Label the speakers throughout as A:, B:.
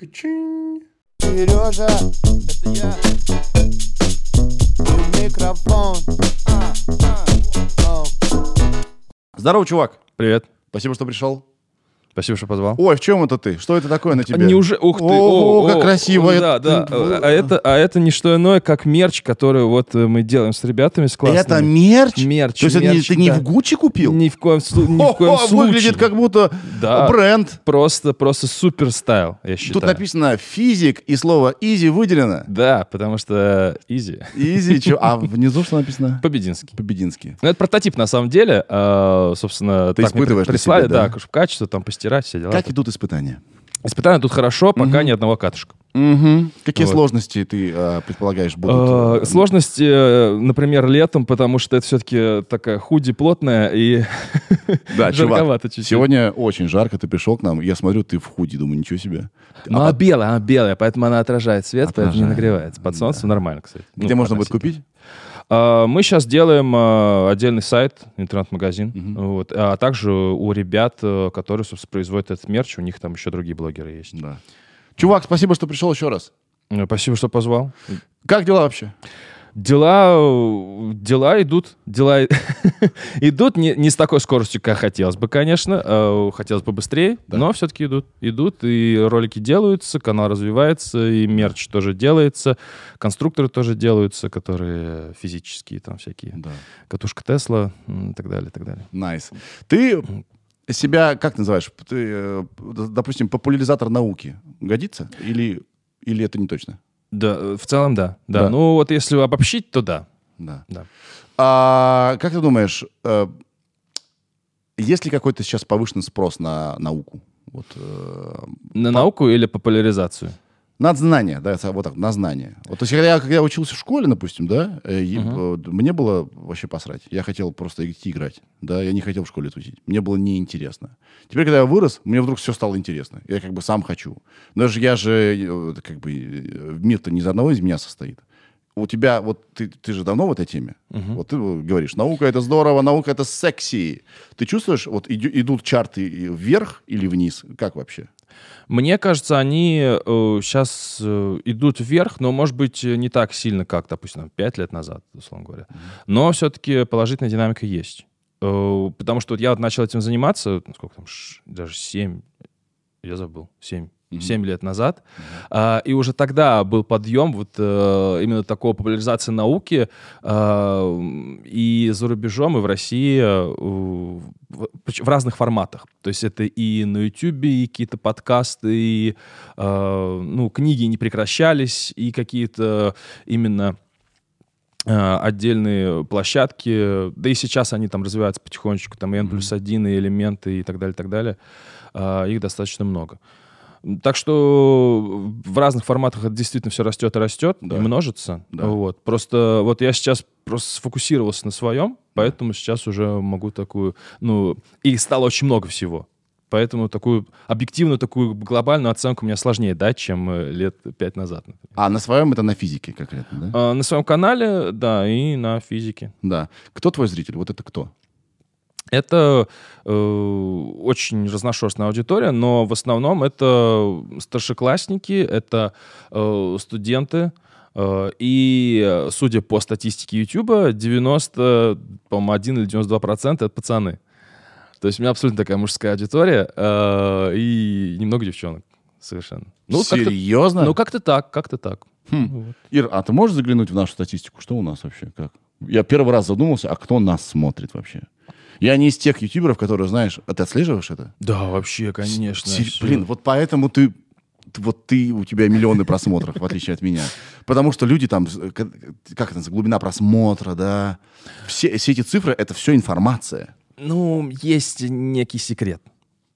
A: Качин. Сережа, это я. И микрофон. А, а.
B: Здорово, чувак.
C: Привет.
B: Спасибо, что пришел.
C: Спасибо, что позвал.
B: Ой, в чем это ты? Что это такое на тебе?
C: Неуже... Ух ты!
B: О, как красиво.
C: Да,
B: Это-
C: да. А это, а это не что иное, как мерч, который вот э, мы делаем с ребятами, с классными.
B: Это мерч?
C: Мерч,
B: То есть это не-
C: мерч,
B: ты не
C: да.
B: в Гуччи купил?
C: Ни в коем, слу- ни в коем
B: О,
C: случае.
B: Выглядит как будто
C: Да.
B: бренд.
C: Просто, просто супер style, я считаю.
B: Тут написано физик и слово изи выделено.
C: Да, потому что easy.
B: Easy, чё? а внизу что написано?
C: Побединский.
B: Побединский.
C: Ну, это прототип на самом деле. А, собственно,
B: Ты испытываешь
C: прислали,
B: себе, да?
C: да, качество, там постирать, все дела.
B: Как идут испытания?
C: Испытания тут хорошо, пока ни одного катышка.
B: Мгм. Какие
C: Вот.
B: сложности ты а, предполагаешь будут?
C: Э,
B: э,
C: Сложности, э, например, летом, потому что это все-таки такая худи плотная и
B: Да,
C: жарковато чуть-чуть.
B: сегодня очень жарко, ты пришел к нам, я смотрю, ты в худи, думаю, ничего себе.
C: Ну,
B: А
C: она белая, она белая, поэтому она отражает свет, поэтому не
B: Отражает,
C: нагревается. Под солнцем нормально, кстати. Ну,
B: Где можно будет купить?
C: А, Мы сейчас делаем а, отдельный сайт, интернет-магазин, вот, а также у ребят, э, которые, собственно, производят этот мерч, у них там еще другие блогеры есть.
B: Да. Чувак, спасибо, что пришел еще раз.
C: Э, Спасибо, что позвал.
B: Как дела вообще?
C: Дела, дела идут, дела идут не, не с такой скоростью, как хотелось бы, конечно. э, Хотелось бы быстрее, но все-таки идут. Идут, и ролики делаются, канал развивается, и мерч тоже делается, конструкторы тоже делаются, которые физические там всякие.
B: Да.
C: Катушка Тесла и так далее, и так далее.
B: Nice. Ты себя как называешь? Ты, э, допустим, популяризатор науки. Годится? Или, или это не точно?
C: Да, э, в целом, да. Да.
B: Да.
C: Ну, вот если обобщить, то да.
B: Да.
C: да.
B: А как ты думаешь, э, есть ли какой-то сейчас повышенный спрос на науку? Вот, э,
C: На науку или популяризацию?
B: На знания, да, вот так, на знания. Вот, то есть, когда я, когда я учился в школе, допустим, да, э, и, э, мне было вообще посрать. Я хотел просто идти играть, да, я не хотел в школе тусить. Мне было неинтересно. Теперь, когда я вырос, мне вдруг все стало интересно. Я как бы сам хочу. Но же я же, э, как бы, мир-то не из одного из меня состоит. У тебя, вот ты, ты же давно в этой теме. Вот ты говоришь, наука это здорово, наука это секси. Ты чувствуешь, вот иду- идут чарты вверх или вниз? Как вообще?
C: Мне кажется, они сейчас идут вверх, но, может быть, э, не так сильно, как, допустим, 5 лет назад, условно говоря. Но все-таки положительная динамика есть. Э, Потому что вот я вот начал этим заниматься, ну, сколько там, ш- даже 7, я забыл, 7. 7 лет назад. А, и уже тогда был подъем вот э, именно такого популяризации науки а, и за рубежом, и в России э, в, разных форматах. То есть это и на YouTube, и какие-то подкасты, и э, ну, книги не прекращались, и какие-то именно отдельные площадки, да и сейчас они там развиваются потихонечку, там и N плюс 1, и элементы, и так далее, так далее. А, Их достаточно много. Так что в разных форматах это действительно все растет и растет,
B: Да.
C: и множится.
B: Да.
C: Вот. Просто вот я сейчас просто сфокусировался на своем, поэтому сейчас уже могу такую, ну, и стало очень много всего. Поэтому такую объективную, такую глобальную оценку мне сложнее дать, чем э, лет пять назад. например.
B: А на своем это на физике конкретно, да?
C: А, на своем канале, да, и на физике.
B: Да. Кто твой зритель? Вот это кто?
C: Это э, очень разношерстная аудитория, но в основном это старшеклассники, это э, студенты. э, и, судя по статистике YouTube, 90, по-моему, 1 или 92 процента — это пацаны. То есть у меня абсолютно такая мужская аудитория э, и немного девчонок совершенно. Ну,
B: Серьезно?
C: Ну, как-то так, как-то так.
B: Хм. Ир, а ты можешь заглянуть в нашу статистику? Что у нас вообще? Как? Я первый раз задумался, а кто нас смотрит вообще? Я не из тех ютуберов, которые, знаешь, а ты отслеживаешь это?
C: Да, вообще, конечно. Всё.
B: Блин, вот поэтому ты, вот ты, у тебя миллионы просмотров, в отличие от меня. Потому что люди там, э, как как это называется, глубина просмотра, да. Все, все эти цифры, это все информация.
C: Ну, есть некий секрет.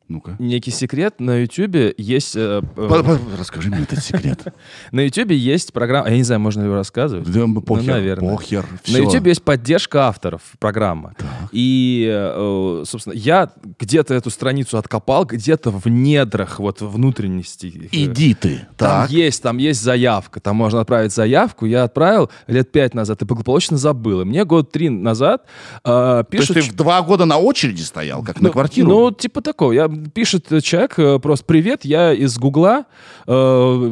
B: Ну-ка.
C: некий секрет. На YouTube есть... э, э,
B: Расскажи мне этот секрет.
C: на YouTube есть программа... Я не знаю, можно ли его рассказывать.
B: Да, похер,
C: Ну, наверное.
B: похер.
C: На
B: всё.
C: YouTube есть поддержка авторов программы. И, э, собственно, я где-то эту страницу откопал, где-то в недрах вот внутренности. их.
B: Иди ты.
C: Там
B: Так.
C: есть, там есть заявка, там можно отправить заявку. Я отправил лет пять назад и благополучно забыл. И мне год три назад э,
B: То есть
C: пишут...
B: ты в два года на очереди стоял, как
C: ну,
B: на квартиру?
C: Ну, типа такого. Я, пишет человек э, просто «Привет, я из Гугла». э,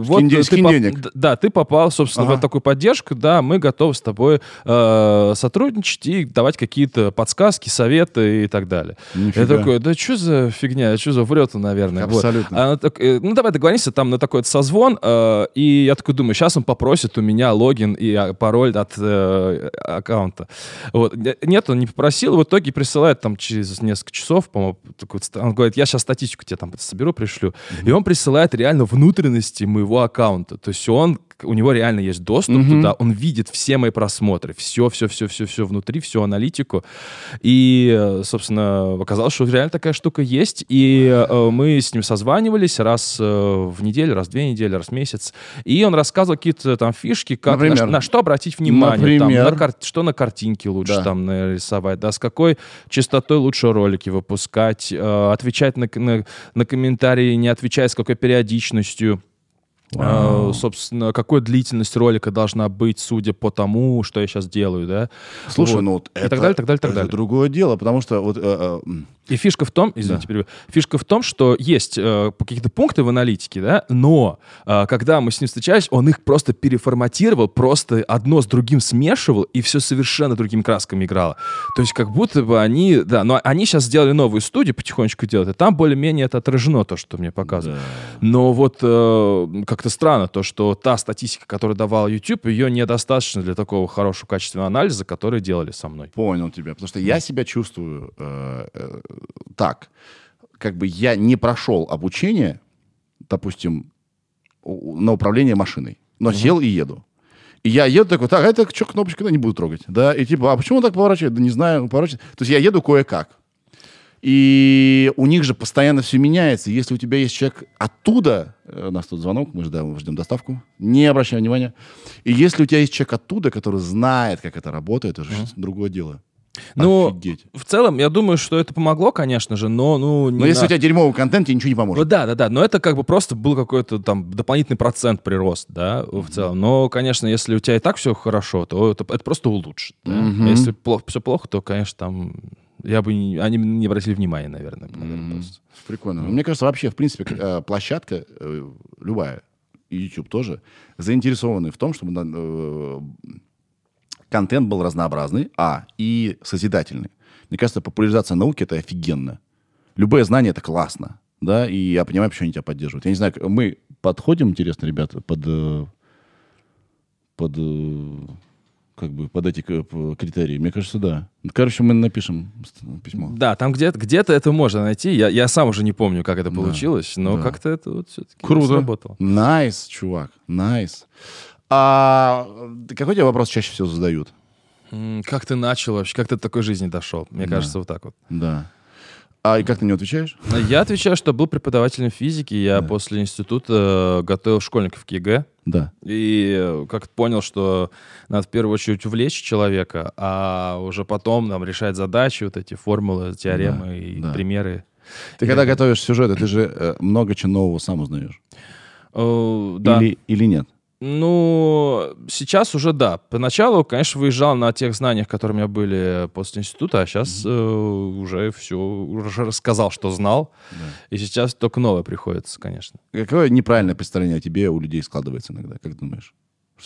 C: вот
B: де-
C: ты
B: скинь
C: поп-
B: денег».
C: Да, ты попал, собственно,
B: Ага.
C: в такую поддержку. Да, мы готовы с тобой э, сотрудничать и давать какие-то подсказки, советы и так далее.
B: Нифига.
C: Я такой, да что за фигня, что за врет он, наверное. Вот.
B: Абсолютно.
C: Она так, э, ну, давай договоримся там на такой вот созвон. э, и я такой думаю, сейчас он попросит у меня логин и а, пароль от э, аккаунта. Вот. Нет, он не попросил. В итоге присылает там через несколько часов, по-моему, такой вот он говорит, я сейчас статистику тебе там соберу, пришлю. И он присылает реально внутренности моего аккаунта. То есть он, у него реально есть доступ
B: Мгм.
C: туда, он видит все мои просмотры, все, все, все, все, все внутри, всю аналитику. И, э, собственно, оказалось, что реально такая штука есть. И э, мы с ним созванивались раз э, в неделю, раз в две недели, раз в месяц. И он рассказывал какие-то там фишки, как, на,
B: Например?
C: ш- на что обратить внимание, там,
B: Например?
C: на кар- что на картинке лучше
B: Да.
C: там нарисовать, да, с какой частотой лучше ролики выпускать, э, отвечать на, на, на комментарии, не отвечать с какой периодичностью.
B: Вау.
C: Э, собственно, какой длительность ролика должна быть, судя по тому, что я сейчас делаю, да.
B: Слушай,
C: Вот.
B: ну вот
C: И
B: это,
C: так далее, так далее, так
B: это
C: далее.
B: другое дело, потому что вот... э, э,
C: И фишка в том, извините,
B: Да.
C: перебью, фишка в том, что есть э, какие-то пункты в аналитике, да, но э, когда мы с ним встречались, он их просто переформатировал, просто одно с другим смешивал, и все совершенно другими красками играло. То есть как будто бы они, да, но они сейчас сделали новую студию, потихонечку делают, и там более-менее это отражено, то, что мне показывают.
B: да.
C: Но вот э, как-то странно то, что та статистика, которую давал YouTube, ее недостаточно для такого хорошего качественного анализа, который делали со мной.
B: Понял тебя. Потому что я себя чувствую э, э, так. Как бы я не прошел обучение, допустим, на управление машиной, но сел и еду. И я еду такой, так, а это что кнопочка, да, не буду трогать. Да, и типа, а почему он так поворачивает? Да не знаю, поворачивает. То есть я еду кое-как. И у них же постоянно все меняется. Если у тебя есть человек оттуда, э, у нас тут звонок, мы ждем, ждем доставку, не обращай внимания. И если у тебя есть человек оттуда, который знает, как это работает, это же другое дело.
C: Ну,
B: Офигеть.
C: в целом, я думаю, что это помогло, конечно же, но, ну, не
B: Но если
C: на-
B: у тебя дерьмовый контент, тебе ничего не
C: Ну
B: поможет.
C: да, да, да, но это как бы просто был какой-то там дополнительный процент прирост, да, в целом. Но, конечно, если у тебя и так все хорошо, то это, это просто улучшит. да. А Если все плохо, то, конечно, там я бы не, они не обратили внимания, наверное. просто.
B: Прикольно. Мне кажется, вообще, в принципе, э, площадка, э, любая, и YouTube тоже, заинтересованы в том, чтобы э, контент был разнообразный, а, и созидательный. Мне кажется, популяризация науки — это офигенно. Любое знание — это классно. Да, и я понимаю, почему они тебя поддерживают. Я не знаю, мы подходим, интересно, ребята, под, э, под, э, как бы, под эти критерии? Мне кажется, да. Короче, мы напишем письмо.
C: Да, там где-то где это можно найти. Я, я сам уже не помню, как это
B: Да,
C: получилось, но
B: да.
C: как-то это вот все-таки
B: Круто.
C: сработало.
B: Nice, чувак, nice. А какой тебе вопрос чаще всего задают?
C: Как ты начал вообще? Как ты до такой жизни дошел? Мне
B: Да.
C: кажется, вот так вот.
B: Да. А и как ты не отвечаешь?
C: Я отвечаю, что был преподавателем физики. Я
B: Да.
C: после института э, готовил школьников к ЕГЭ.
B: Да.
C: И э, как понял, что надо в первую очередь увлечь человека, а уже потом там решать задачи, вот эти формулы, теоремы
B: Да,
C: и
B: да.
C: примеры.
B: Ты
C: И
B: когда
C: так
B: готовишь сюжеты, ты же э, много чего нового сам узнаешь.
C: Э, Да.
B: Или, или нет?
C: Ну, сейчас уже да. Поначалу, конечно, выезжал на тех знаниях, которые у меня были после института, а сейчас уже все, уже рассказал, что знал. И сейчас только новое приходится, конечно.
B: Какое неправильное представление о тебе у людей складывается иногда, как думаешь?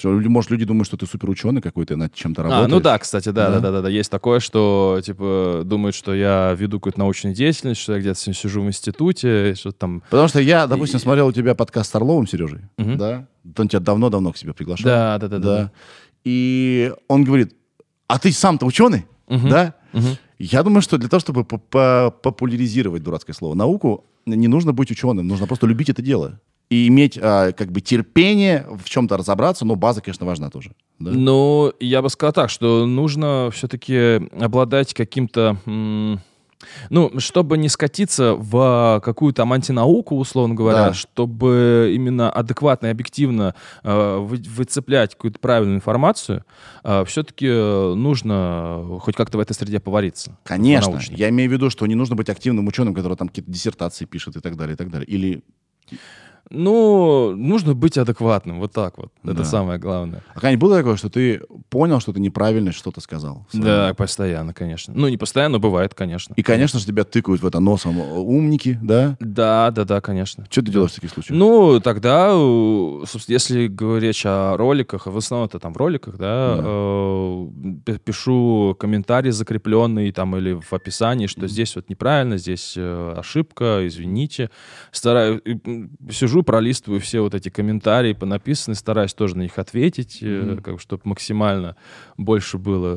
B: Люди- может, люди думают, что ты суперученый какой-то, над чем-то работаешь?
C: А, ну да, кстати, да,
B: Да?
C: да, да, да. Есть такое, что типа думают, что я веду какую-то научную деятельность, что я где-то сижу в институте, что там.
B: Потому что я, допустим,
C: И-
B: смотрел у тебя подкаст с Орловым Сережей,
C: Мгм.
B: да? Он тебя давно-давно к себе приглашал.
C: Да, да, да, да.
B: да. И он говорит, а ты сам-то ученый,
C: Мгм.
B: да?
C: Мгм.
B: Я думаю, что для того, чтобы по- по- популяризировать дурацкое слово науку, не нужно быть ученым, нужно просто любить это дело. И иметь а, как бы терпение в чем-то разобраться, но база, конечно, важна тоже. да?
C: Ну, я бы сказал так, что нужно все-таки обладать каким-то... Ну, чтобы не скатиться в какую-то там антинауку, условно говоря,
B: Да.
C: чтобы именно адекватно и объективно э, вы- выцеплять какую-то правильную информацию, все-таки нужно хоть как-то в этой среде повариться.
B: Конечно.
C: научной.
B: Я имею в виду, что не нужно быть активным ученым, который там какие-то диссертации пишет и так далее, и так далее. Или
C: Ну, нужно быть адекватным, вот так вот.
B: Да.
C: Это самое главное.
B: А когда-нибудь было такое, что ты понял, что ты неправильно что-то сказал?
C: Да, постоянно, конечно. Ну, не постоянно, но бывает, конечно.
B: И, конечно же, тебя тыкают в это носом умники, да?
C: Да, да, да, конечно.
B: Что ты делаешь в таких случаях?
C: Ну, тогда, э, собственно, если говорить речь о роликах, в основном это там в роликах, да,
B: Да.
C: э, пишу комментарий закрепленный там или в описании, что здесь вот неправильно, здесь э, ошибка, извините. Стараюсь, м, сижу, пролистываю все вот эти комментарии понаписаны, стараюсь тоже на них ответить,
B: Мгм.
C: как бы, чтобы максимально больше было,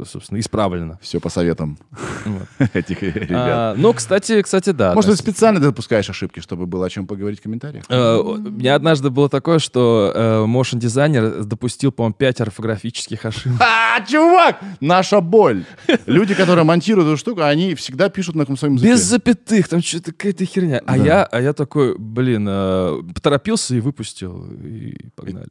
C: э, собственно, исправлено.
B: Все по советам этих ребят.
C: А, ну, кстати, кстати, да.
B: Может, ты специально допускаешь ошибки, чтобы было о чем поговорить в комментариях?
C: Э, У меня однажды было такое, что э, motion дизайнер допустил, по-моему, 5 орфографических ошибок.
B: А, чувак! Наша боль! Люди, которые монтируют эту штуку, они всегда пишут на своем языке.
C: Без запятых, там что-то какая-то херня. А а я такой, блин, э, поторопился и выпустил, и погнали.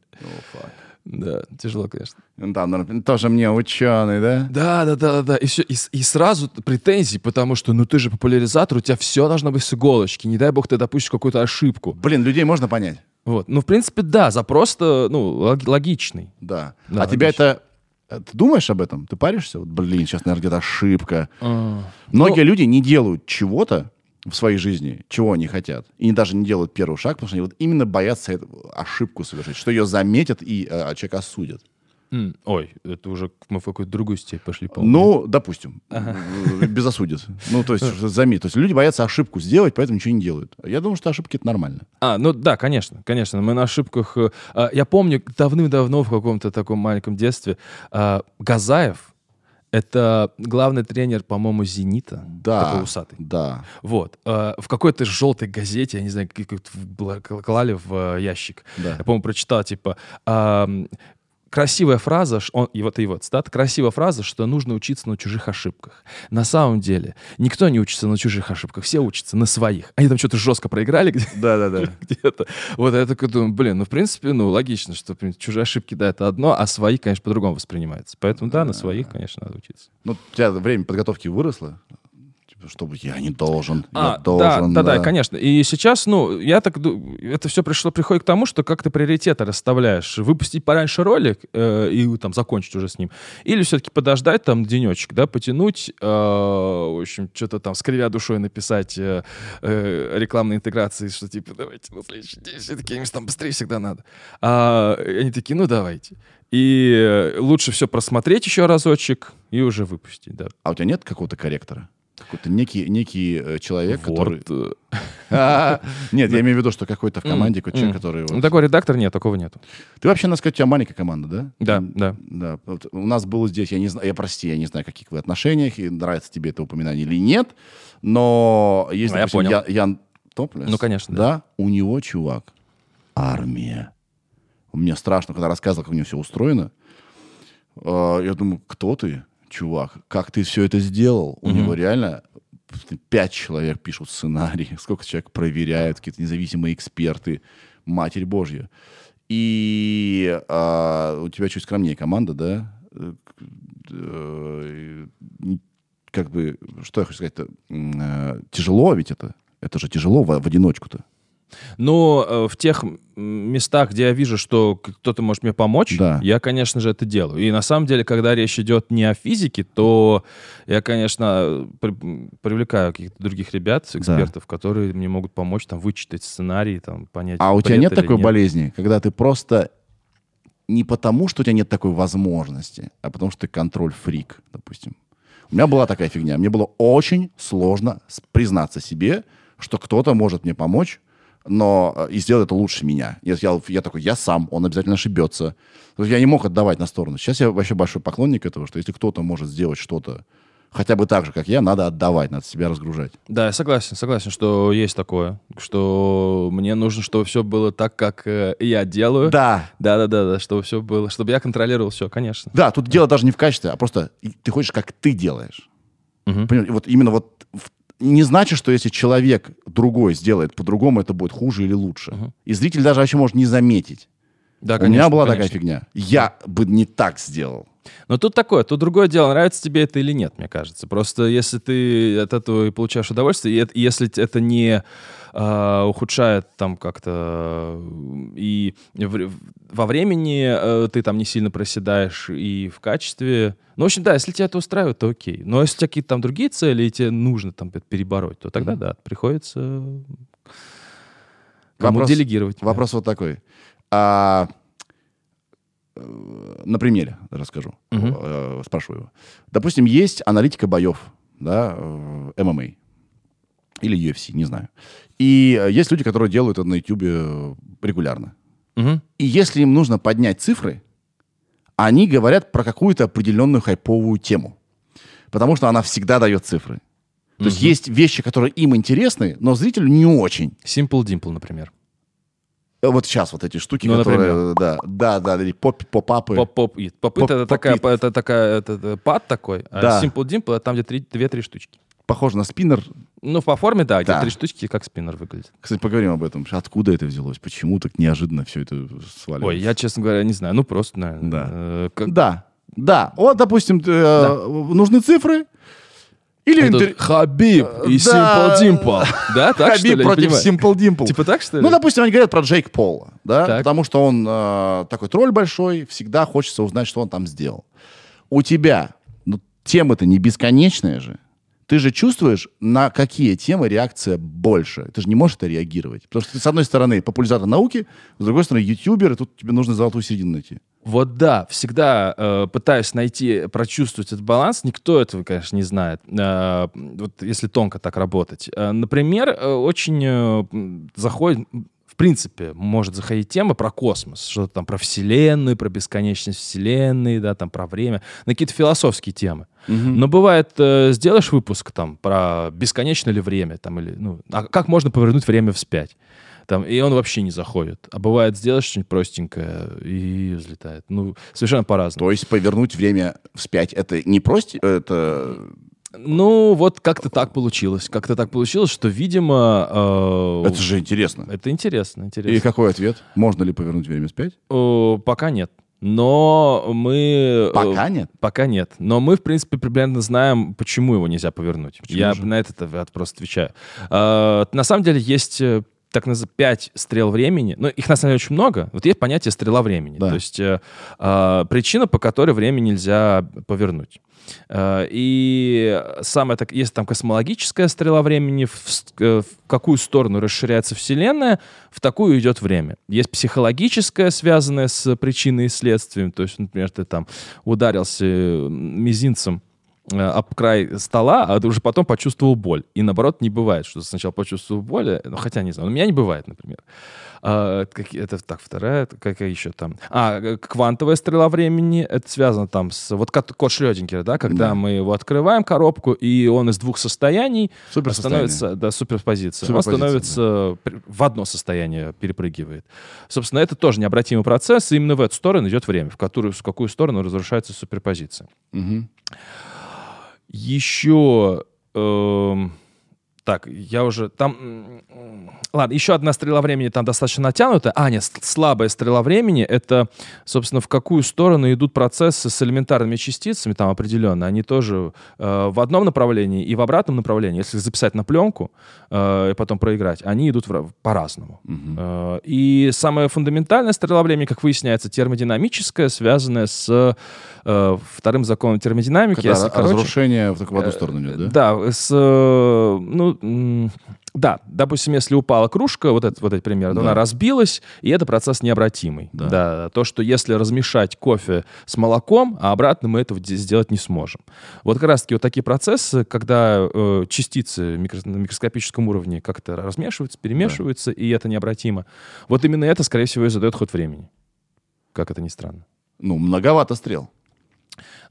C: Да, тяжело, конечно.
B: Да, ну, тоже мне ученый, да?
C: Да, да, да, да, да. И, все, и, и сразу претензии, потому что, ну ты же популяризатор, у тебя все должно быть с иголочки. Не дай бог ты допустишь какую-то ошибку.
B: Блин, людей можно понять.
C: Вот. Ну, в принципе, да, запрос-то, ну, лог- логичный.
B: Да.
C: Да,
B: а тебя
C: логично.
B: это... э, Ты думаешь об этом? Ты паришься? Вот, блин, сейчас, наверное, где-то ошибка.
C: А,
B: Многие
C: Ну-
B: люди не делают чего-то в своей жизни, чего они хотят. И даже не делают первый шаг, потому что они вот именно боятся эту ошибку совершить, что ее заметят и э, человека осудят.
C: м, Ой, это уже мы в какую-то другую степь пошли, по-моему.
B: Ну, допустим, э, без осудят. Ну, то есть, заметь. То есть люди боятся ошибку сделать, поэтому ничего не делают. Я думаю, что ошибки это нормально.
C: А, ну да, конечно, конечно. Мы на ошибках... э, а, я помню давным-давно в каком-то таком маленьком детстве а, Газаев, это главный тренер, по-моему, «Зенита».
B: Да.
C: Такой усатый.
B: Да.
C: Вот. э, в какой-то желтой газете, я не знаю, как клали в э, ящик.
B: Да.
C: Я, по-моему, прочитал, типа, красивая фраза, он, и вот и вот, цитата, красивая фраза, что нужно учиться на чужих ошибках. На самом деле, никто не учится на чужих ошибках, все учатся на своих. Они там что-то жестко проиграли где-
B: Да-да-да.
C: где-то. Вот я такой думаю, блин, ну, в принципе, ну, логично, что принципе, чужие ошибки, да, это одно, а свои, конечно, по-другому воспринимаются. Поэтому, да, на своих, конечно, надо учиться.
B: Ну, у тебя время подготовки выросло? Чтобы я не должен, я
C: А,
B: должен.
C: да, да, да, конечно. И сейчас, ну, я так, это все пришло, приходит к тому, что как ты приоритеты расставляешь. Выпустить пораньше ролик э, и там закончить уже с ним. Или все-таки подождать там денечек, да, потянуть, э, в общем, что-то там, скривя душой написать э, э, рекламной интеграции, что типа, давайте на следующий день все-таки им там быстрее всегда надо. А они такие, ну, давайте. И э, лучше все просмотреть еще разочек и уже выпустить, да.
B: А у тебя нет какого-то корректора? Какой-то некий, некий э, человек, который...
C: Word,
B: А, Нет, я имею в виду, что какой-то в команде, какой человек, который...
C: Ну, такой редактор нет, такого нету.
B: Ты вообще, надо сказать, у тебя маленькая команда, да?
C: Да, да.
B: Да. У нас было здесь, я не знаю, я прости, я не знаю, каких вы отношениях, и нравится тебе это упоминание или нет, но есть,
C: Ну, я
B: допустим,
C: понял.
B: Ян Топлес.
C: Ну, конечно,
B: Да, у него, чувак, армия. Мне страшно, когда рассказывал, как у него все устроено. Э, Я думаю, кто ты, чувак? Как ты все это сделал? У него реально пять человек пишут сценарий, сколько человек проверяют, какие-то независимые эксперты. Матерь Божья. И а, у тебя чуть скромнее команда, да? Э, э, Как бы, что я хочу сказать-то? М, э, Тяжело ведь это? Это же тяжело в, в одиночку-то.
C: Но э, в тех местах, где я вижу, что кто-то может мне помочь,
B: Да.
C: я, конечно же, это делаю. И на самом деле, когда речь идет не о физике, то я, конечно, при- привлекаю каких-то других ребят, экспертов, которые мне могут помочь там вычитать сценарий, там понять.
B: А у тебя нет такой
C: нет.
B: болезни, когда ты просто не потому, что у тебя нет такой возможности, а потому что ты контроль-фрик, допустим. У меня была такая фигня. Мне было очень сложно признаться себе, что кто-то может мне помочь, но э, и сделать это лучше меня. Я, я, я такой, я сам, он обязательно ошибется. То есть я не мог отдавать на сторону. Сейчас я вообще большой поклонник этого, что если кто-то может сделать что-то хотя бы так же, как я, надо отдавать, надо себя разгружать.
C: Да, я согласен, согласен, что есть такое, что мне нужно, чтобы все было так, как э, я делаю.
B: Да,
C: Да, да, да, да, чтобы все было, чтобы я контролировал все, конечно.
B: Да, тут дело даже не в качестве, а просто ты хочешь, как ты делаешь.
C: Мгм.
B: Понимаете, вот именно вот не значит, что если человек другой сделает по-другому, это будет хуже или лучше.
C: Мгм.
B: И зритель даже вообще может не заметить.
C: Да,
B: У меня
C: конечно,
B: была
C: конечно.
B: такая фигня. Я бы не так сделал.
C: Но тут такое, тут другое дело, нравится тебе это или нет, мне кажется. Просто если ты от этого и получаешь удовольствие, и если это не а, ухудшает там как-то э, и в- во времени э, ты там не сильно проседаешь и в качестве... Ну, в общем, да, если тебя это устраивает, то окей. Но если у тебя какие-то там другие цели, и тебе нужно там перебороть, то тогда, да, приходится кому
B: Вопрос-
C: делегировать. да.
B: Вопрос вот такой. А, э, на примере расскажу. Э, Спрашиваю его. Допустим, есть аналитика боев, да, в ММА. Или UFC, не знаю. И э, есть люди, которые делают это на YouTube э, регулярно.
C: Мгм.
B: И если им нужно поднять цифры, они говорят про какую-то определенную хайповую тему. Потому что она всегда дает цифры. То есть есть вещи, которые им интересны, но зрителю не очень.
C: Simple Dimple, например.
B: Э, Вот сейчас вот эти штуки,
C: Ну,
B: которые... Да, да, да, или поп, поп-апы.
C: Поп-поп ит. Поп это такая,
B: поп-ит.
C: это такая, это, это пад такой, а
B: Да.
C: Simple Dimple это там, где три- две-три штучки.
B: Похоже на спиннер.
C: Ну, по форме, да,
B: Да.
C: три штучки, как спиннер выглядит.
B: Кстати, поговорим об этом. Откуда это взялось? Почему так неожиданно все это свалилось?
C: Ой, я, честно говоря, не знаю. Ну, просто, наверное.
B: Да.
C: э, как-
B: Да, да. Вот, допустим, э, нужны цифры. Или интер-
C: Хабиб и
B: Да.
C: Simple Dimple. Да, так что
B: Хабиб
C: ли?
B: против. Simple Dimple.
C: Типа так, что ли?
B: Ну, допустим, они говорят про Джейк Пола, да,
C: Так.
B: потому что он э, такой тролль большой, всегда хочется узнать, что он там сделал. У тебя, ну, тема-то не бесконечная же. Ты же чувствуешь, на какие темы реакция больше. Ты же не можешь это реагировать. Потому что ты, с одной стороны, популяризатор науки, с другой стороны, ютубер, и тут тебе нужно золотую середину найти.
C: Вот да, всегда э, пытаюсь найти, прочувствовать этот баланс. Никто этого, конечно, не знает. Э, вот если тонко так работать. Э, например, э, очень э, заходит, принципе, может заходить тема про космос, что-то там про Вселенную, про бесконечность Вселенной, да, там про время, на какие-то философские темы. Но бывает, э, сделаешь выпуск там про бесконечно ли время, там, или, ну, а как можно повернуть время вспять? Там, и он вообще не заходит. А бывает, сделаешь что-нибудь простенькое и взлетает. Ну, совершенно по-разному.
B: То есть повернуть время вспять, это не просто, это...
C: Ну, вот как-то так получилось. Как-то так получилось, что, видимо... э,
B: Это же интересно.
C: это интересно, интересно.
B: И какой ответ? Можно ли повернуть время вспять?
C: Э, пока нет. Но мы... э,
B: Пока нет?
C: Пока нет. Но мы, в принципе, примерно знаем, почему его нельзя повернуть.
B: Почему
C: Я
B: же?
C: на это от- просто отвечаю. Э, на самом деле есть э, так называемые пять стрел времени. Ну, их на самом деле очень много. Вот есть понятие стрела времени.
B: Да.
C: То есть э, э, причина, по которой время нельзя повернуть. Э, И самое так, есть там космологическая стрела времени, в, э, в какую сторону расширяется Вселенная, в такую идет время. Есть психологическая, связанная с причиной и следствием. То есть, например, ты там ударился э, мизинцем об край стола, а уже потом почувствовал боль. И наоборот, не бывает, что сначала почувствовал боль, э, ну, хотя не знаю, у меня не бывает, например. А, какие- это так, вторая, какая еще там? А, э, квантовая стрела времени, это связано там с... Вот код, код Шрёдингера, да, когда
B: Да.
C: мы его открываем, коробку, и он из двух состояний
B: Суперсостояние.
C: становится... Да, суперпозиция. Он
B: Суперпозиция,
C: становится при- в одно состояние перепрыгивает. Собственно, это тоже необратимый процесс, и именно в эту сторону идет время, в которую, в какую сторону разрушается суперпозиция.
B: Мгм.
C: Еще... эм, так, я уже там... Ладно, еще одна стрела времени там достаточно натянутая. А, нет, слабая стрела времени — это, собственно, в какую сторону идут процессы с элементарными частицами там определенно. Они тоже э, в одном направлении и в обратном направлении. Если записать на пленку э, и потом проиграть, они идут в ра- по-разному. Э, И самая фундаментальная стрела времени, как выясняется, термодинамическая, связанная с э, вторым законом термодинамики.
B: Когда
C: Если
B: ра-
C: короче,
B: разрушение только в одну сторону идет, да?
C: да, с, э, ну, да, допустим, если упала кружка, вот этот, вот этот пример,
B: Да.
C: она разбилась, и это процесс необратимый.
B: Да.
C: Да. то, что если размешать кофе с молоком, а обратно мы этого де- сделать не сможем. Вот как раз-таки вот такие процессы, когда э, частицы микро- на микроскопическом уровне как-то размешиваются, перемешиваются, и это необратимо. Вот именно это, скорее всего, и задает ход времени. Как это ни странно.
B: Ну, многовато стрел.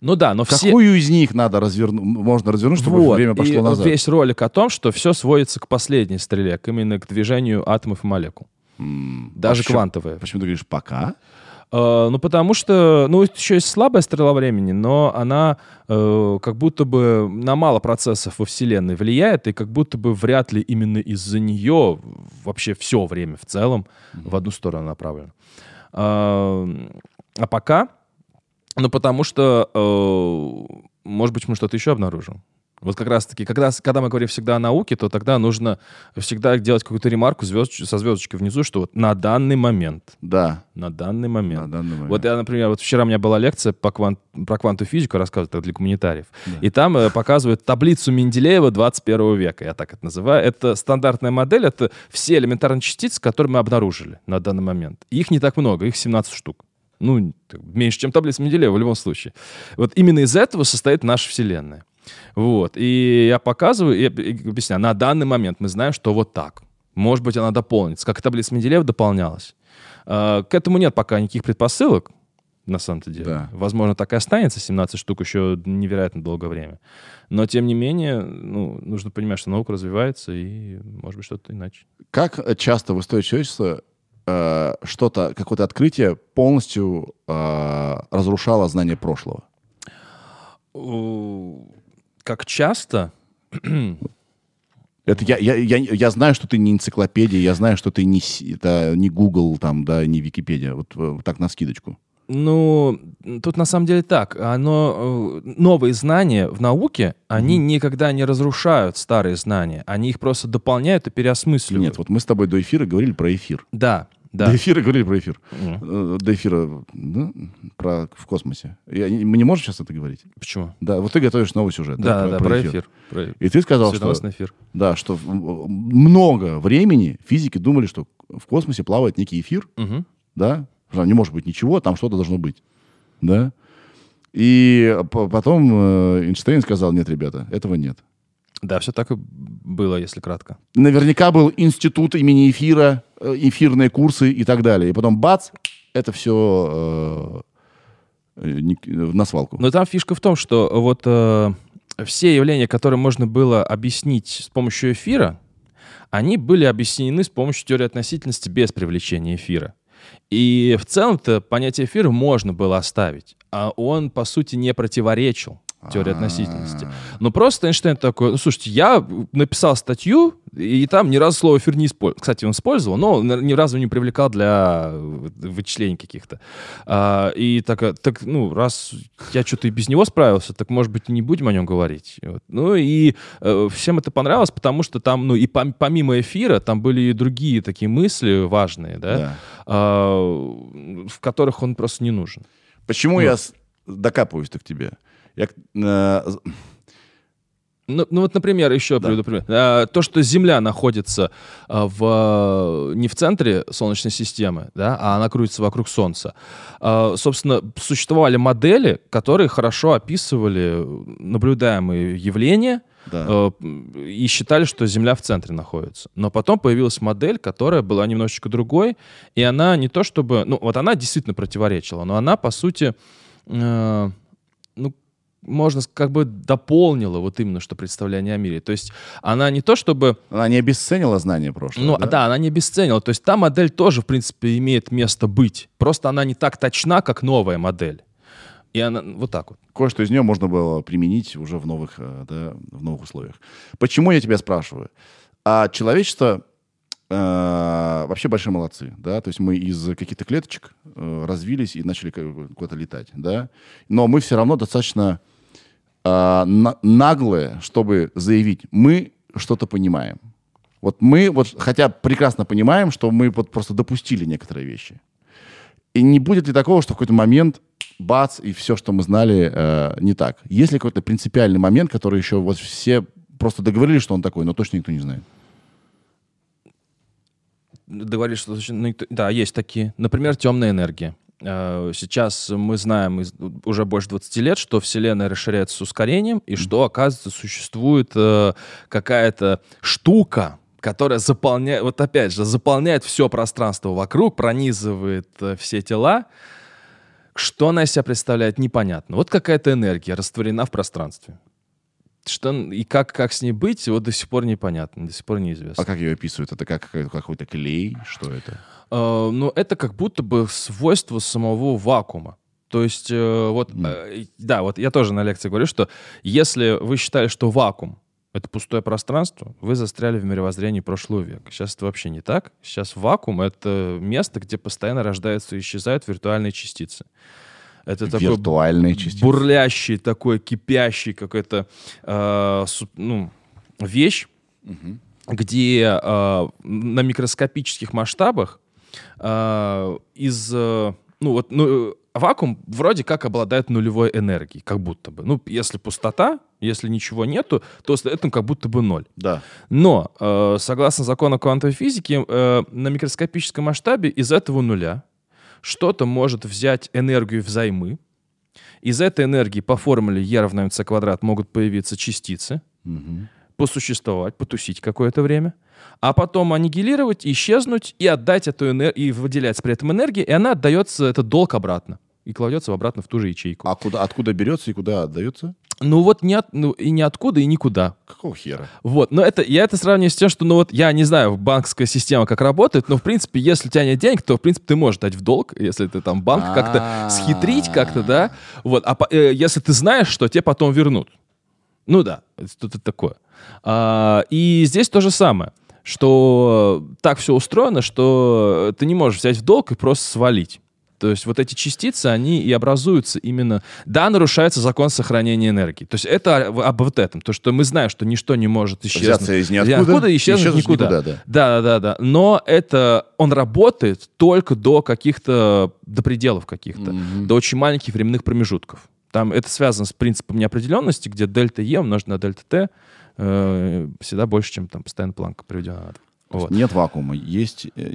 C: Ну да, но все...
B: Какую из них надо развернуть, можно развернуть, чтобы
C: Вот,
B: время пошло
C: и
B: назад?
C: весь ролик о том, что все сводится к последней стреле, к именно к движению атомов и молекул.
B: М,
C: Даже
B: а почему-
C: квантовые.
B: Почему ты говоришь «пока»?
C: Э, ну, потому что, ну, еще есть слабая стрела времени, но она э, как будто бы на мало процессов во Вселенной влияет, и как будто бы вряд ли именно из-за нее вообще все время в целом в одну сторону направлено. А, а пока Ну, потому что, э, может быть, мы что-то еще обнаружим. Вот как раз-таки, когда, когда мы говорим всегда о науке, то тогда нужно всегда делать какую-то ремарку звезд, со звездочкой внизу, что вот на данный момент,
B: Да,
C: на данный момент.
B: на данный момент.
C: Вот я, например, вот вчера у меня была лекция по кван- про квантовую физику, рассказывают для гуманитариев. И там э, показывают таблицу Менделеева 21 века, я так это называю. Это стандартная модель, это все элементарные частицы, которые мы обнаружили на данный момент. Их не так много, их 17 штук. Ну, меньше, чем таблица Менделеева в любом случае. Вот именно из этого состоит наша Вселенная. Вот. И я показываю и об- и объясняю. На данный момент мы знаем, что вот так. Может быть, она дополнится, как и таблица Менделеева дополнялась. А, К этому нет пока никаких предпосылок, на самом-то деле.
B: Да.
C: Возможно, так и останется, 17 штук еще невероятно долгое время. Но, тем не менее, ну, нужно понимать, что наука развивается, и, может быть, что-то иначе.
B: Как э, часто в истории человечества э, что-то, какое-то открытие полностью э, разрушало знание прошлого?
C: Как часто...
B: Это я, я, я, я знаю, что ты не энциклопедия, я знаю, что ты не, это не Google, там, да, не Википедия. Вот э, так на скидочку.
C: Ну, тут на самом деле так. Оно, э, новые знания в науке, они никогда не разрушают старые знания. Они их просто дополняют и переосмысливают.
B: Нет, вот мы с тобой до эфира говорили про эфир.
C: Да, да.
B: До эфира говорили про эфир. Э, До эфира, да, про в космосе. Я мы не можем сейчас это говорить?
C: Почему?
B: Да, вот ты готовишь новый сюжет.
C: Да, да, про эфир. Про
B: И ты сказал, что,
C: эфир.
B: да, что много времени физики думали, что в космосе плавает некий эфир,
C: Мгм.
B: да, что не может быть ничего, там что-то должно быть, да. И по- потом э, Эйнштейн сказал, нет, ребята, этого нет.
C: Да, все так и было, если кратко.
B: Наверняка был институт имени эфира, э, эфирные курсы и так далее. И потом бац, это все на свалку.
C: Но там фишка в том, что вот э, все явления, которые можно было объяснить с помощью эфира, они были объяснены с помощью теории относительности без привлечения эфира. И в целом-то понятие эфира можно было оставить, а он, по сути, не противоречил теории относительности. Но просто Эйнштейн такой, ну, слушайте, я написал статью, и там ни разу слово эфир не использовал. Кстати, он использовал, но ни разу не привлекал для вычислений каких-то. А, и так, э, так, ну, раз я что-то и без него справился, так, может быть, и не будем о нем говорить. Вот. Ну, и э, всем это понравилось, потому что там, ну, и пом- помимо эфира, там были и другие такие мысли важные, да,
B: Да.
C: а, в которых он просто не нужен.
B: Почему я с- докапываюсь-то к тебе? Я, э,
C: Ну, ну вот, например, еще
B: Да.
C: приведу пример. А, то, что Земля находится а, в, не в центре Солнечной системы, да, а она крутится вокруг Солнца. Собственно, существовали модели, которые хорошо описывали наблюдаемые явления
B: да.
C: э, и считали, что Земля в центре находится. Но потом появилась модель, которая была немножечко другой, и она не то чтобы... Ну, вот она действительно противоречила, но она, по сути, э, ну, можно как бы дополнила вот именно что представление о мире. То есть она не то чтобы...
B: Она не обесценила знания прошлого.
C: Ну, да? она не обесценила. То есть та модель тоже, в принципе, имеет место быть. Просто она не так точна, как новая модель. И она вот так вот.
B: Кое-что из нее можно было применить уже в новых, э, да, в новых условиях. Почему я тебя спрашиваю? А человечество э, вообще большие молодцы, да, то есть мы из каких-то клеточек э, развились и начали куда-то летать, да, но мы все равно достаточно э, на- наглые, чтобы заявить, мы что-то понимаем. Вот мы, вот, хотя прекрасно понимаем, что мы вот просто допустили некоторые вещи. И не будет ли такого, что в какой-то момент бац, и все, что мы знали, э, не так? Есть ли какой-то принципиальный момент, который еще вот все просто договорились, что он такой, но точно никто не знает?
C: Договорились, что ну, никто- да, есть такие. Например, темная энергия. Э, Сейчас мы знаем уже больше 20 лет, что Вселенная расширяется с ускорением, и что, оказывается, существует э, какая-то штука, которая заполняет, вот опять же, заполняет все пространство вокруг, пронизывает э, все тела. Что она из себя представляет, непонятно. Вот какая-то энергия растворена в пространстве. Что, и как, как с ней быть, вот до сих пор непонятно, до сих пор неизвестно.
B: А как ее описывают? Это как какой- какой-то клей? Что это?
C: Э, ну, это как будто бы свойство самого вакуума. То есть, э, вот, э, да, вот я тоже на лекции говорю, что если вы считали, что вакуум — это пустое пространство, вы застряли в мировоззрении прошлого века. Сейчас это вообще не так. Сейчас вакуум — это место, где постоянно рождаются и исчезают виртуальные частицы. Это такой
B: Виртуальные частицы.
C: бурлящий, такой кипящий какой-то э, ну, вещь, где э, на микроскопических масштабах э, из э, ну вот ну, вакуум вроде как обладает нулевой энергией, как будто бы. Ну если пустота, если ничего нету, то это как будто бы ноль.
B: Да.
C: Но, э, согласно закону квантовой физики, э, на микроскопическом масштабе из этого нуля что-то может взять энергию взаймы. Из этой энергии по формуле E равно mc квадрат могут появиться частицы, посуществовать, потусить какое-то время, а потом аннигилировать, исчезнуть и отдать эту энергию, и выделять при этом энергии, и она отдается, этот долг обратно. И кладется обратно в ту же ячейку.
B: А куда, откуда берется и куда отдается?
C: Ну вот не от- ну, и ниоткуда, и никуда.
B: Какого хера?
C: Вот, но это, я это сравниваю с тем, что, ну вот, я не знаю, банковская система как работает, но, в принципе, если у тебя нет денег, то, в принципе, ты можешь дать в долг, если ты там банк как-то
B: А.
C: схитрить как-то, да, вот, а э, если ты знаешь, что тебе потом вернут. Ну да, это что-то такое. А, и здесь то же самое, что так все устроено, что ты не можешь взять в долг и просто свалить. То есть вот эти частицы, они и образуются именно... Да, нарушается закон сохранения энергии. То есть это об об вот этом. То, что мы знаем, что ничто не может исчезнуть.
B: Взяться из ниоткуда,
C: и исчезнуть,
B: исчезнуть
C: никуда.
B: никуда, да.
C: Да, да, да, да. Но это... Он работает только до каких-то... До пределов каких-то. До очень маленьких временных промежутков. Там это связано с принципом неопределенности, где дельта Е умножить на дельта Т э, всегда больше, чем там постоянно планка приведена. Вот.
B: Нет вакуума, есть э,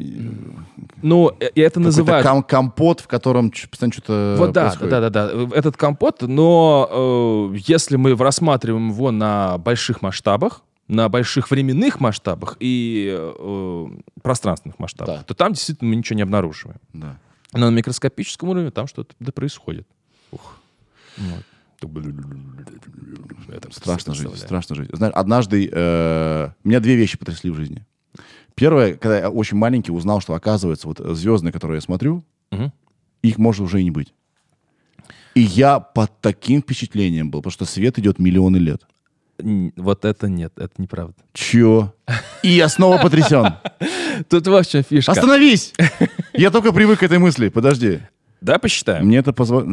C: Ну, э, и это называют...
B: ком- компот, в котором постоянно что-то
C: Вот да,
B: происходит.
C: да, да, да. Этот компот, но э, если мы рассматриваем его на больших масштабах, на больших временных масштабах и э, пространственных масштабах,
B: Да.
C: то там действительно мы ничего не обнаруживаем.
B: Да.
C: Но на микроскопическом уровне там что-то да происходит. Вот. Это
B: Страшно жить, страшно жить. Знаешь, однажды э, меня две вещи потрясли в жизни. Первое, когда я очень маленький узнал, что оказывается вот звездные, которые я смотрю,
C: Мгм.
B: их может уже и не быть. И я под таким впечатлением был, потому что свет идет миллионы лет.
C: Вот это нет, это неправда.
B: Че? И я снова потрясен.
C: Тут вот в чем фишка.
B: Остановись! Я только привык к этой мысли. Подожди.
C: Да, посчитаем.
B: Мне это позволит...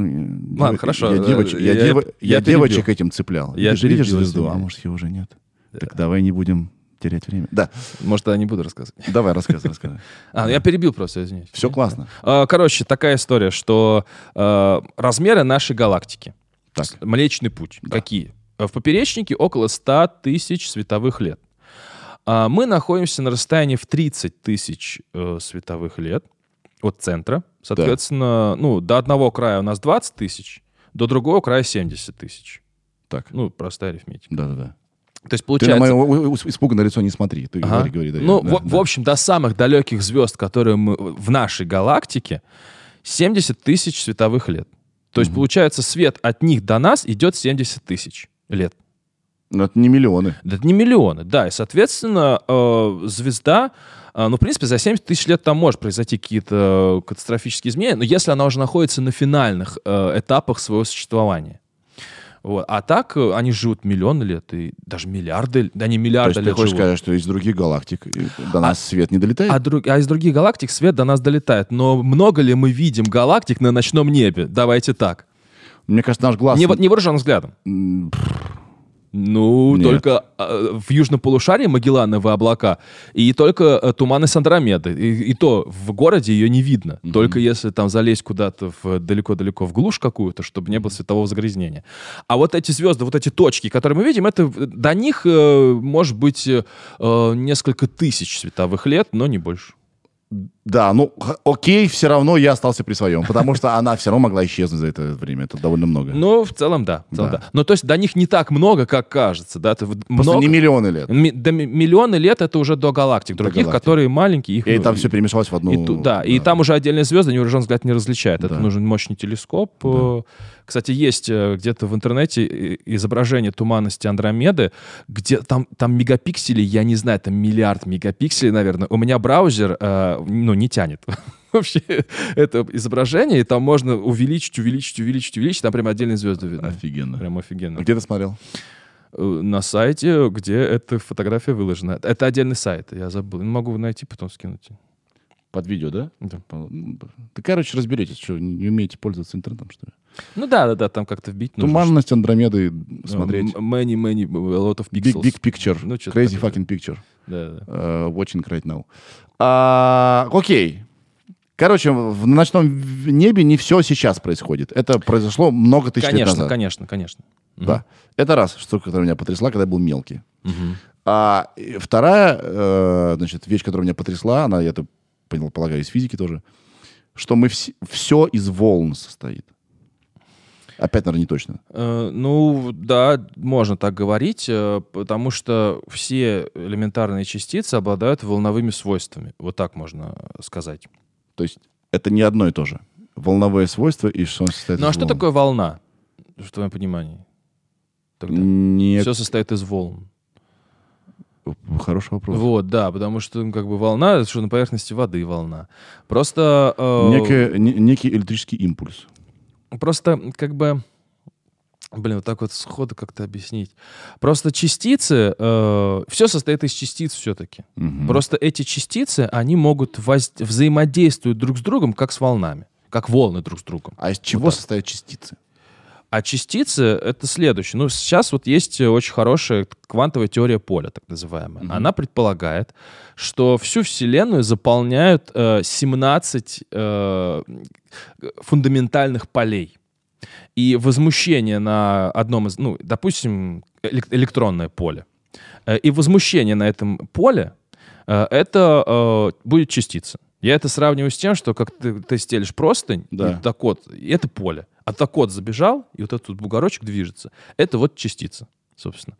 C: Ладно, хорошо.
B: Я, девочек, я,
C: Я-
B: дево-
C: я
B: я девочек этим цеплял.
C: Я
B: Ты же видишь звезду, а может, его уже нет. Так давай не будем терять время. Да,
C: Может, я не буду рассказывать.
B: давай, рассказывай, рассказывай.
C: А, я перебил просто, извините.
B: Все классно.
C: А, Короче, такая история, что э, размеры нашей галактики,
B: Так.
C: Млечный путь, какие? В поперечнике около 100 тысяч световых лет. А мы находимся на расстоянии в 30 тысяч э, световых лет от центра. Соответственно, ну, до одного края у нас 20 тысяч, до другого края 70 тысяч.
B: Так,
C: Ну, простая арифметика.
B: да-да-да.
C: То есть
B: Ты на
C: получается...
B: мое испуганное лицо не смотри. Ты
C: Ага.
B: говори, говори. да,
C: ну,
B: да,
C: в,
B: да.
C: в общем, до самых далеких звезд, которые мы в нашей галактике, 70 тысяч световых лет. То есть, получается, свет от них до нас идет 70 тысяч лет.
B: Но это не миллионы.
C: Да Это не миллионы, да. И, соответственно, э, звезда, э, ну, в принципе, за 70 тысяч лет там может произойти какие-то катастрофические изменения, но если она уже находится на финальных э, этапах своего существования. Вот. А так э, они живут миллионы лет, и даже миллиарды, да не
B: То
C: миллиарды
B: есть ты
C: лет
B: хочешь
C: живут.
B: сказать, что из других галактик э, до нас свет не долетает?
C: А, друг- а из других галактик свет до нас долетает. Но много ли мы видим галактик на ночном небе? Давайте так.
B: Мне кажется, наш глаз...
C: Не, невооруженным взглядом. Ну,
B: Нет.
C: только э, в южном полушарии Магеллановые облака, и только э, туманы с Андромеды. И, и то в городе ее не видно. Только если там залезть куда-то в- далеко-далеко в глушь какую-то, чтобы не было светового загрязнения. А вот эти звезды, вот эти точки, которые мы видим, это в- до них э, может быть э, э, несколько тысяч световых лет, но не больше.
B: Да, ну, окей, все равно я остался при своем, потому что она все равно могла исчезнуть за это время. Это довольно много.
C: Ну, в целом, да. В целом,
B: Да.
C: да. Ну, то есть до них не так много, как кажется. Да? Это
B: Просто
C: много...
B: не миллионы лет.
C: Ми- ми- миллионы лет это уже до галактик.
B: До
C: Других,
B: галактик.
C: которые маленькие. Их,
B: И
C: ну,
B: там все перемешалось в одну...
C: и ту- да, и там уже отдельные звезды невооруженный взгляд не различает. Это
B: Да.
C: нужен мощный телескоп. Э, Кстати, есть э, где-то в интернете э, изображение туманности Андромеды, где там, там мегапикселей, я не знаю, там миллиард мегапикселей, наверное. У меня браузер, э, ну, не тянет вообще это изображение, и там можно увеличить, увеличить, увеличить, увеличить. Там прям отдельные звезды видны.
B: Офигенно.
C: Прям офигенно.
B: Где ты смотрел?
C: Э, На сайте, где эта фотография выложена. Это отдельный сайт, я забыл. Могу найти, потом скинуть.
B: Под видео, да?
C: Да.
B: Ну, Ты, короче, разберетесь, что, не умеете пользоваться интернетом, что ли?
C: Ну да, да, да, там как-то вбить нужно.
B: Туманность Андромеды
C: что-
B: смотреть.
C: Many, many, a lot of
B: Big,
C: pixels.
B: big picture.
C: Ну,
B: Crazy
C: такое.
B: fucking picture.
C: Да, да.
B: Э, watching right now. А, окей. Короче, в ночном небе не все сейчас происходит. Это произошло много тысяч лет
C: Конечно,
B: назад.
C: конечно, конечно. Мгм.
B: Да. Это раз, штука, которая меня потрясла, когда я был мелкий.
C: Мгм.
B: А вторая, э, значит, вещь, которая меня потрясла, она, я это понял, полагаю, из физики тоже, что мы все из волн состоит. Опять, наверное, не точно.
C: Э, Ну, да, можно так говорить, э, потому что все элементарные частицы обладают волновыми свойствами. Вот так можно сказать.
B: То есть это не одно и то же. Волновые свойства и что состоит
C: Ну, а что
B: волн.
C: такое волна, в твоем понимании? Тогда.
B: Нет,
C: Все состоит из волн.
B: хороший вопрос.
C: Вот, да, потому что ну, как бы волна, это что на поверхности воды волна. Просто... э,
B: Некий, не- некий электрический импульс.
C: Просто как бы... Блин, вот так вот сходу как-то объяснить. Просто частицы, все состоит из частиц все-таки.
B: Мгм.
C: Просто эти частицы, они могут воз- взаимодействовать друг с другом, как с волнами, как волны друг с другом.
B: А из чего
C: так.
B: состоят частицы?
C: А частицы — это следующее. Ну, сейчас вот есть очень хорошая квантовая теория поля, так называемая.
B: Мгм.
C: Она предполагает, что всю Вселенную заполняют э, 17 э, фундаментальных полей. И возмущение на одном из, ну, допустим, элек- электронное поле. Э, И возмущение на этом поле э, это э, будет частица. Я это сравниваю с тем, что как ты, ты стелишь простынь,
B: Да.
C: и так вот, и это поле. А так вот забежал, и вот этот вот бугорочек движется. Это вот частица, собственно.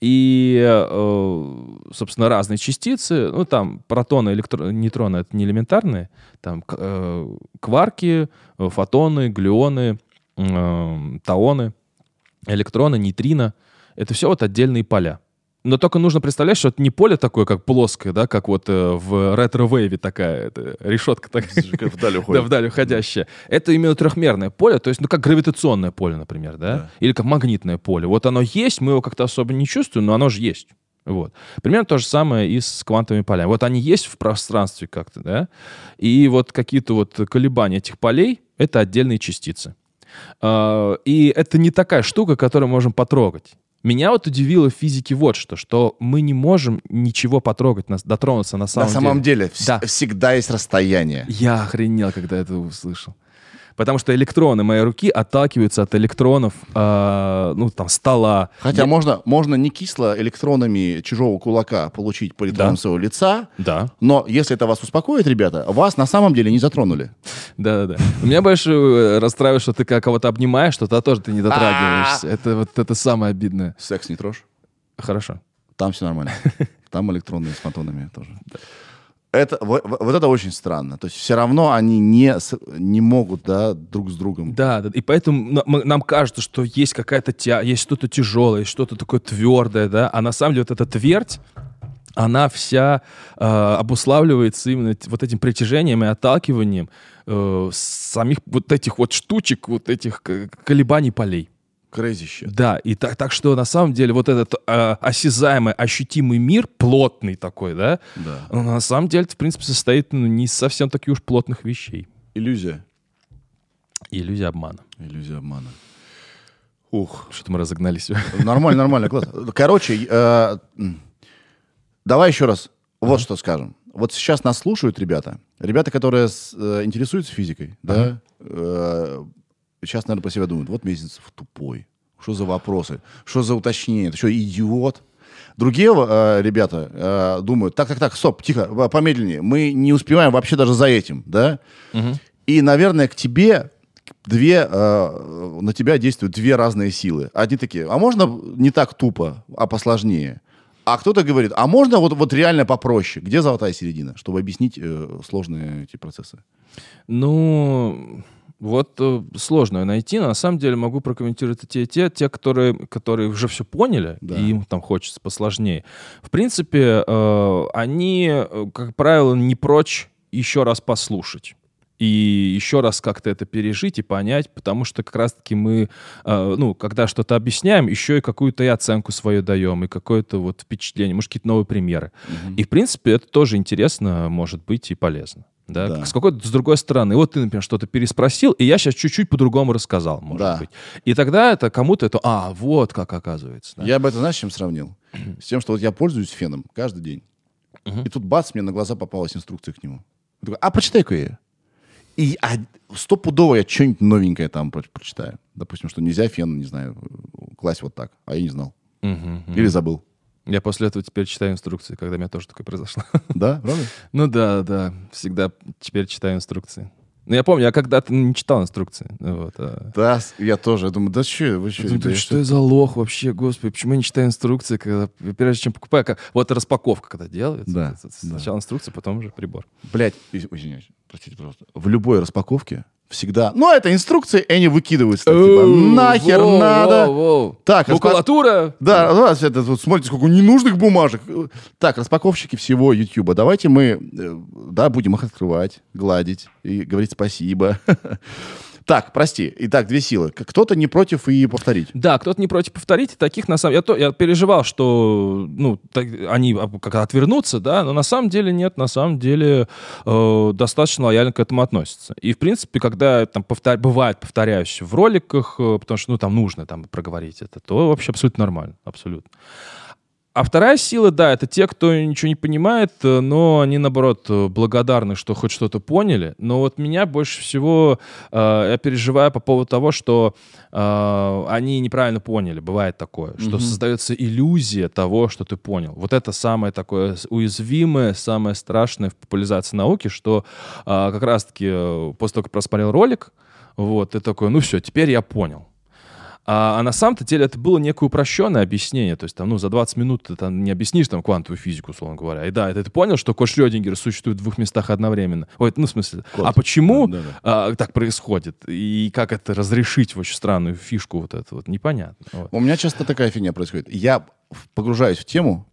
C: И, э, собственно, разные частицы, ну, там, протоны, электро- нейтроны — это не элементарные, там, э, кварки, э, фотоны, глюоны, э, таоны, электроны, нейтрино — это все вот отдельные поля. Но только нужно представлять, что это не поле такое, как плоское, да, как вот э, в ретро-вейве такая это, решетка такая.
B: Вдаль
C: Да,
B: уходит.
C: вдаль уходящее. Это именно трехмерное поле, то есть, ну, как гравитационное поле, например, да?
B: Да.
C: Или как магнитное поле. Вот оно есть, мы его как-то особо не чувствуем, но оно же есть. Вот. Примерно то же самое и с квантовыми полями. Вот они есть в пространстве как-то, да? И вот какие-то вот колебания этих полей — это отдельные частицы. А, И это не такая штука, которую можем потрогать. Меня вот удивило в физике вот что, что мы не можем ничего потрогать, нас- дотронуться на самом
B: На самом деле, вс-
C: Да.
B: всегда есть расстояние.
C: я охренел, когда это услышал. Потому что электроны моей руки отталкиваются от электронов, а, ну, там, стола.
B: Хотя
C: Я-
B: можно, можно не кисло электронами чужого кулака получить по электронам
C: Да.
B: своего лица,
C: Да,
B: но если это вас успокоит, ребята, вас на самом деле не затронули.
C: да, да, да. Меня больше э, расстраивает, что ты кого-то обнимаешь, что то тоже ты не дотрагиваешься. Это вот это самое обидное.
B: Секс не трожь.
C: Хорошо.
B: Там все нормально. Там электронные с фотонами тоже. Это, во- во- вот это очень странно. То есть все равно они не, не могут да, друг с другом.
C: Да, да. И поэтому нам кажется, что есть какая-то тя, есть что-то тяжелое, есть что-то такое твердое, да. А на самом деле вот эта твердь, она вся э, обуславливается именно вот этим притяжением и отталкиванием э, самих вот этих вот штучек, вот этих колебаний полей.
B: Crazy shit.
C: Да, и так, так что на самом деле вот этот э, осязаемый, ощутимый мир, плотный такой, да,
B: Да.
C: на самом деле, в принципе, состоит ну, не совсем таких уж плотных вещей.
B: Иллюзия.
C: Иллюзия обмана.
B: Иллюзия обмана. Ух.
C: Что-то мы разогнались.
B: Нормально, нормально, класс. Короче, э, давай еще раз вот что скажем. Вот сейчас нас слушают ребята. Ребята, которые с- э, интересуются физикой, да, э, сейчас, наверное, по себе думают, вот Мезенцев тупой. Что за вопросы? Что за уточнение? Ты что, идиот? Другие э, ребята э, думают, так, так, так, стоп, тихо, э, помедленнее. Мы не успеваем вообще даже за этим, да? И, наверное, к тебе две, э, на тебя действуют две разные силы. Одни такие, а можно не так тупо, а посложнее? А кто-то говорит, а можно вот, вот реально попроще? Где золотая середина, чтобы объяснить э, сложные эти процессы?
C: Ну, вот э, сложно найти, но на самом деле могу прокомментировать и те, и те, те, которые, которые уже все поняли,
B: Да.
C: и им там хочется посложнее. В принципе, э, они, э, как правило, не прочь еще раз послушать. И еще раз как-то это пережить и понять, потому что как раз-таки мы, э, ну, когда что-то объясняем, еще и какую-то и оценку свою даем, и какое-то вот впечатление, может, какие-то новые примеры. И, в принципе, это тоже интересно, может быть, и полезно. Да,
B: Да.
C: с какой-то с другой стороны. Вот ты, например, что-то переспросил, и я сейчас чуть-чуть по-другому рассказал, может
B: Да.
C: быть. И тогда это кому-то это, а, вот как оказывается. да.
B: Я бы это, знаешь, чем сравнил? С тем, что вот я пользуюсь феном каждый день. И тут бац, мне на глаза попалась инструкция к нему. Я такой, а почитай-ка ее. И а, стопудово я что-нибудь новенькое там про- прочитаю. Допустим, что нельзя фен, не знаю, класть вот так. А я не знал.
C: Мгм.
B: Или забыл.
C: Я после этого теперь читаю инструкции, когда у меня тоже такое произошло.
B: Да, правда?
C: Ну да, да, всегда теперь читаю инструкции. Ну я помню, я когда-то не читал инструкции. Вот, а-
B: Да, я тоже. Я думаю, да что, вы что?
C: Думаю, что я за лох вообще, господи, почему я не читаю инструкции, когда, прежде чем покупаю, как- вот распаковка, когда делается,
B: Да,
C: вот,
B: да.
C: сначала инструкция, потом уже прибор.
B: Блять, извиняюсь, простите, пожалуйста. В любой распаковке всегда... Ну, это инструкции, и они выкидываются. так, типа, нахер
C: Воу,
B: надо.
C: воу, воу.
B: Так, распак-
C: макулатура.
B: Да, ну, вот это вот смотрите, сколько ненужных бумажек. Так, распаковщики всего Ютуба, давайте мы, э, да, будем их открывать, гладить и говорить спасибо. Так, прости. Итак, две силы. Кто-то не против и повторить.
C: Да, кто-то не против повторить. Таких на самом я, то, я переживал, что ну, так- они как отвернутся, да, но на самом деле нет, на самом деле э, достаточно лояльно к этому относятся. И, в принципе, когда там повтор- бывает повторяющие в роликах, э, потому что ну, там нужно там, проговорить это, то вообще абсолютно нормально, абсолютно. А вторая сила, да, это те, кто ничего не понимает, э, но они, наоборот, э, благодарны, что хоть что-то поняли. Но вот меня больше всего, э, я переживаю по поводу того, что э, они неправильно поняли. Бывает такое, что создается иллюзия того, что ты понял. Вот это самое такое уязвимое, самое страшное в популяризации науки, что э, как раз-таки э, после того, как просмотрел ролик, вот, ты такой, ну все, теперь я понял. А, а на самом-то деле это было некое упрощенное объяснение. То есть там, ну, за 20 минут ты там не объяснишь там квантовую физику, условно говоря. И да, это ты понял, что кот Шрёдингер существует в двух местах одновременно. Ой, ну, в смысле,
B: Кот.
C: а почему
B: Да, да,
C: а, так происходит? И как это разрешить в очень странную фишку вот эту вот, непонятно. Вот.
B: У меня часто такая фигня происходит. Я погружаюсь в тему,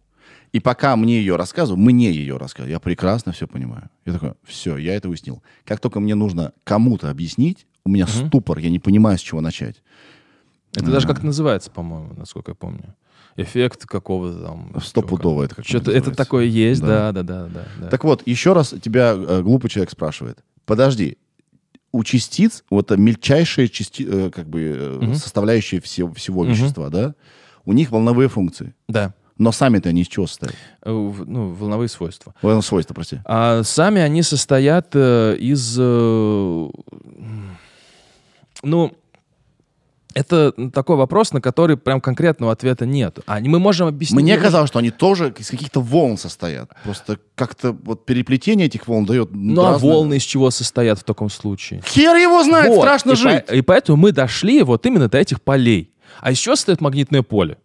B: и пока мне ее рассказываю, мне ее рассказываю, я прекрасно все понимаю. Я такой, все, я это уяснил. Как только мне нужно кому-то объяснить, у меня ступор, я не понимаю, с чего начать.
C: Это даже как называется, по-моему, насколько я помню. Эффект какого-то там...
B: Стопудово это как
C: Что-то это такое есть,
B: Да.
C: да, да, да, да.
B: Так вот, еще раз тебя э, глупый человек спрашивает. Подожди, у частиц, вот мельчайшие части, э, как бы, э,
C: Мгм.
B: составляющие все, всего вещества, да, у них волновые функции.
C: Да.
B: Но сами-то они из чего состоят?
C: Э, Ну, волновые свойства.
B: Волновые свойства, прости.
C: А сами они состоят э, из... э, ну, это такой вопрос, на который прям конкретного ответа нет. А мы можем объяснить...
B: Мне казалось, что они тоже из каких-то волн состоят. Просто как-то вот переплетение этих волн дает...
C: Ну, а
B: разное-
C: волны из чего состоят в таком случае?
B: Хер его знает,
C: Вот.
B: страшно
C: и
B: жить.
C: по- и поэтому мы дошли вот именно до этих полей. А чего состоит магнитное поле?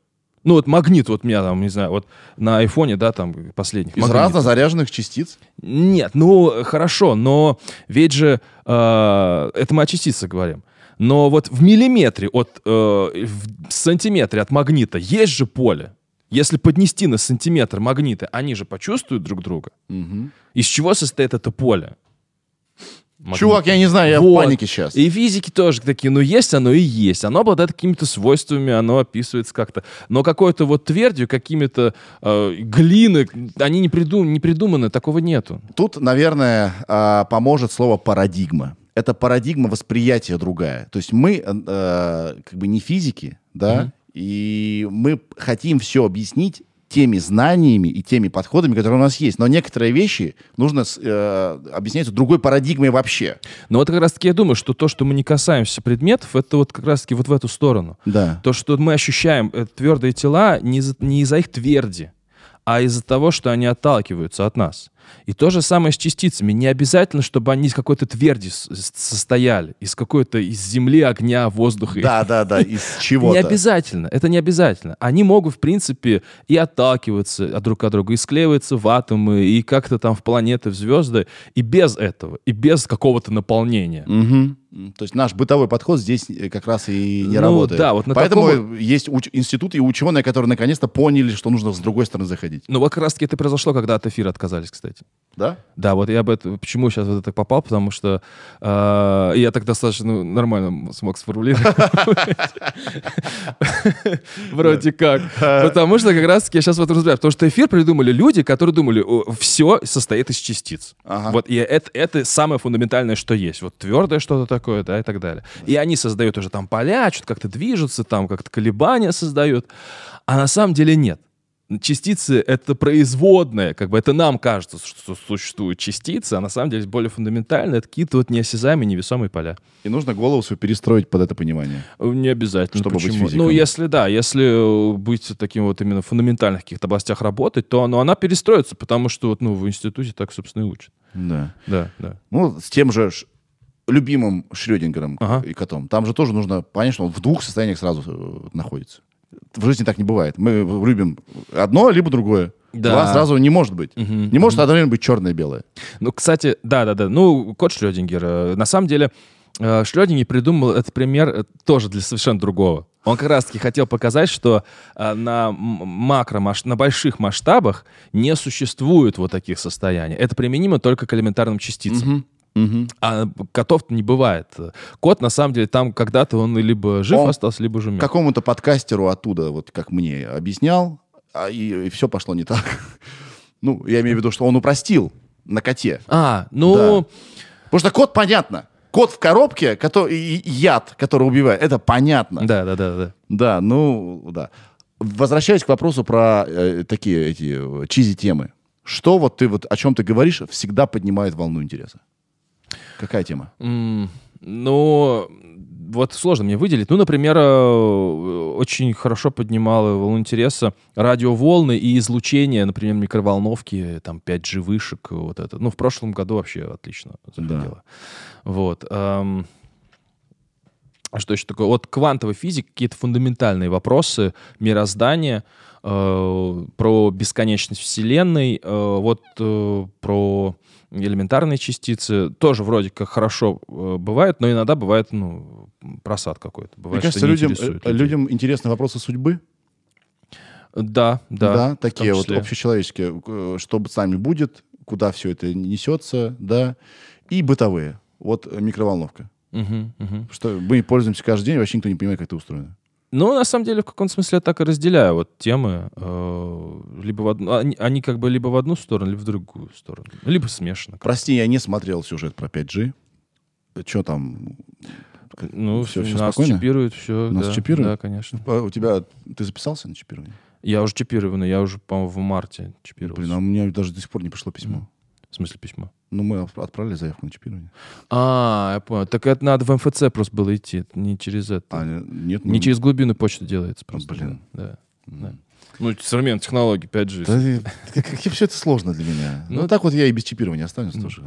C: Ну, вот магнит, вот у меня там, не знаю, вот на айфоне, да, там, последних.
B: Из
C: магнит.
B: разно заряженных частиц.
C: Нет, ну, хорошо, но ведь же, э, это мы о частице говорим. Но вот в миллиметре от, э, в сантиметре от магнита есть же поле. Если поднести на сантиметр магниты, они же почувствуют друг друга.
B: Мгм.
C: Из чего состоит это поле? Магнит.
B: Чувак, я не знаю, я
C: Вот.
B: в панике сейчас.
C: И физики тоже такие, ну есть оно и есть. Оно обладает какими-то свойствами, оно описывается как-то. Но какой-то вот твердью, какими-то э, глины, они не, придум- не придуманы, такого нету.
B: Тут, наверное, а, поможет слово парадигма. Это парадигма восприятия другая. То есть мы э, э, как бы не физики, да,
C: Мгм.
B: и мы хотим все объяснить теми знаниями и теми подходами, которые у нас есть. Но некоторые вещи нужно э, объяснять другой парадигмой вообще.
C: Но вот как раз-таки я думаю, что то, что мы не касаемся предметов, это вот как раз-таки вот в эту сторону.
B: Да.
C: То, что мы ощущаем э, твердые тела не из- не из-за их тверди, а из-за того, что они отталкиваются от нас. И то же самое с частицами. Не обязательно, чтобы они из какой-то тверди состояли, из какой-то из земли, огня, воздуха.
B: Да, да, да, из
C: Не
B: чего-то.
C: обязательно, это не обязательно. Они могут, в принципе, и отталкиваться от друг от друга, и склеиваться в атомы, и как-то там в планеты, в звезды, и без этого, и без какого-то наполнения.
B: М, То есть наш бытовой подход здесь э, как раз и не
C: Ну,
B: работает.
C: да, вот на
B: Поэтому
C: таком-
B: есть уч- институты и ученые, которые наконец-то поняли, что нужно с другой стороны заходить.
C: Ну вот как раз-таки это произошло, когда от эфира отказались, кстати. Кстати.
B: Да?
C: Да, вот я об этом, почему сейчас вот это попал, потому что э, я так достаточно ну, нормально смог сформулировать. Вроде как. Потому что как раз-таки я сейчас вот разбираю. Потому что эфир придумали люди, которые думали, все состоит из частиц. Вот и это, это самое фундаментальное, что есть. Вот твердое что-то такое, да, и так далее. И они создают уже там поля, что-то как-то движутся, там как-то колебания создают. А на самом деле нет частицы — это производная, как бы это нам кажется, что существуют частицы, а на самом деле более фундаментально это какие-то вот неосязаемые невесомые поля.
B: И нужно голову свою перестроить под это понимание.
C: Не обязательно.
B: Чтобы
C: Почему?
B: быть физиком.
C: Ну, если да, если э, быть таким вот именно фундаментальных каких-то областях работать, то ну, она перестроится, потому что вот, ну, в институте так, собственно, и учат.
B: Да.
C: Да, да.
B: Ну, с тем же любимым Шрёдингером
C: Ага.
B: и котом. Там же тоже нужно понять, что он в двух состояниях сразу э, находится. В жизни так не бывает. Мы любим одно, либо другое.
C: Да.
B: Два сразу не может быть.
C: Мгм,
B: Не может одновременно быть черное и белое.
C: Ну, кстати, да-да-да. Ну, кот Шрёдингер. э, На самом деле, э, Шрёдингер придумал этот пример э, тоже для совершенно другого. Он как раз-таки хотел показать, что на макро, на больших масштабах не существует вот таких состояний. Это применимо только к элементарным частицам.
B: Мгм.
C: А котов-то не бывает. Кот, на самом деле, там когда-то он либо жив
B: Он
C: остался, либо мертв.
B: Какому-то подкастеру оттуда, вот как мне объяснял, а и, все пошло не так. Ну, я имею в виду, что он упростил на коте.
C: А, ну...
B: Потому что кот понятно. Кот в коробке, который, и- и яд, который убивает, это понятно.
C: Да, да, да, да.
B: Да, ну, да. Возвращаясь к вопросу про э, такие эти э, чизи темы. Что вот ты вот о чем ты говоришь, всегда поднимает волну интереса? Какая тема?
C: М, Ну, вот сложно мне выделить. Ну, например, э, очень хорошо поднимало волну интереса радиоволны и излучение, например, микроволновки, там 5G вышек, вот это. Ну, в прошлом году вообще отлично заходило. Вот. эм, Что еще такое? Вот квантовая физика, какие-то фундаментальные вопросы мироздания, э, про бесконечность Вселенной, э, вот э, про элементарные частицы тоже вроде как хорошо э, бывает, но иногда бывает, ну, просад какой-то.
B: Мне
C: Бывает,
B: кажется,
C: что не
B: людям, э, людям интересны вопросы судьбы.
C: Да, да. в
B: такие вот общечеловеческие. э, Что бы с нами будет, куда все это несется, да. И бытовые. Вот э, микроволновка.
C: Мгм, мгм.
B: Что мы пользуемся каждый день, вообще никто не понимает, как это устроено.
C: Ну, на самом деле, в каком-то смысле я так и разделяю вот темы. э, либо в одну, они, они как бы либо в одну сторону, либо в другую сторону. Либо смешано.
B: Прости, я не смотрел сюжет про 5G. Что там?
C: Ну, все,
B: всё
C: нас
B: спокойно?
C: чипируют, все.
B: Нас
C: да,
B: чипируют?
C: Да, конечно.
B: А У тебя... Ты записался на чипирование?
C: Я уже чипированный, я уже, по-моему, в марте чипировался.
B: Блин, а у меня даже до сих пор не пришло письмо.
C: В смысле письмо?
B: Ну, мы отп- отправили заявку на чипирование.
C: А, я понял. Так это надо в МФЦ просто было идти, не через это.
B: А, нет,
C: не
B: ну,
C: через глубину почты делается просто.
B: блин.
C: Да. да. Ну, современные технологии, 5G.
B: Да, как, как все это сложно для меня. Ну,
C: Ну,
B: так вот я и без чипирования останусь тоже.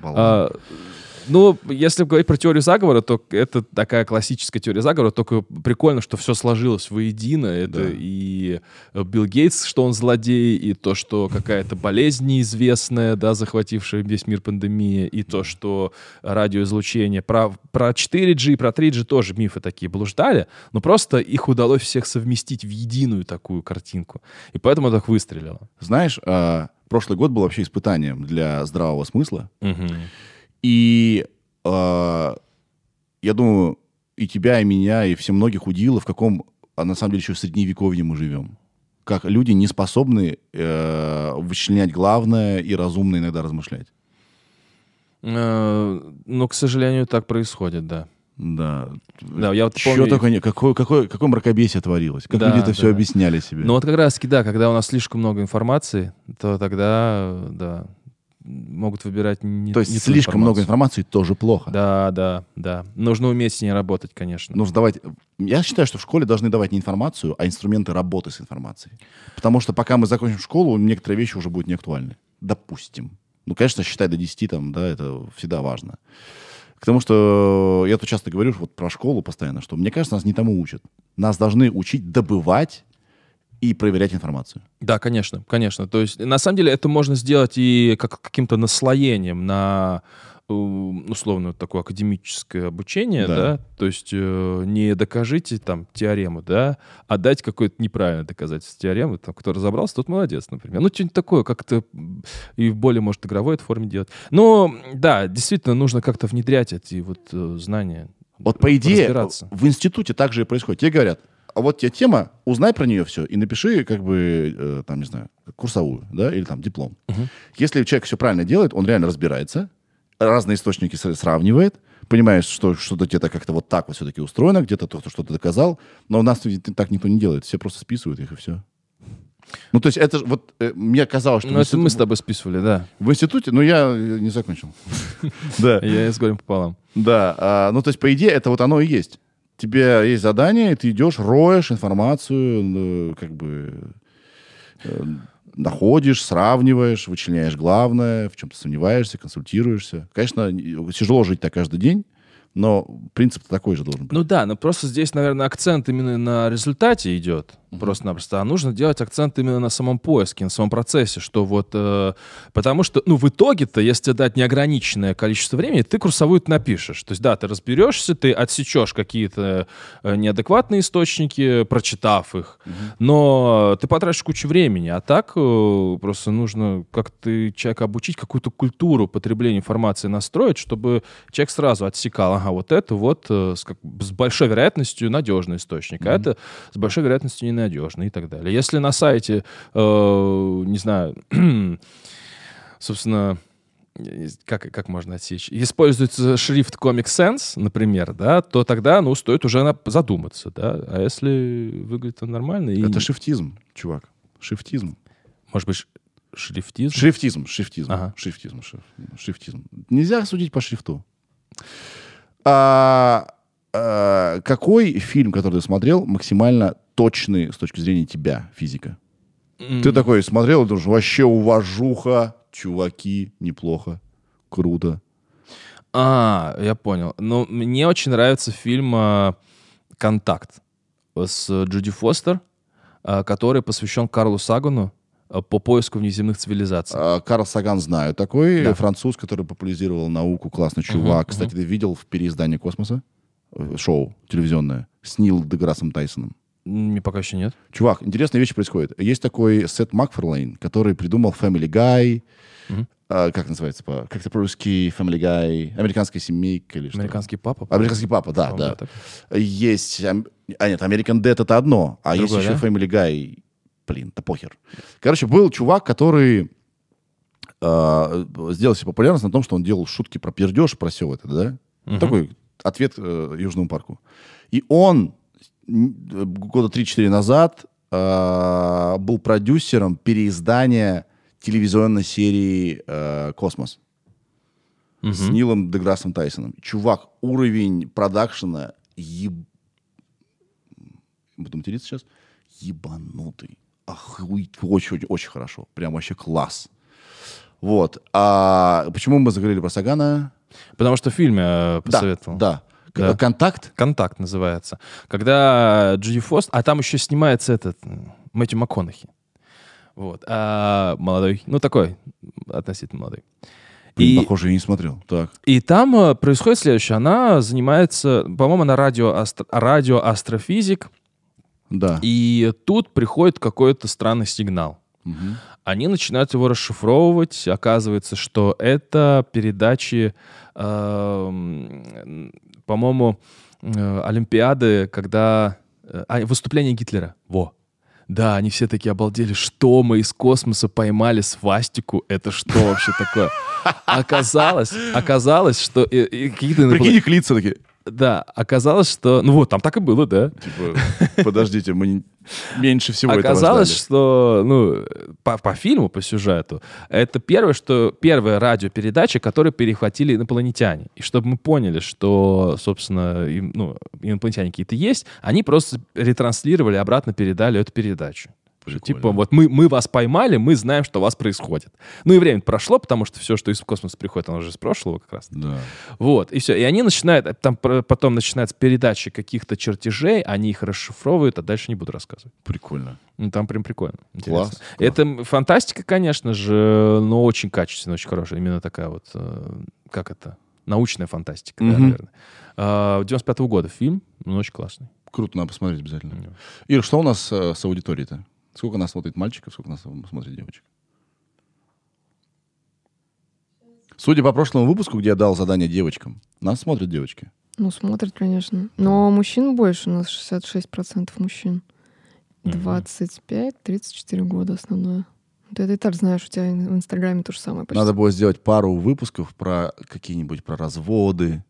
B: Болван.
C: А, ну, если говорить про теорию заговора, то это такая классическая теория заговора, только прикольно, что все сложилось воедино. Это
B: Да.
C: и э, Билл Гейтс, что он злодей, и то, что какая-то болезнь неизвестная, да, захватившая весь мир пандемия, и то, что радиоизлучение. Про, про 4G, про 3G тоже мифы такие блуждали, но просто их удалось всех совместить в единую такую картинку. И поэтому так выстрелило.
B: Знаешь, а, прошлый год был вообще испытанием для здравого смысла.
C: Мгм.
B: И а, я думаю, и тебя, и меня, и все многих удивило, в каком, а на самом деле, еще средневековье мы живем. Как люди не способны э, вычленять главное и разумно иногда размышлять.
C: Э, Ну, к сожалению, так происходит, да.
B: Да.
C: Да, я вот
B: Чё
C: помню-
B: только не... Какое, какое, какое мракобесие творилось. Как
C: Да,
B: люди это все
C: да.
B: объясняли себе.
C: Ну вот как раз таки, да, когда у нас слишком много информации, то тогда, э, да, могут выбирать не
B: То есть
C: не
B: слишком много
C: информацию.
B: информации тоже плохо.
C: Да, да, да. Нужно уметь с ней работать, конечно.
B: Нужно давать... Я считаю, что в школе должны давать не информацию, а инструменты работы с информацией. Потому что пока мы закончим школу, некоторые вещи уже будут неактуальны. Допустим. Ну, конечно, считай до 10, там, да, это всегда важно. К тому, что я тут часто говорю вот про школу постоянно, что мне кажется, нас не тому учат. Нас должны учить добывать и проверять информацию.
C: Да, конечно, конечно. То есть, на самом деле, это можно сделать и как каким-то наслоением на э, условно такое академическое обучение,
B: Да.
C: да, то есть э, не докажите там теорему, да, а дать какое-то неправильное доказательство теоремы, там, кто разобрался, тот молодец, например. Ну, что-нибудь такое, как-то и в более, может, игровой форме делать. Но, да, действительно, нужно как-то внедрять эти вот э, знания.
B: Вот по идее в институте так же и происходит. Тебе говорят, а вот тебе тема, узнай про нее все и напиши, как бы, э, там, не знаю, курсовую, да, или там диплом. Если человек все правильно делает, он реально разбирается, разные источники сравнивает, понимаешь, что что-то где-то как-то вот так вот все-таки устроено, где-то кто-то что-то доказал, но у нас так никто не делает, все просто списывают их и все. Ну, то есть это же, вот, э, мне казалось, что
C: Ну, это мы с тобой списывали, да.
B: в институте, ну, я э, не закончил. Да.
C: Я с горем пополам.
B: Да, а, ну то есть, по идее, это вот оно и есть. Тебе есть задание, и ты идешь, роешь информацию, ну, как бы э, находишь, сравниваешь, вычленяешь главное, в чем ты сомневаешься, консультируешься. Конечно, не- тяжело жить так каждый день, но принцип такой же должен быть.
C: Ну да, но просто здесь, наверное, акцент именно на результате идет. Просто-напросто. А нужно делать акцент именно на самом поиске, на самом процессе, что вот... э, потому что, ну, в итоге-то, если тебе дать неограниченное количество времени, ты курсовую напишешь. То есть, да, ты разберешься, ты отсечешь какие-то э, неадекватные источники, прочитав их, но ты потратишь кучу времени. А так э, просто нужно как-то человека обучить, какую-то культуру потребления информации настроить, чтобы человек сразу отсекал, ага, вот это вот э, с, как- с большой вероятностью надежный источник, а это с большой вероятностью ненадежный и так далее. Если на сайте, э, не знаю, собственно, з- как, как можно отсечь? Используется шрифт Comic Sans, например, да, то тогда, ну, стоит уже задуматься, да. А если выглядит он нормально, и,
B: Это шрифтизм, чувак. Шрифтизм.
C: может быть, шрифтизм?
B: Шрифтизм, шрифтизм,
C: Ага.
B: шрифтизм, шриф- шрифтизм. Нельзя судить по шрифту. А, а, какой фильм, который ты смотрел, максимально точный с точки зрения тебя, физика? Ты такой смотрел и думаешь, вообще уважуха, чуваки, неплохо, круто.
C: А, я понял. Ну, мне очень нравится фильм а, «Контакт» с Джуди Фостер, а, который посвящен Карлу Сагану а, по поиску внеземных цивилизаций.
B: А, Карл Саган знаю такой,
C: Да.
B: француз, который популяризировал науку, классный чувак. Кстати, ты видел в переиздании космоса Э, шоу телевизионное с Нил Деграссом Тайсоном?
C: Мне пока еще нет.
B: Чувак, интересная вещь происходит. Есть такой Сет Макфарлейн, который придумал Family Guy.
C: Мгм.
B: А, как называется? по- Как-то по-русски Family Guy. Американская семейка или что?
C: Американский папа.
B: Американский папа, да,
C: по-моему,
B: да.
C: так.
B: Есть... А нет, American Dad это одно. А есть
C: Другое,
B: еще
C: да?
B: Family Guy. Блин, да похер. Короче, был чувак, который а, сделал себе популярность на том, что он делал шутки про пердеж, про все это, да?
C: Мгм.
B: Такой ответ э, Южному парку. И он года 3-4 назад э, был продюсером переиздания телевизионной серии э, «Космос» с
C: Мгм.
B: Нилом Деграссом Тайсоном. Чувак, уровень продакшена еб... Буду материться сейчас? Ебанутый. Охуеть. Очень, очень, очень хорошо. Прям вообще класс. Вот. А почему мы заговорили про Сагана?
C: Потому что в фильме посоветовал.
B: Да, да.
C: Да.
B: Контакт?
C: «Контакт» называется. Когда Джуди Фост... А там еще снимается этот Мэтью МакКонахи. Вот. А, молодой. Ну, такой относительно молодой.
B: Блин,
C: И-
B: похоже, я не смотрел. Так.
C: И там э, происходит следующее. Она занимается, по-моему, она радиоастро- радиоастрофизик.
B: Да.
C: И тут приходит какой-то странный сигнал.
B: Мгм.
C: Они начинают его расшифровывать. Оказывается, что это передачи, эм, по-моему, э, Олимпиады, когда... э, а, выступление Гитлера. Во. Да, они все такие обалдели. Что мы из космоса поймали свастику? Это что вообще такое? Оказалось, оказалось, что и- и какие-то... инопло-
B: Прикинь, их лица такие.
C: Да, оказалось, что... Ну вот, там так и было, да.
B: Типа, подождите, мы меньше всего этого
C: Оказалось,
B: ждали.
C: что, ну, по, по фильму, по сюжету, это первое, что первая радиопередача, которую перехватили инопланетяне. И чтобы мы поняли, что, собственно, им, ну, инопланетяне какие-то есть, они просто ретранслировали, обратно передали эту передачу.
B: Прикольно.
C: Типа, вот мы, мы вас поймали, мы знаем, что у вас происходит. Ну и время прошло, потому что все, что из космоса приходит, оно уже из прошлого как раз.
B: Да.
C: Вот, и все. И они начинают, э, там потом начинается передача каких-то чертежей, они их расшифровывают, а дальше не буду рассказывать.
B: Прикольно.
C: Ну, там прям прикольно.
B: Класс,
C: интересно. Это фантастика, конечно же, но очень качественная, очень хорошая. Именно такая вот, э, как это, научная фантастика, да,
B: Мгм.
C: наверное. А, 95 года фильм, ну, очень классный.
B: Круто, надо посмотреть обязательно.
C: Да.
B: Ир, что у нас э, с аудиторией-то? Сколько нас смотрит мальчиков, сколько нас смотрит девочек? Судя по прошлому выпуску, где я дал задание девочкам, нас смотрят девочки.
D: Ну, смотрят, конечно. Но мужчин больше, у нас 66% мужчин.
C: Мгм.
D: 25-34 года основное. Ты это и так знаешь, у тебя в Инстаграме то же самое почти.
B: Надо было сделать пару выпусков про какие-нибудь про разводы,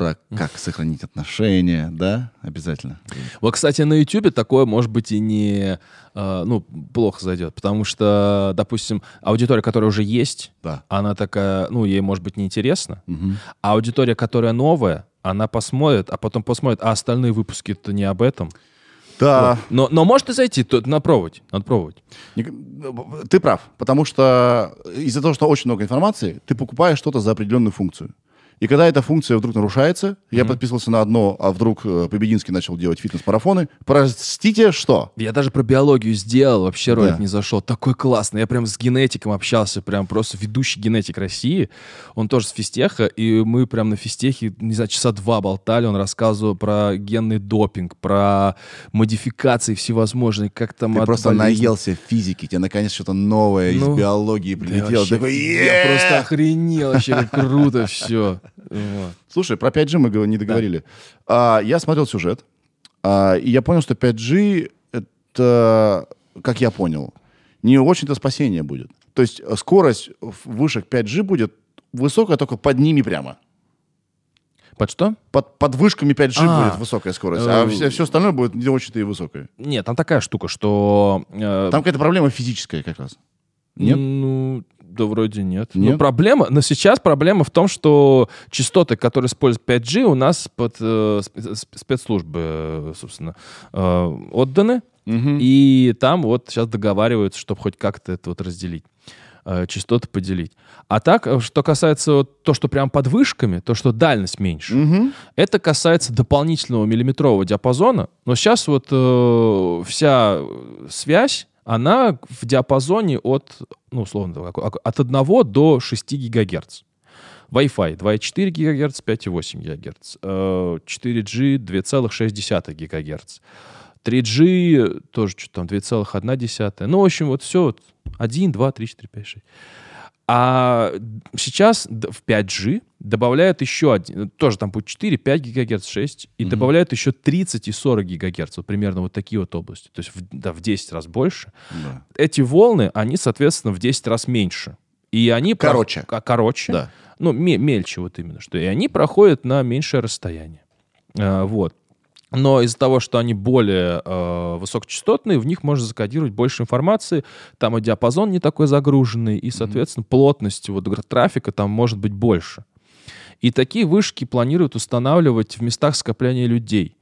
B: про как сохранить отношения, да? Обязательно.
C: Вот, кстати, на YouTube такое, может быть, и не, э, ну, плохо зайдет, потому что, допустим, аудитория, которая уже есть,
B: Да.
C: она такая, ну, ей, может быть, неинтересно,
B: Мгм.
C: а аудитория, которая новая, она посмотрит, а потом посмотрит, а остальные выпуски-то не об этом.
B: Да.
C: Вот. Но, но может и зайти, то надо пробовать, надо пробовать.
B: Не- Ты прав, потому что из-за того, что очень много информации, ты покупаешь что-то за определенную функцию. И когда эта функция вдруг нарушается, я подписывался на одно, а вдруг э, Побединский начал делать фитнес-марафоны. Простите, что?
C: Я даже про биологию сделал, вообще ролик
B: Да.
C: не зашел. Такой классный. Я прям с генетиком общался, прям просто ведущий генетик России. Он тоже с физтеха, и мы прям на физтехе, не знаю, часа два болтали. Он рассказывал про генный допинг, про модификации всевозможные, как там
B: Ты
C: от
B: просто
C: болезней.
B: наелся физики, тебе наконец что-то новое
C: Ну,
B: из биологии
C: Да
B: прилетело.
C: вообще,
B: Такой,
C: Я просто охренел, вообще как круто все.
B: Слушай, про 5G мы не договорили. А, я смотрел сюжет, а, и я понял, что 5G это, как я понял, не очень-то спасение будет. То есть скорость вышек 5G будет высокая только под ними прямо.
C: Под что?
B: Под, под вышками 5G
C: А.
B: будет высокая скорость, а все, все остальное будет не очень-то и высокое.
C: Нет, там такая штука, что... э,
B: Там какая-то проблема физическая как раз. Нет?
C: Ну, да вроде нет.
B: Нет?
C: Ну, проблема, но сейчас проблема в том, что частоты, которые используют 5G, у нас под э, сп- спецслужбы, э, собственно, э, отданы.
B: Мгм.
C: И там вот сейчас договариваются, чтобы хоть как-то это вот разделить э, частоты поделить. А так, э, что касается вот то, что прям под вышками, то, что дальность меньше,
B: Мгм.
C: это касается дополнительного миллиметрового диапазона, но сейчас вот э, вся э, связь, она в диапазоне от, ну, условно, такой, от 1 до 6 гигагерц. Wi-Fi 2,4 ГГц, 5,8 ГГц. Э, 4G 2,6 ГГц. 3G тоже что-то там 2,1. Ну, в общем, вот все вот 1, 2, 3, 4, 5, 6. А сейчас в 5G добавляют еще один, тоже там будет 4, 5 гигагерц, 6, и добавляют еще 30 и 40 гигагерц, вот примерно вот такие вот области, то есть в, да, в 10 раз больше.
B: Да.
C: Эти волны, они, соответственно, в 10 раз меньше. И они... про-
B: Короче.
C: ко- короче.
B: Да.
C: Ну, ме- мельче вот именно, что и они проходят на меньшее расстояние. А, вот. Но из-за того, что они более э, высокочастотные, в них можно закодировать больше информации, там и диапазон не такой загруженный, и, соответственно, плотность вот, трафика там может быть больше. И такие вышки планируют устанавливать в местах скопления людей.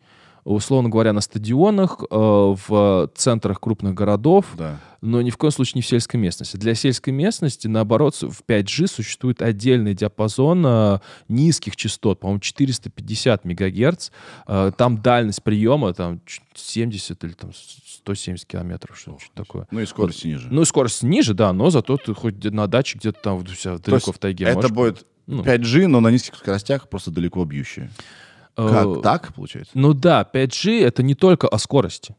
C: Условно говоря, на стадионах, э, в центрах крупных городов,
B: Да.
C: но ни в коем случае не в сельской местности. Для сельской местности, наоборот, в 5G существует отдельный диапазон э, низких частот, по-моему, 450 мегагерц. Э, там дальность приема там ч- 70 или там 170 километров, что-то такое.
B: Ну и скорость ниже.
C: Ну, и скорость ниже, да, но зато ты хоть на даче где-то там вот у себя далеко в тайге
B: это
C: можешь-
B: будет
C: Ну.
B: 5G, но на низких скоростях просто далеко бьющие.
C: Э,
B: Как? Так получается?
C: Ну да, 5G это не только о скорости.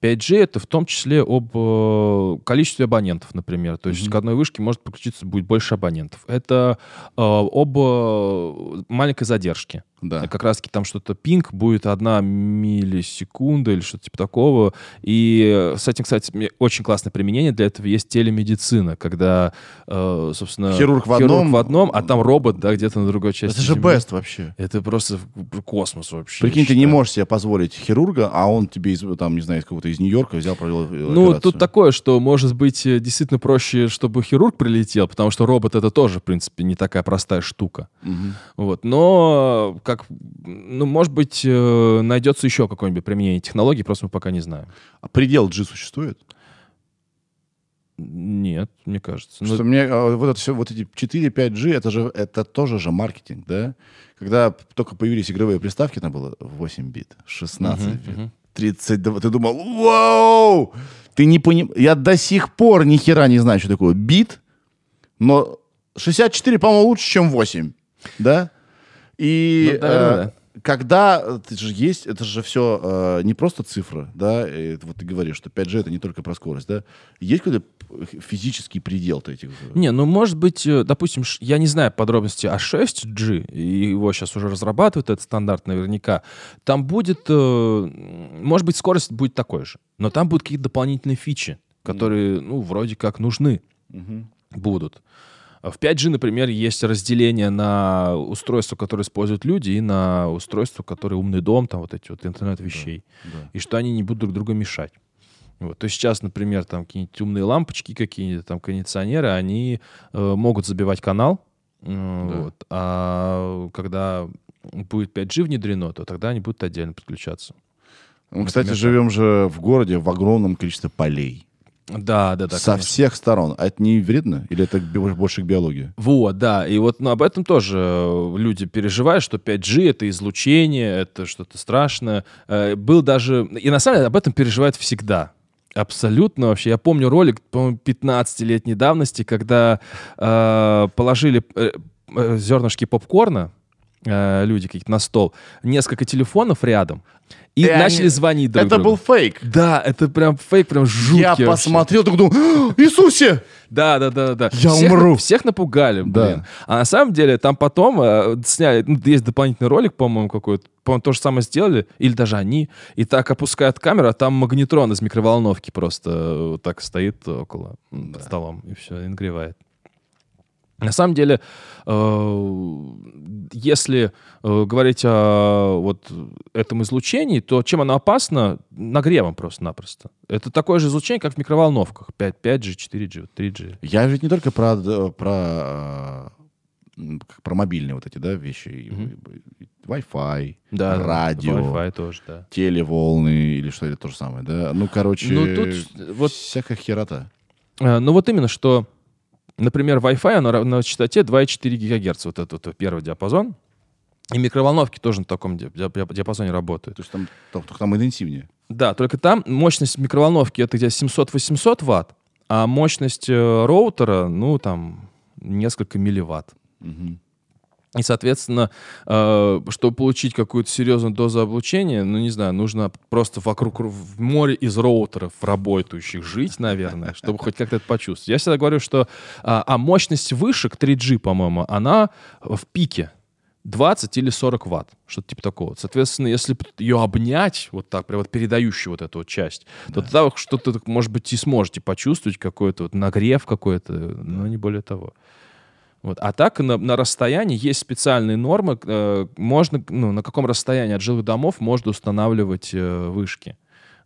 C: 5G это в том числе об э, количестве абонентов, например. То есть к одной вышке может подключиться будет больше абонентов. Это э, об э, маленькой задержке.
B: Да.
C: Как раз таки там что-то пинг будет одна миллисекунда или что-то типа такого. И с этим, кстати, очень классное применение для этого есть телемедицина, когда, э, собственно,
B: Хирург в одном-
C: в одном, а там робот, да, где-то на другой части.
B: Это же
C: Земли.
B: best вообще.
C: Это просто космос вообще.
B: Прикинь, ты не можешь себе позволить хирурга, а он тебе из, там, не знаю, из какого-то из Нью-Йорка взял, провел э,
C: Ну,
B: операцию.
C: тут такое, что, может быть, э, действительно проще, чтобы хирург прилетел, потому что робот — это тоже, в принципе, не такая простая штука.
B: Мгм.
C: Вот. Но, как, ну, может быть, э, найдется еще какое-нибудь применение технологий, просто мы пока не знаем.
B: А предел G существует?
C: Нет, мне кажется. Ну,
B: Что мне а, вот это все, вот эти 4, 5G, это же это тоже же маркетинг, да? Когда только появились игровые приставки, там было 8 бит, 16
C: мгм,
B: бит,
C: мгм.
B: 32, ты думал, вау! Ты не поним... Я до сих пор ни хера не знаю, что такое бит, но 64, по-моему, лучше, чем 8, да? И
C: Ну, да,
B: э, когда это же есть, это же все не просто цифра, да, и вот ты говоришь, что 5G это не только про скорость, да, есть какой-то физический предел этих...
C: Не, ну, может быть, э, допустим, я не знаю подробности о 6G, и его сейчас уже разрабатывают, этот стандарт наверняка. Там будет, э, может быть, скорость будет такой же, но там будут какие-то дополнительные фичи, которые, ну, вроде как нужны
B: Мгм.
C: будут. В 5G, например, есть разделение на устройства, которые используют люди, и на устройства, которые умный дом, там вот эти вот интернет вещей.
B: Да.
C: И что они не будут друг друга мешать. Вот. То есть сейчас, например, там какие-нибудь умные лампочки, какие-нибудь там кондиционеры, они э, могут забивать канал. э, вот. А когда будет 5G внедрено, то тогда они будут отдельно подключаться.
B: Мы, кстати,
C: Например,
B: живем же в городе в огромном количестве полей.
C: Да, да, да.
B: Со
C: конечно.
B: всех сторон. А это не вредно? Или это больше к биологии?
C: Вот, да. И вот ну, об этом тоже э, люди переживают, что 5G — это излучение, это что-то страшное. Э, Был даже... И на самом деле об этом переживают всегда. Абсолютно вообще. Я помню ролик, по-моему, 15-летней давности, когда э, положили э, э, зернышки попкорна, э, люди какие-то на стол, несколько телефонов рядом, и,
B: И они-
C: начали звонить друг
B: это
C: другу.
B: был фейк.
C: Да, это прям фейк, прям жуткий
B: Я
C: вообще.
B: посмотрел, так думал, «А, Иисусе!
C: Да, да, да, да.
B: Я
C: всех,
B: умру.
C: Всех напугали, блин.
B: Да.
C: А на самом деле там потом э, сняли, ну, есть дополнительный ролик, по-моему, какой-то. По-моему, то же самое сделали, или даже они. И так опускают камеру, а там магнетрон из микроволновки просто э, вот так стоит около м, под столом, и все, и нагревает. На самом деле, э, если э, говорить о вот этом излучении, то чем оно опасно? Нагревом просто-напросто. Это такое же излучение, как в микроволновках. 5, 5G, 4G, 3G.
B: Я ведь не только про, про, э, про мобильные вот эти, да, вещи. и- Wi-Fi,
C: Да,
B: радио,
C: Wi-Fi тоже, да.
B: телеволны или что это то же самое, да? Ну, короче,
C: Ну, тут вот-
B: всякая херота.
C: Ну вот именно, что, например, Wi-Fi, оно на частоте 2,4 ГГц, вот этот вот первый диапазон. И микроволновки тоже на таком ди- ди- диапазоне работают.
B: То есть там, там, там интенсивнее.
C: Да, только там мощность микроволновки это где 700-800 ватт, а мощность э, роутера, ну, там, несколько милливатт.
B: Мгм.
C: И, соответственно, э, чтобы получить какую-то серьезную дозу облучения, ну, не знаю, нужно просто вокруг ру- в море из роутеров работающих жить, наверное, чтобы хоть как-то это почувствовать. Я всегда говорю, что... А, а мощность вышек 3G, по-моему, она в пике. 20 или 40 ватт, что-то типа такого. Соответственно, если ее обнять, вот так, прям вот передающую вот эту вот часть, то тогда что-то, может быть, и сможете почувствовать какой-то вот нагрев какой-то, но не более того. Вот. А так на, на расстоянии есть специальные нормы, э, можно, ну, на каком расстоянии от жилых домов можно устанавливать э, вышки,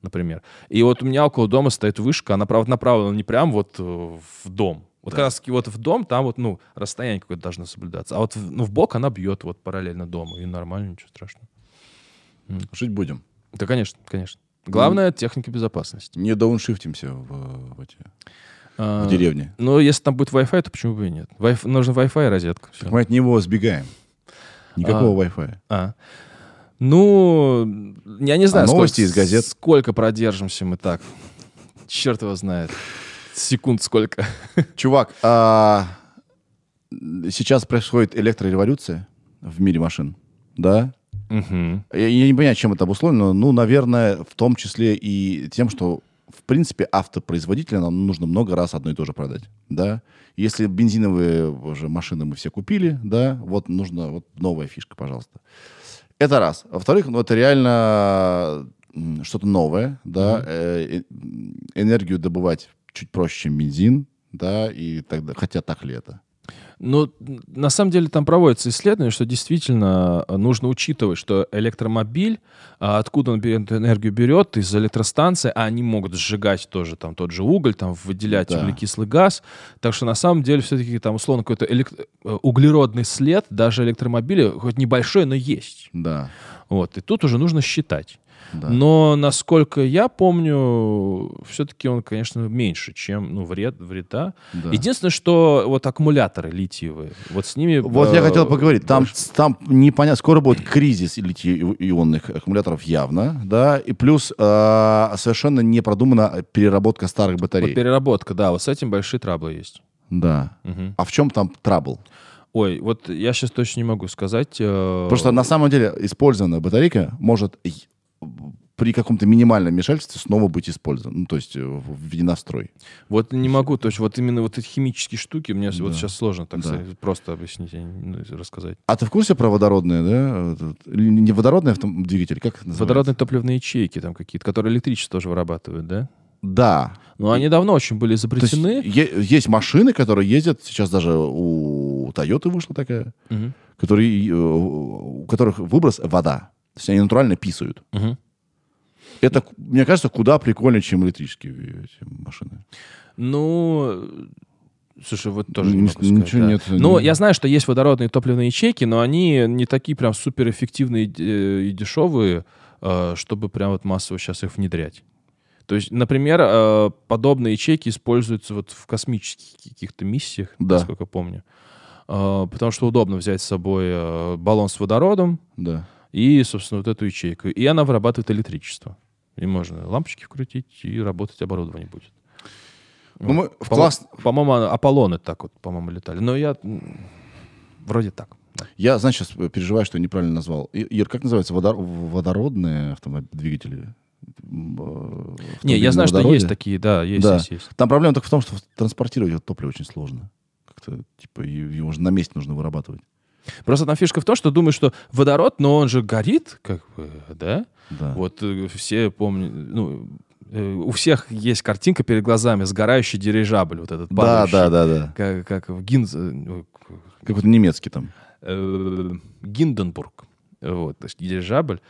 C: например. И вот у меня около дома стоит вышка, она, правда, направлена не прям вот э, в дом. Вот как раз вот в дом, там вот, ну, расстояние какое-то должно соблюдаться. А вот ну, в бок она бьет вот параллельно дому, и нормально, ничего страшного.
B: Жить будем.
C: Да, конечно, конечно. Главное — техника безопасности.
B: Не дауншифтимся в, в эти,
C: А,
B: в деревне.
C: Ну, если там будет Wi-Fi, то почему бы и нет? Wi-Fi, нужен Wi-Fi и розетка.
B: Так мы от него сбегаем. Никакого Wi-Fi.
C: А. Ну, я не знаю,
B: А новости
C: сколько,
B: из газет?
C: сколько продержимся мы так. Черт его знает. Секунд сколько.
B: Чувак, а, сейчас происходит электрореволюция в мире машин, да?
C: Мгм.
B: Я, я не понимаю, чем это обусловлено, ну, наверное, в том числе и тем, что, принципе, автопроизводителям нам нужно много раз одно и то же продать, да? Если бензиновые уже машины мы все купили, да, вот нужно вот новая фишка, пожалуйста. Это раз. Во-вторых, ну, это реально что-то новое, да, э, энергию добывать чуть проще, чем бензин, да, и тогда, хотя так ли это?
C: Ну, на самом деле там проводится исследование, что действительно э, нужно учитывать, что электромобиль, а, откуда он берет, энергию берет, из электростанции, а они могут сжигать тоже там тот же уголь, там выделять
B: Да.
C: углекислый газ. Так что на самом деле все-таки там условно какой-то элект- э, углеродный след даже электромобиля, хоть небольшой, но есть.
B: Да.
C: Вот, и тут уже нужно считать.
B: Да.
C: Но, насколько я помню, все-таки он, конечно, меньше, чем ну, вред, вреда.
B: Да.
C: Единственное, что вот аккумуляторы литиевые, вот с ними...
B: Вот я
C: э,
B: хотел поговорить. Там,
C: больше-
B: там непонятно, скоро будет кризис литий-ионных аккумуляторов явно, да, и плюс э, совершенно не продумана переработка старых
C: Вот
B: батарей.
C: переработка, да, вот с этим большие траблы есть.
B: Да.
C: Мгм.
B: А в чем там трабл?
C: Ой, вот я сейчас точно не могу сказать. э,
B: Потому что на самом деле использованная батарейка может при каком-то минимальном вмешательстве снова быть использована. Ну, то есть э, введена в строй.
C: Вот не могу, то есть вот именно вот эти химические штуки, мне вот
B: Да.
C: сейчас сложно так
B: Да.
C: сказать, просто объяснить, ну, рассказать.
B: А ты в курсе про водородные, да? Не водородный автом- двигатель, как называется?
C: Водородные топливные ячейки там какие-то, которые электричество тоже вырабатывают, да?
B: Да.
C: Но они давно очень были
B: есть
C: изобретены.
B: е- есть машины, которые ездят, сейчас даже у Toyota вышла такая,
C: Мгм.
B: которые, э, у которых выброс вода. То есть они натурально писают.
C: Мгм.
B: Это, мне кажется, куда прикольнее, чем электрические эти машины.
C: Ну, слушай, вот тоже не
B: Ни-
C: могу сказать,
B: ничего
C: да.
B: нет.
C: Ну,
B: Не-
C: я знаю, что есть водородные топливные ячейки, но они не такие прям суперэффективные э, и дешевые, э, чтобы прям вот массово сейчас их внедрять. То есть, например, э, подобные ячейки используются вот в космических каких-то миссиях,
B: Да.
C: насколько помню. Потому что удобно взять с собой баллон с водородом
B: Да.
C: и, собственно, вот эту ячейку. И она вырабатывает электричество. И можно лампочки вкрутить, и работать оборудование будет.
B: Ну, мы в
C: По-
B: класс...
C: По-моему, Аполлоны так вот, по-моему, летали. Но я вроде так. да.
B: Я, знаешь, сейчас переживаю, что я неправильно назвал. Ир, как называется? Водор- Водородные автомобили, двигатели? Э,
C: Не, я знаю,
B: на
C: что
B: водороде?
C: есть такие, да, есть,
B: Да.
C: есть, есть.
B: Там проблема только в том, что транспортировать это топливо очень сложно. Как-то, типа, его же на месте нужно вырабатывать.
C: Просто там фишка в том, что думаю, что водород, но он же горит, как бы, да?
B: Да.
C: Вот э, все помнят, ну, э, у всех есть картинка перед глазами, сгорающий дирижабль, вот этот
B: да,
C: падающий.
B: да, да, да.
C: Как, как в Гинз... э,
B: Какой-то немецкий там.
C: Гинденбург. Вот, то есть дирижабль.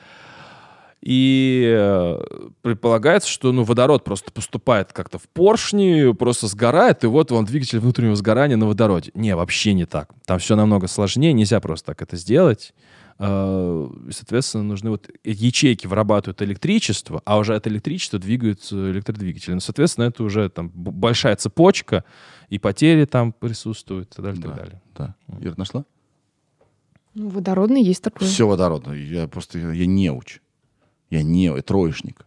C: И э, предполагается, что ну, водород просто поступает как-то в поршни, просто сгорает, и вот он двигатель внутреннего сгорания на водороде. Не, вообще не так. Там все намного сложнее, нельзя просто так это сделать. Э, Соответственно, нужны вот ячейки вырабатывают электричество, а уже от электричества двигаются электродвигатели. Ну, соответственно, это уже там большая цепочка, и потери там присутствуют, и так далее, и так
B: Да.
C: далее.
B: Да. Ир, нашла?
D: Ну, водородный есть такой.
B: Все водородное. Я просто, я, я неуч. Я не я троечник.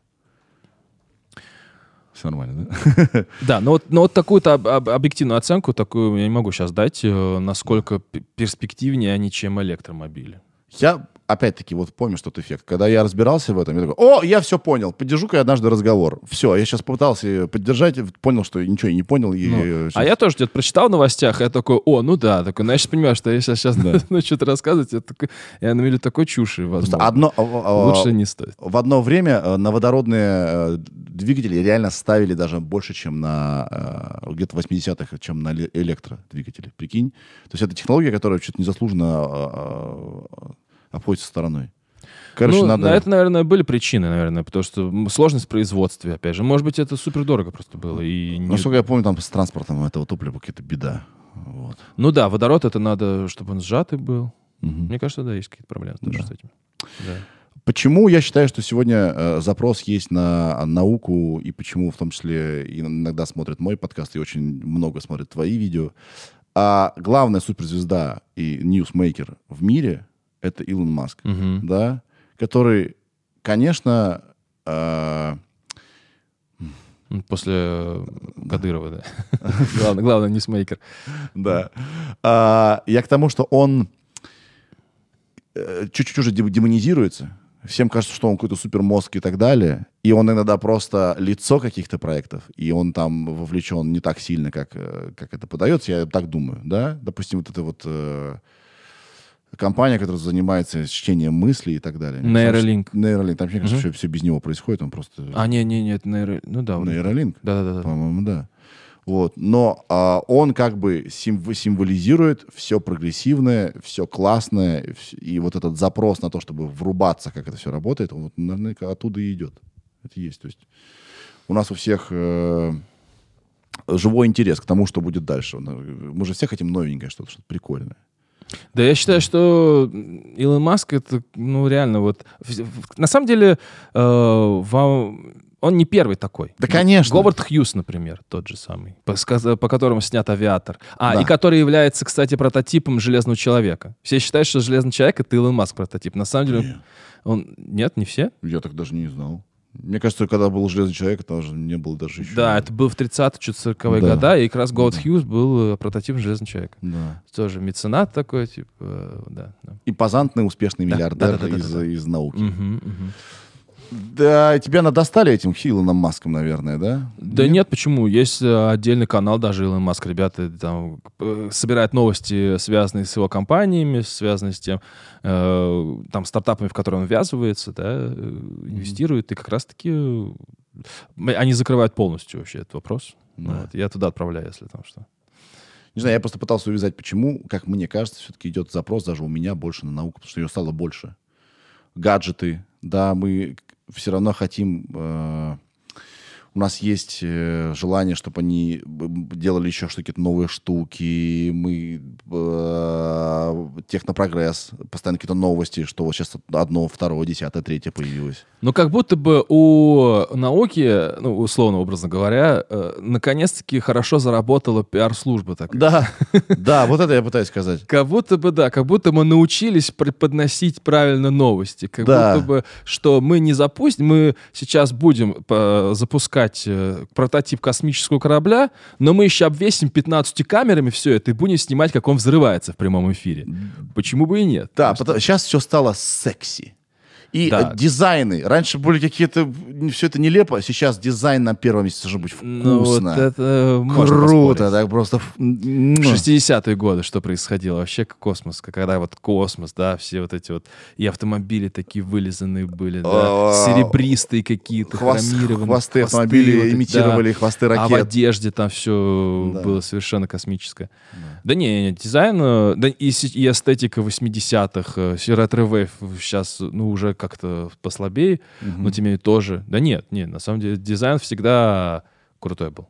B: Все нормально, да?
C: Да, но вот, но вот такую-то об- об- объективную оценку такую я не могу сейчас дать, э, насколько перспективнее они, чем электромобили.
B: Я, опять-таки, вот помню, что тот эффект. Когда я разбирался в этом, я такой, о, я все понял, поддержу-ка я однажды разговор. Все, я сейчас пытался поддержать, понял, что ничего я не понял. И,
C: Ну,
B: э,
C: А я тоже где-то прочитал в новостях, я такой, о, ну да, такой, ну я сейчас понимаю, что я сейчас, сейчас начну что-то рассказывать, я, такой, я намерю такой чуши,
B: Просто
C: возможно.
B: одно, а, а,
C: Лучше не стоит.
B: В одно время э, на водородные э, двигатели реально ставили даже больше, чем на э, где-то 80-х, чем на ле- электродвигатели. Прикинь? То есть это технология, которая что-то незаслуженно э, обходится стороной. Короче,
C: ну,
B: надо...
C: на это, наверное, были причины, наверное, потому что сложность в производстве, опять же. Может быть, это супер дорого просто было. И не-
B: Насколько я помню, там с транспортом этого топлива какая-то беда. Вот.
C: Ну да, водород это надо, чтобы он сжатый был.
B: Мгм.
C: Мне кажется, да, есть какие-то проблемы тоже
B: Да.
C: с этим. Да.
B: Почему я считаю, что сегодня э, запрос есть на науку, и почему в том числе иногда смотрят мой подкаст, и очень много смотрят твои видео. А главная суперзвезда и ньюсмейкер в мире — это Илон Маск,
C: Мгм.
B: да, который, конечно, э,
C: После Кадырова, да. Главное, главное, ньюсмейкер.
B: да, А, я к тому, что он э, чуть-чуть уже дем- демонизируется. Всем кажется, что он какой-то супермозг и так далее. И он иногда просто лицо каких-то проектов, и он там вовлечен не так сильно, как, э, как это подается, я так думаю, да? Допустим, вот эта вот э, компания, которая занимается чтением мыслей и так далее.
C: Neuralink.
B: Нейролинк. Там, мне кажется,
C: Мгм.
B: все, все без него происходит, он просто...
C: А, не-не-не, это нейро... Ну да.
B: Нейролинк.
C: Да-да-да.
B: По-моему, да. Вот. Но а, он как бы симв- символизирует все прогрессивное, все классное, и вот этот запрос на то, чтобы врубаться, как это все работает, он вот, наверное, оттуда и идет. Это есть. То есть у нас у всех э, живой интерес к тому, что будет дальше. Мы же все хотим новенькое, что-то, что-то прикольное.
C: Да, я считаю, что Илон Маск это, ну, реально, вот... На самом деле, э, вам- он не первый такой.
B: Да, конечно.
C: Говард Хьюз, например, тот же самый, по, по которому снят «Авиатор». А,
B: Да.
C: и который является, кстати, прототипом «Железного человека». Все считают, что «Железный человек» — это Илон Маск прототип. На самом деле,
B: Не.
C: он... Нет, не все?
B: Я так даже не знал. Мне кажется, когда был Железный человек, это уже не было даже еще.
C: Да, это был в 30-е, что-то 40-е
B: Да.
C: года, и как раз Говард
B: Да.
C: Хьюз был э, прототипом «Железного человека».
B: Да.
C: Тоже меценат такой, типа, э, да. да.
B: Импозантный, успешный
C: Да,
B: миллиардер
C: да-да-да-да-да.
B: из, из науки.
C: Мгм, мгм.
B: Да, тебя надостали этим Илоном Маском, наверное, да?
C: Да нет? почему? Есть э, отдельный канал даже Илон Маск. Ребята там э, собирают новости, связанные с его компаниями, связанные с тем, э, там, стартапами, в которые он ввязывается, да, э, инвестирует. И как раз-таки они закрывают полностью вообще этот вопрос.
B: Да.
C: Вот, я туда отправляю, если там что.
B: Не знаю, я просто пытался увязать, почему, как мне кажется, все-таки идет запрос даже у меня больше на науку, потому что ее стало больше. Гаджеты, да, мы все равно хотим... у нас есть э, желание, чтобы они делали еще что какие-то новые штуки. Мы э, технопрогресс, постоянно какие-то новости, что вот сейчас одно, второе, десятое, третье появилось.
C: Но как будто бы у науки, ну, условно, образно говоря, э, наконец-таки хорошо заработала пиар-служба такая.
B: Да, да, вот это я пытаюсь сказать.
C: Как будто бы, да, как будто мы научились преподносить правильно новости. Как будто бы, что мы не запустим, мы сейчас будем э, запускать э, прототип космического корабля, но мы еще обвесим 15 камерами все это и будем снимать, как он взрывается в прямом эфире. Почему бы и нет?
B: Да, сейчас все стало секси. И
C: Да.
B: э, дизайны. Раньше были какие-то... Все это нелепо, а сейчас дизайн на первом месте должен быть вкусно.
C: Ну, вот это можно
B: Круто, так просто... ф- м,
C: В 60-е годы что происходило? Вообще космос, когда вот космос, да, все вот эти вот, и автомобили такие вылизанные были, да,
B: А,
C: серебристые какие-то,
B: Хвост-
C: хромированные.
B: хвосты автомобилей
C: вот
B: имитировали
C: да.
B: хвосты
C: А в
B: ракет.
C: одежде там все
B: Да.
C: было совершенно космическое. Да не, не, дизайн, э, да и, и эстетика 80-х, ретро-вейв сейчас, ну, уже как-то послабее,
B: Мгм.
C: но тем не менее тоже. Да нет, нет, на самом деле дизайн всегда крутой был.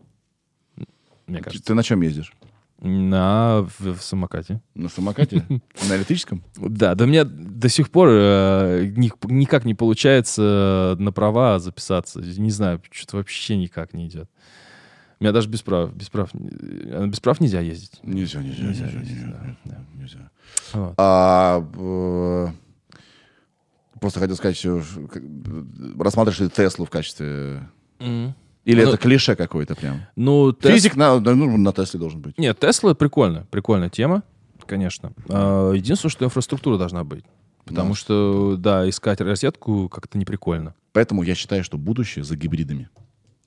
C: Мне кажется.
B: Ты на чем ездишь?
C: На в, в самокате.
B: На самокате? На электрическом?
C: Да, да мне до сих пор э, ни- никак не получается на права записаться. Не знаю, что-то вообще никак не идет. У меня даже без прав, без прав, э, без прав нельзя ездить.
B: Нельзя, нельзя,
C: Нельзя
B: нельзя, нельзя,
C: да, да.
B: нельзя.
C: Вот.
B: А, э, Просто хотел сказать, что рассматриваешь ли Теслу в качестве...
C: Мгм.
B: Или
C: Ну,
B: это клише какое-то прям?
C: Ну, Тес-
B: Физик на, ну, на Тесле должен быть.
C: Нет, Тесла прикольно, прикольная тема, конечно. А, Единственное, что инфраструктура должна быть. Потому
B: Да.
C: что, да, искать розетку как-то не прикольно.
B: Поэтому я считаю, что будущее за гибридами.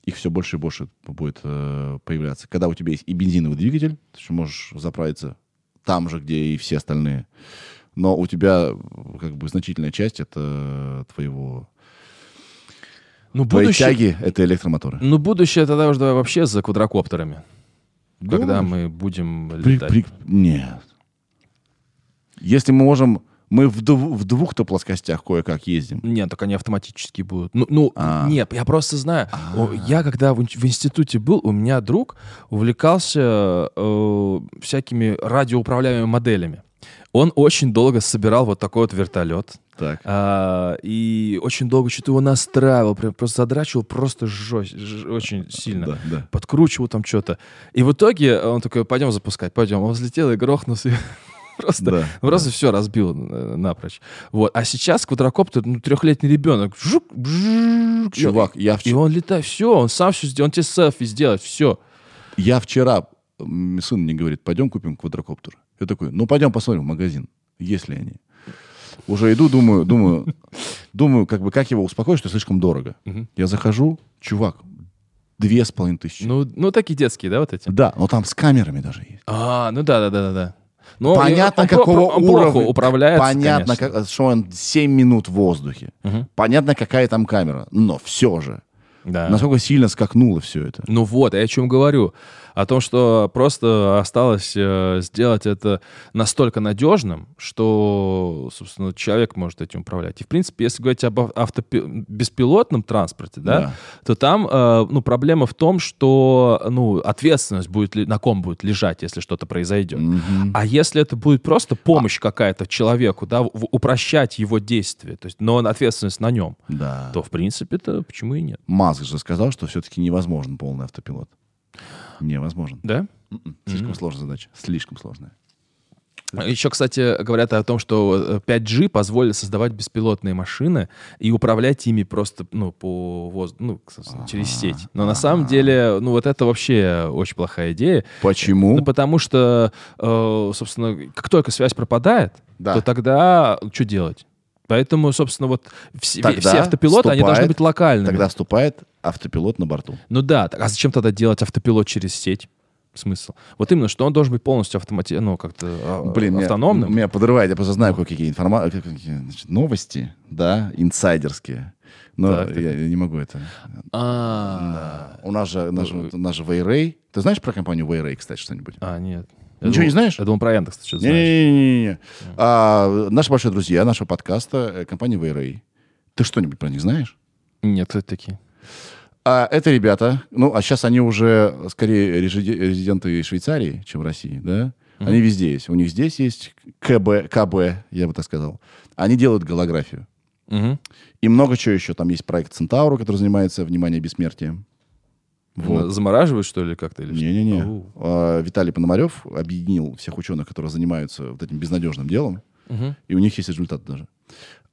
B: Их все больше и больше будет э, появляться. Когда у тебя есть и бензиновый двигатель, ты же можешь заправиться там же, где и все остальные. Но у тебя как бы значительная часть это твоего
C: Ну, будущее,
B: тяги это электромоторы.
C: ну, будущее тогда уже давай вообще за квадрокоптерами. Когда
B: Думаешь?
C: мы будем
B: При-
C: летать.
B: при- Нет. Если мы можем, мы в, дв- в двух-то плоскостях кое-как ездим.
C: Нет, так они автоматически будут. Ну, ну
B: А.
C: нет, я просто знаю. О, Я когда в, в институте был, у меня друг увлекался э, всякими радиоуправляемыми моделями. Он очень долго собирал вот такой вот вертолет.
B: Так.
C: А, и очень долго что-то его настраивал, прям просто задрачивал просто жесть, ж- очень сильно.
B: Да, да.
C: Подкручивал там что-то. И в итоге он такой, пойдем запускать, пойдем. Он взлетел и грохнулся. и Просто,
B: Да.
C: просто все разбил э, напрочь. Вот. А сейчас квадрокоптер, ну, трехлетний ребенок, жук, бжук,
B: Чувак, я,
C: и
B: вч-
C: он летает, все, он сам все сделает, он тебе селфи сделает, все.
B: я вчера, сын мне говорит, пойдем купим квадрокоптер. Я такой, ну пойдем посмотрим в магазин, есть ли они. Уже иду, думаю, думаю, думаю, как бы, как его успокоить, что слишком дорого.
C: Мгм.
B: Я захожу, чувак, две с половиной тысячи.
C: Ну, ну, такие детские, да, вот эти?
B: Да, но там с камерами даже есть.
C: А, ну да, да, да, да, да. Но
B: Понятно,
C: он
B: какого
C: он плохо
B: уровня.
C: управляется,
B: Понятно,
C: конечно.
B: как- что он 7 минут в воздухе.
C: Мгм.
B: Понятно, какая там камера. Но все же.
C: Да.
B: Насколько сильно скакнуло все это.
C: Ну вот, я о чем говорю. О том, что просто осталось э, сделать это настолько надежным, что, собственно, человек может этим управлять. И, в принципе, если говорить об автопи- беспилотном транспорте, да,
B: Да.
C: то там, э, ну, проблема в том, что, ну, ответственность будет, ли- на ком будет лежать, если что-то произойдет.
B: Мгм.
C: А если это будет просто помощь какая-то человеку, да, в- упрощать его действия, то есть, но ответственность на нем,
B: Да.
C: то, в принципе-то, почему и нет?
B: Маск же сказал, что все-таки невозможен полный автопилот. Невозможен.
C: Да?
B: М-м. Слишком
C: Мгм.
B: сложная задача. Слишком сложная.
C: Еще, кстати, говорят о том, что э, 5G позволит создавать беспилотные машины и управлять ими просто, ну, по воз... ну, собственно, через сеть. Но на самом деле, ну, вот это вообще очень плохая идея.
B: Почему?
C: Ну, потому что, э, собственно, как только связь пропадает,
B: Да.
C: то тогда что делать? Поэтому, собственно, вот все,
B: Тогда
C: все автопилоты, они должны
B: вступает-
C: быть локальными.
B: Тогда вступает автопилот на борту.
C: Ну да, а зачем тогда делать автопилот через сеть? Смысл? Вот именно, что он должен быть полностью автомати... ну, как-то а,
B: Блин, меня-
C: автономным.
B: Меня, подрывает. Я просто знаю, какие информа... значит, новости, да, инсайдерские. Но
C: Так,
B: я, я не могу это.
C: А,
B: У нас же, наш,
C: Ну,
B: же- наш же Wayray. Ты знаешь про компанию Wayray, кстати, что-нибудь?
C: а, нет. Я
B: Ничего
C: думал-
B: не знаешь?
C: Я думал, про Яндекс ты что знаешь.
B: Не-не-не. А, наши большие друзья нашего подкаста, э, компания Wayray. Ты что-нибудь про них знаешь?
C: Нет, это такие?
B: А это ребята, ну, а сейчас они уже скорее резиде- резиденты Швейцарии, чем России, да? Они везде есть. У них здесь есть КБ, КБ, я бы так сказал. Они делают голографию.
C: Мгм.
B: И много чего еще. Там есть проект Центавру, который занимается внимание бессмертием. Вот.
C: Замораживают, что ли, как-то?
B: Не-не-не. А, Виталий Пономарев объединил всех ученых, которые занимаются вот этим безнадежным делом,
C: Мгм.
B: и у них есть результат даже.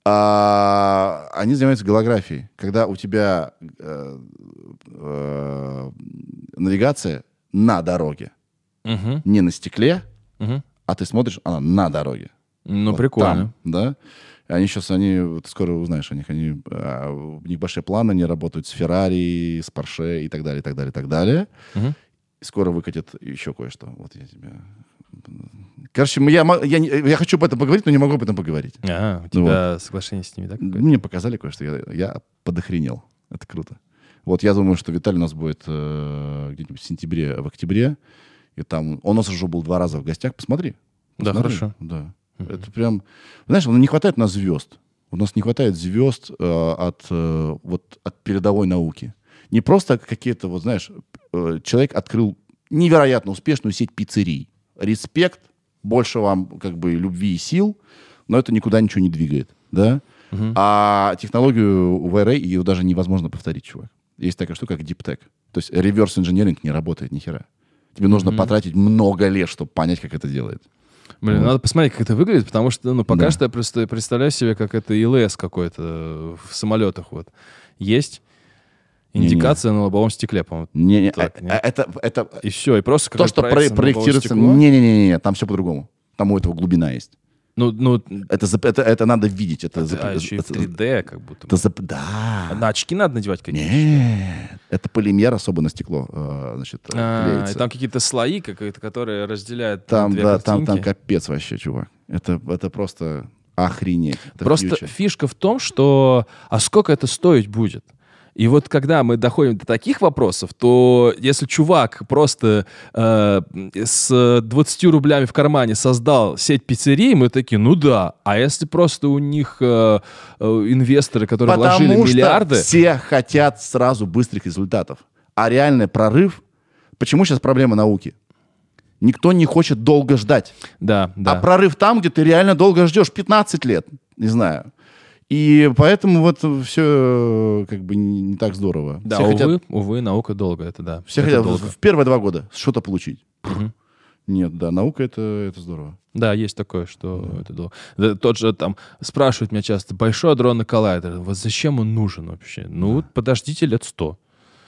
B: А, они занимаются голографией. Когда у тебя э, э, навигация на дороге,
C: Мгм.
B: не на стекле,
C: Мгм.
B: а ты смотришь, она на дороге.
C: Ну,
B: Вот
C: прикольно.
B: там, да? Они сейчас, они, вот скоро узнаешь о них, они, а, у них большие планы, они работают с Феррари, с Порше и так далее, и так далее, и так далее. И скоро выкатят еще кое-что. Вот я тебе... Короче, я, я, я хочу об этом поговорить, но не могу об этом поговорить.
C: А, у тебя соглашение с ними, да?
B: Мне показали кое-что, я, я подохренел. Это круто. Вот я думаю, что Виталий у нас будет э, где-нибудь в сентябре, в октябре. И там... Он у нас уже был два раза в гостях. Посмотри.
C: Да,
B: Посмотри.
C: хорошо.
B: Да. Это прям... Знаешь, ну, не хватает у нас звезд. У нас не хватает звезд э, от, э, вот, от передовой науки. Не просто какие-то, вот знаешь, э, человек открыл невероятно успешную сеть пиццерий. Респект, больше вам как бы любви и сил, но это никуда ничего не двигает, да? А технологию VRA ее даже невозможно повторить, чувак. Есть такая штука, как Tech. То есть реверс инженеринг не работает ни хера. Тебе нужно потратить много лет, чтобы понять, как это делает.
C: Блин, надо посмотреть, как это выглядит, потому что, ну, пока
B: Да.
C: что я просто представляю себе, как это ИЛС какой-то в самолетах вот есть. Индикация на лобовом стекле, по-моему.
B: Не, не,
C: Так,
B: а- а это, это
C: И все, и просто
B: то, что про- проектируется... Не-не-не, там все по-другому. Там у этого глубина есть.
C: Ну, ну,
B: Это, это, это надо видеть. Это, за-
C: а еще и в
B: это-
C: 3D как будто.
B: это за- да.
C: А на очки надо надевать какие-то?
B: Нет. Это полимер особо на стекло, э, значит, э,
C: А, и там какие-то слои, какие-то, которые разделяют
B: Там,
C: две
B: да, там, там
C: картинки.
B: капец вообще, чувак. Это, это просто охренеть. Это
C: Просто
B: фьючер.
C: фишка в том, что а сколько это стоить будет? И вот когда мы доходим до таких вопросов, то если чувак просто э, с 20 рублями в кармане создал сеть пиццерий, мы такие, ну да. А если просто у них э, э, инвесторы, которые вложили
B: Потому что
C: миллиарды...
B: все хотят сразу быстрых результатов. А реальный прорыв... Почему сейчас проблема науки? Никто не хочет долго ждать.
C: Да, да.
B: А прорыв там, где ты реально долго ждешь, 15 лет, не знаю. И поэтому вот все как бы не, не так здорово.
C: Да,
B: все
C: увы,
B: хотят,
C: увы, наука долго, это да.
B: все
C: это
B: хотят
C: долго.
B: в, первые два года что-то получить.
C: Мгм.
B: Нет, да, наука это, это здорово.
C: Да, есть такое, что это долго. Да, тот же там спрашивают меня часто, большой адронный коллайдер, вот зачем он нужен вообще? Ну, вот подождите лет сто,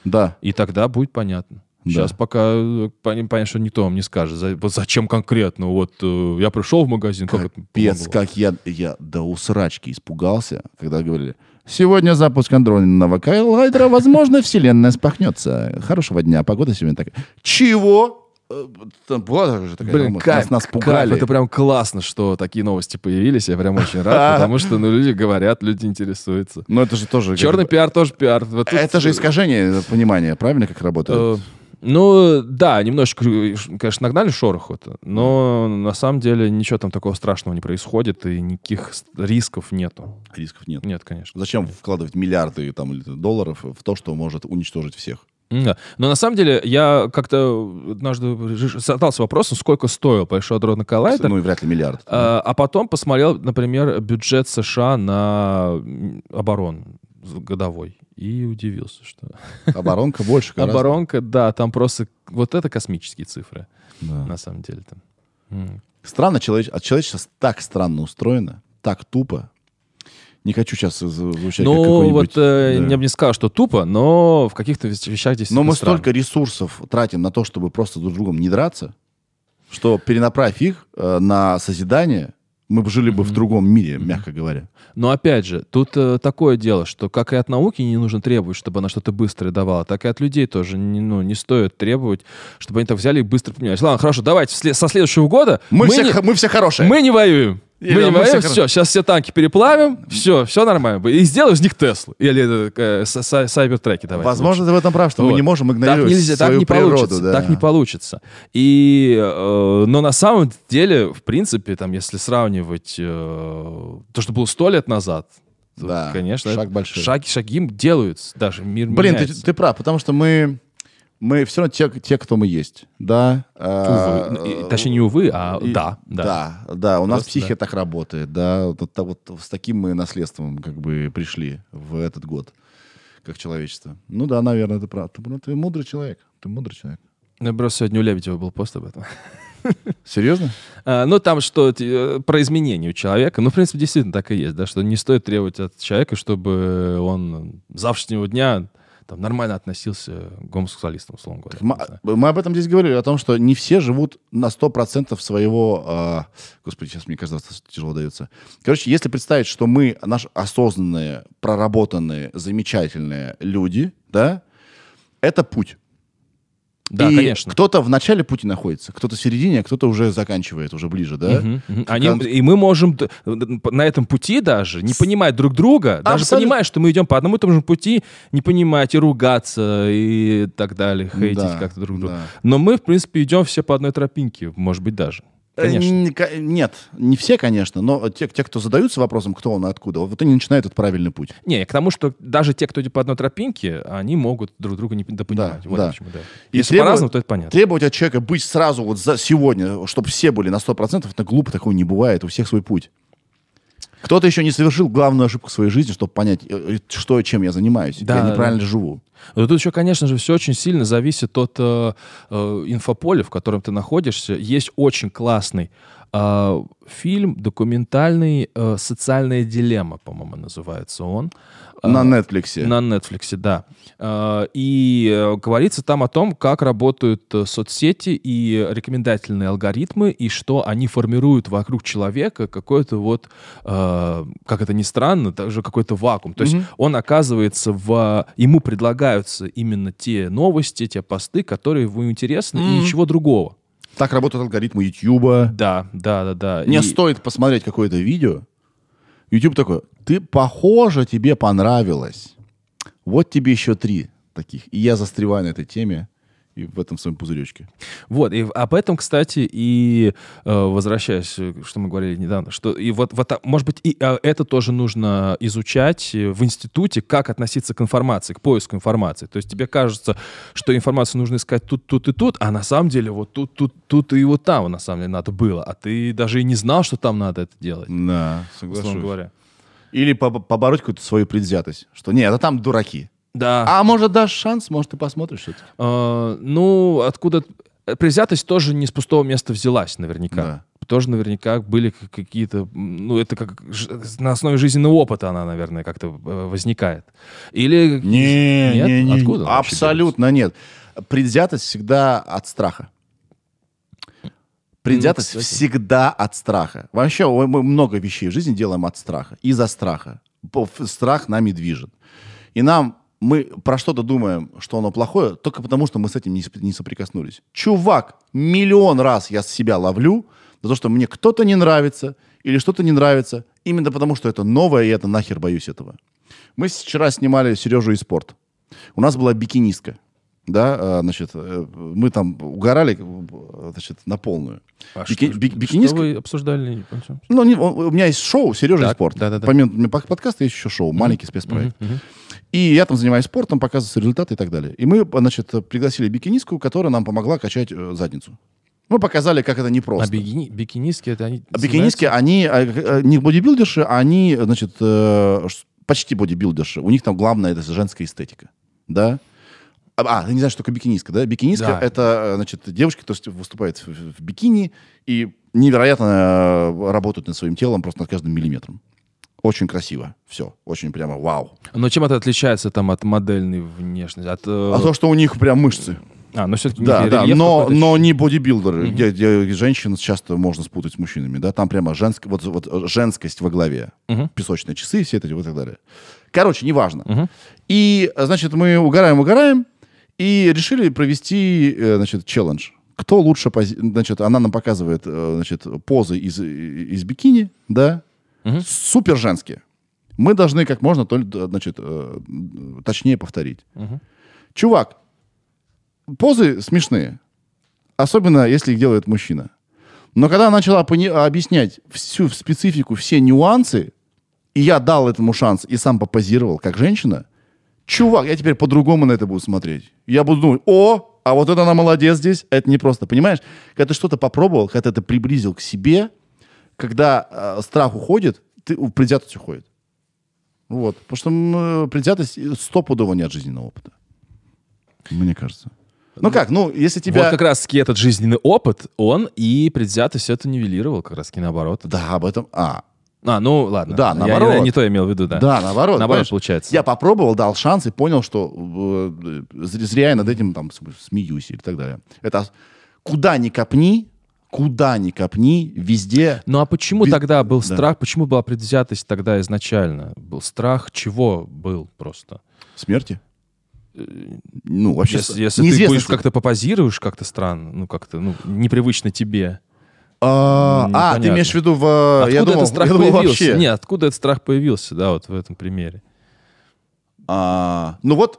B: Да.
C: и тогда будет понятно.
B: Да.
C: Сейчас пока э, понятно, что никто вам не скажет. За- вот зачем конкретно? Вот э, я пришел в магазин, как это
B: Капец,
C: помогло?
B: как я, я до усрачки испугался, когда говорили, сегодня запуск андроидного коллайдера, возможно, вселенная спахнется. Хорошего дня, погода сегодня такая. Чего? э, там была такая
C: Блин,
B: новость,
C: кайф,
B: нас, нас
C: кайф.
B: пугали.
C: Это прям классно, что такие новости появились. Я прям очень рад, потому что ну, люди говорят, люди интересуются.
B: Но это же тоже...
C: Черный пиар тоже пиар.
B: Это же искажение понимания, правильно, как работает?
C: Ну, да, немножечко, конечно, нагнали шороху-то, но на самом деле ничего там такого страшного не происходит, и никаких рисков нету.
B: Рисков нет.
C: Нет, конечно.
B: Зачем вкладывать миллиарды там, долларов в то, что может уничтожить всех?
C: Да. Но на самом деле я как-то однажды задался вопросом, сколько стоил Большой адронный коллайдер,
B: Ну и вряд ли миллиард.
C: а, а потом посмотрел, например, бюджет США на м, оборону годовой и удивился, что
B: Оборонка больше гораздо.
C: оборонка, да, там просто вот это космические цифры
B: Да.
C: на самом деле там.
B: Странно, человеч... а человечество так странно устроено, так тупо. Не хочу сейчас звучать как
C: Ну,
B: какой-нибудь...
C: вот э,
B: да.
C: я бы не сказал, что тупо, но в каких-то вещ- вещах действительно
B: Но мы
C: странно.
B: столько ресурсов тратим на то, чтобы просто друг с другом не драться, что перенаправь их э, на созидание, мы бы жили бы в другом мире, мягко говоря.
C: Но опять же, тут э, такое дело, что как и от науки не нужно требовать, чтобы она что-то быстрое давала, так и от людей тоже не, ну, не стоит требовать, чтобы они так взяли и быстро поменялись. Ладно, хорошо, давайте со следующего года
B: Мы, все,
C: не,
B: мы все хорошие.
C: мы не воюем. Мы не
B: мы все
C: сейчас все танки переплавим, все, все нормально. И сделаем из них Теслу. Или э, сайбертреки давайте.
B: Возможно, ты в этом прав, что мы не можем
C: Так
B: игнорировать
C: нельзя, так не
B: природу.
C: получится,
B: да.
C: так не получится. И, э, но на самом деле, в принципе, там, если сравнивать э, то, что было сто лет назад,
B: Да,
C: конечно,
B: шаг большой.
C: шаги, шаги делаются, даже мир
B: Блин, ты,
C: меняется.
B: ты прав, потому что мы, мы все равно те, те, кто мы есть. Да. а,
C: Увы. И- точнее, не увы, а
B: и-
C: да, да.
B: Да, да, у нас
C: Просто
B: психика так работает, да. Вот, вот с таким мы наследством как бы пришли в этот год, как человечество. Ну да, наверное, ты прав. Ты, ну, ты мудрый человек. Ты мудрый человек.
C: Ну, просто сегодня у Лебедева был пост об этом.
B: Серьезно?
C: А, Ну, там что э, про изменения у человека. Ну, в принципе, действительно так и есть, да, что не стоит требовать от человека, чтобы он с завтрашнего дня там, нормально относился к гомосексуалистам, условно говоря.
B: Мы,
C: знаю.
B: мы об этом здесь говорили, о том, что не все живут на 100% своего... а, господи, сейчас мне кажется, тяжело дается. Короче, если представить, что мы, наши осознанные, проработанные, замечательные люди, да, это путь.
C: Да,
B: и
C: конечно.
B: кто-то в начале пути находится, кто-то в середине, а кто-то уже заканчивает, уже ближе, да?
C: Мгм, мгм. Они-
B: Кон-
C: и мы можем на этом пути даже не понимать друг друга, даже
B: Абсолютно.
C: понимая, что мы идем по одному и тому же пути, не понимать и ругаться и так далее, хейтить
B: Да,
C: как-то друг друга.
B: да.
C: Но мы, в принципе, идем все по одной тропинке, может быть, даже.
B: Э,
C: Конечно.
B: Нет, не все, конечно, но те, те, кто задаются вопросом, кто он и откуда, вот они начинают этот правильный путь.
C: Не, к тому, что даже те, кто идет по одной тропинке, они могут друг друга не допонимать.
B: Да,
C: вот
B: да.
C: почему, да.
B: И
C: Если
B: требовать-
C: по-разному, то это понятно.
B: Требовать от человека быть сразу вот за сегодня, чтобы все были на 100%, это глупо, такого не бывает, у всех свой путь. Кто-то еще не совершил главную ошибку в своей жизни, чтобы понять, э, э, что и чем я занимаюсь.
C: Да,
B: я
C: да,
B: неправильно живу.
C: Но тут еще, конечно же, все очень сильно зависит от э, э, инфополя, в котором ты находишься. Есть очень классный фильм документальный э, «Социальная дилемма», по-моему, называется он. Э,
B: На Netflix.
C: На Netflix, да. Э, И э, говорится там о том, как работают э, соцсети и рекомендательные алгоритмы, и что они формируют вокруг человека какой-то вот, как это ни странно, даже какой-то вакуум. То есть он оказывается в... Ему предлагаются именно те новости, те посты, которые ему интересны, и ничего другого.
B: Так работают алгоритмы YouTube.
C: Да, да, да, да.
B: Мне
C: И-
B: стоит посмотреть какое-то видео. YouTube такой, ты, похоже, тебе понравилось. Вот тебе еще три таких. И я застреваю на этой теме и в этом своем пузыречке.
C: Вот, и об этом, кстати, и э, возвращаясь, э, что мы говорили недавно, что и вот, вот а, может быть, и э, это тоже нужно изучать э, в институте, как относиться к информации, к поиску информации. То есть тебе кажется, что информацию нужно искать тут, тут и тут, а на самом деле вот тут, тут, тут и вот там на самом деле надо было, а ты даже и не знал, что там надо это делать,
B: Да, соглашусь.
C: говоря.
B: Или по- побороть какую-то свою предвзятость. Что нет, это там дураки.
C: Да.
B: А может дашь шанс, может ты посмотришь что-то.
C: А, ну, откуда... Предвзятость тоже не с пустого места взялась, наверняка.
B: Да.
C: Тоже наверняка были какие-то... Ну, это как на основе жизненного опыта она, наверное, как-то э, возникает. Или...
B: Не,
C: Нет?
B: не, не,
C: Откуда
B: Абсолютно нет. Предвзятость всегда от страха. Предвзятость
C: Ну, кстати.
B: всегда от страха. Вообще мы много вещей в жизни делаем от страха. Из-за страха. Страх нами движет. И нам мы про что-то думаем, что оно плохое, только потому, что мы с этим не, не соприкоснулись. Чувак, миллион раз я себя ловлю за то, что мне кто-то не нравится или что-то не нравится, именно потому, что это новое, и это нахер боюсь этого. Мы вчера снимали Сережу и спорт. У нас была бикинистка. Да, а, значит, э, мы там угорали, э, значит, на полную.
C: А
B: Бики-
C: что-
B: би-
C: что
B: бикинистка-
C: вы обсуждали?
B: Ну, не- у меня есть шоу Сережа и
C: Так,
B: спорт.
C: да-да-да.
B: Помимо у меня под- подкаста есть еще шоу, маленький спецпроект. И я там занимаюсь спортом, показываю результаты и так далее. И мы, значит, пригласили бикинистку, которая нам помогла качать э, задницу. Мы показали, как это
C: А
B: непросто.
C: бикини- бикинистки это они
B: А бикинистки, они э, э, не бодибилдерши, а они, значит, э, почти бодибилдерши. У них там главное это женская эстетика. Да? А, а, ты не знаешь, что такое бикинистка, да? Бикинистка
C: Да.
B: это, э, значит, девочка, которая выступает в, в бикини и невероятно э, работают над своим телом просто над каждым миллиметром. Очень красиво. Все. Очень прямо вау.
C: Но чем это отличается там от модельной внешности? От, э,
B: А то, что у них прям мышцы.
C: а, но все-таки
B: Да, да, но,
C: но
B: не бодибилдеры, где, где женщин часто можно спутать с мужчинами, да, там прямо женск, вот, вот женскость во главе,
C: Мгм.
B: песочные часы, все эти вот и так далее. Короче, неважно.
C: Мгм.
B: И, значит, мы угораем, угораем, и решили провести, э, значит, челлендж. Кто лучше, пози- значит, она нам показывает, э, значит, позы из, из бикини, да,
C: Мгм.
B: супер женские. Мы должны как можно, только, значит, э, точнее повторить.
C: Мгм.
B: Чувак, позы смешные. Особенно, если их делает мужчина. Но когда она начала объяснять всю специфику, все нюансы, и я дал этому шанс и сам попозировал как женщина, чувак, я теперь по-другому на это буду смотреть. Я буду думать, о, а вот это она молодец здесь, это не просто. Понимаешь, когда ты что-то попробовал, когда ты приблизил к себе, когда э, страх уходит, ты, предвзятость уходит. Вот. Потому что м, предвзятость стопудово не от жизненного опыта. Мне кажется. Ну как, ну, если тебя...
C: Вот как раз-таки этот жизненный опыт, он и предвзятость это нивелировал, как раз-таки наоборот.
B: Да, об этом... А,
C: А, ну ладно.
B: Да,
C: Я-
B: наоборот.
C: Я, не то имел в виду, да.
B: да, наоборот.
C: Наоборот, получается.
B: Я попробовал, дал шанс и понял, что э, зря я над этим там смеюсь или так далее. Это куда ни копни, куда ни копни, везде...
C: Ну а почему
B: Без-
C: тогда был
B: да.
C: страх, почему была предвзятость тогда изначально? Был страх чего был просто?
B: Смерти? Ну, вообще...
C: Если, если ты будешь как-то попозируешь как-то странно, ну как-то ну, непривычно тебе.
B: А, а, ты имеешь в виду в...
C: Откуда
B: я думал,
C: этот страх
B: я думал
C: появился?
B: вообще.
C: Нет, откуда этот страх появился, да, вот в этом примере?
B: А, ну вот,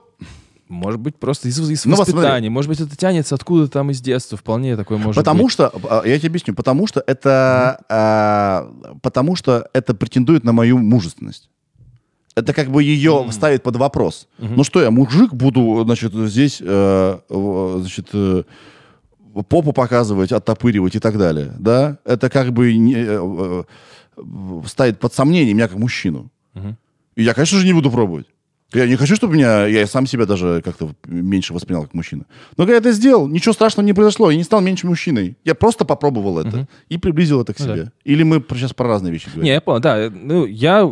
C: Может быть, просто из, из
B: Ну, вот
C: воспитания. Может быть, это тянется откуда там из детства. Вполне такое может
B: потому
C: быть.
B: что, а, я тебе объясню, потому что это, а, потому что это претендует на мою мужественность. Это как бы ее ставит под вопрос. Ну что, я мужик буду, значит, здесь, э, значит, э, попу показывать, оттопыривать и так далее, да? Это как бы не, э, э, ставит под сомнение меня как мужчину.
C: Мгм.
B: И я, конечно же, не буду пробовать. Я не хочу, чтобы меня, я сам себя даже как-то меньше воспринял как мужчина. Но когда я это сделал, ничего страшного не произошло. Я не стал меньше мужчиной. Я просто попробовал это и приблизил это к
C: Ну да.
B: себе. Или мы сейчас про разные вещи говорим?
C: Не, я понял, да. Ну, я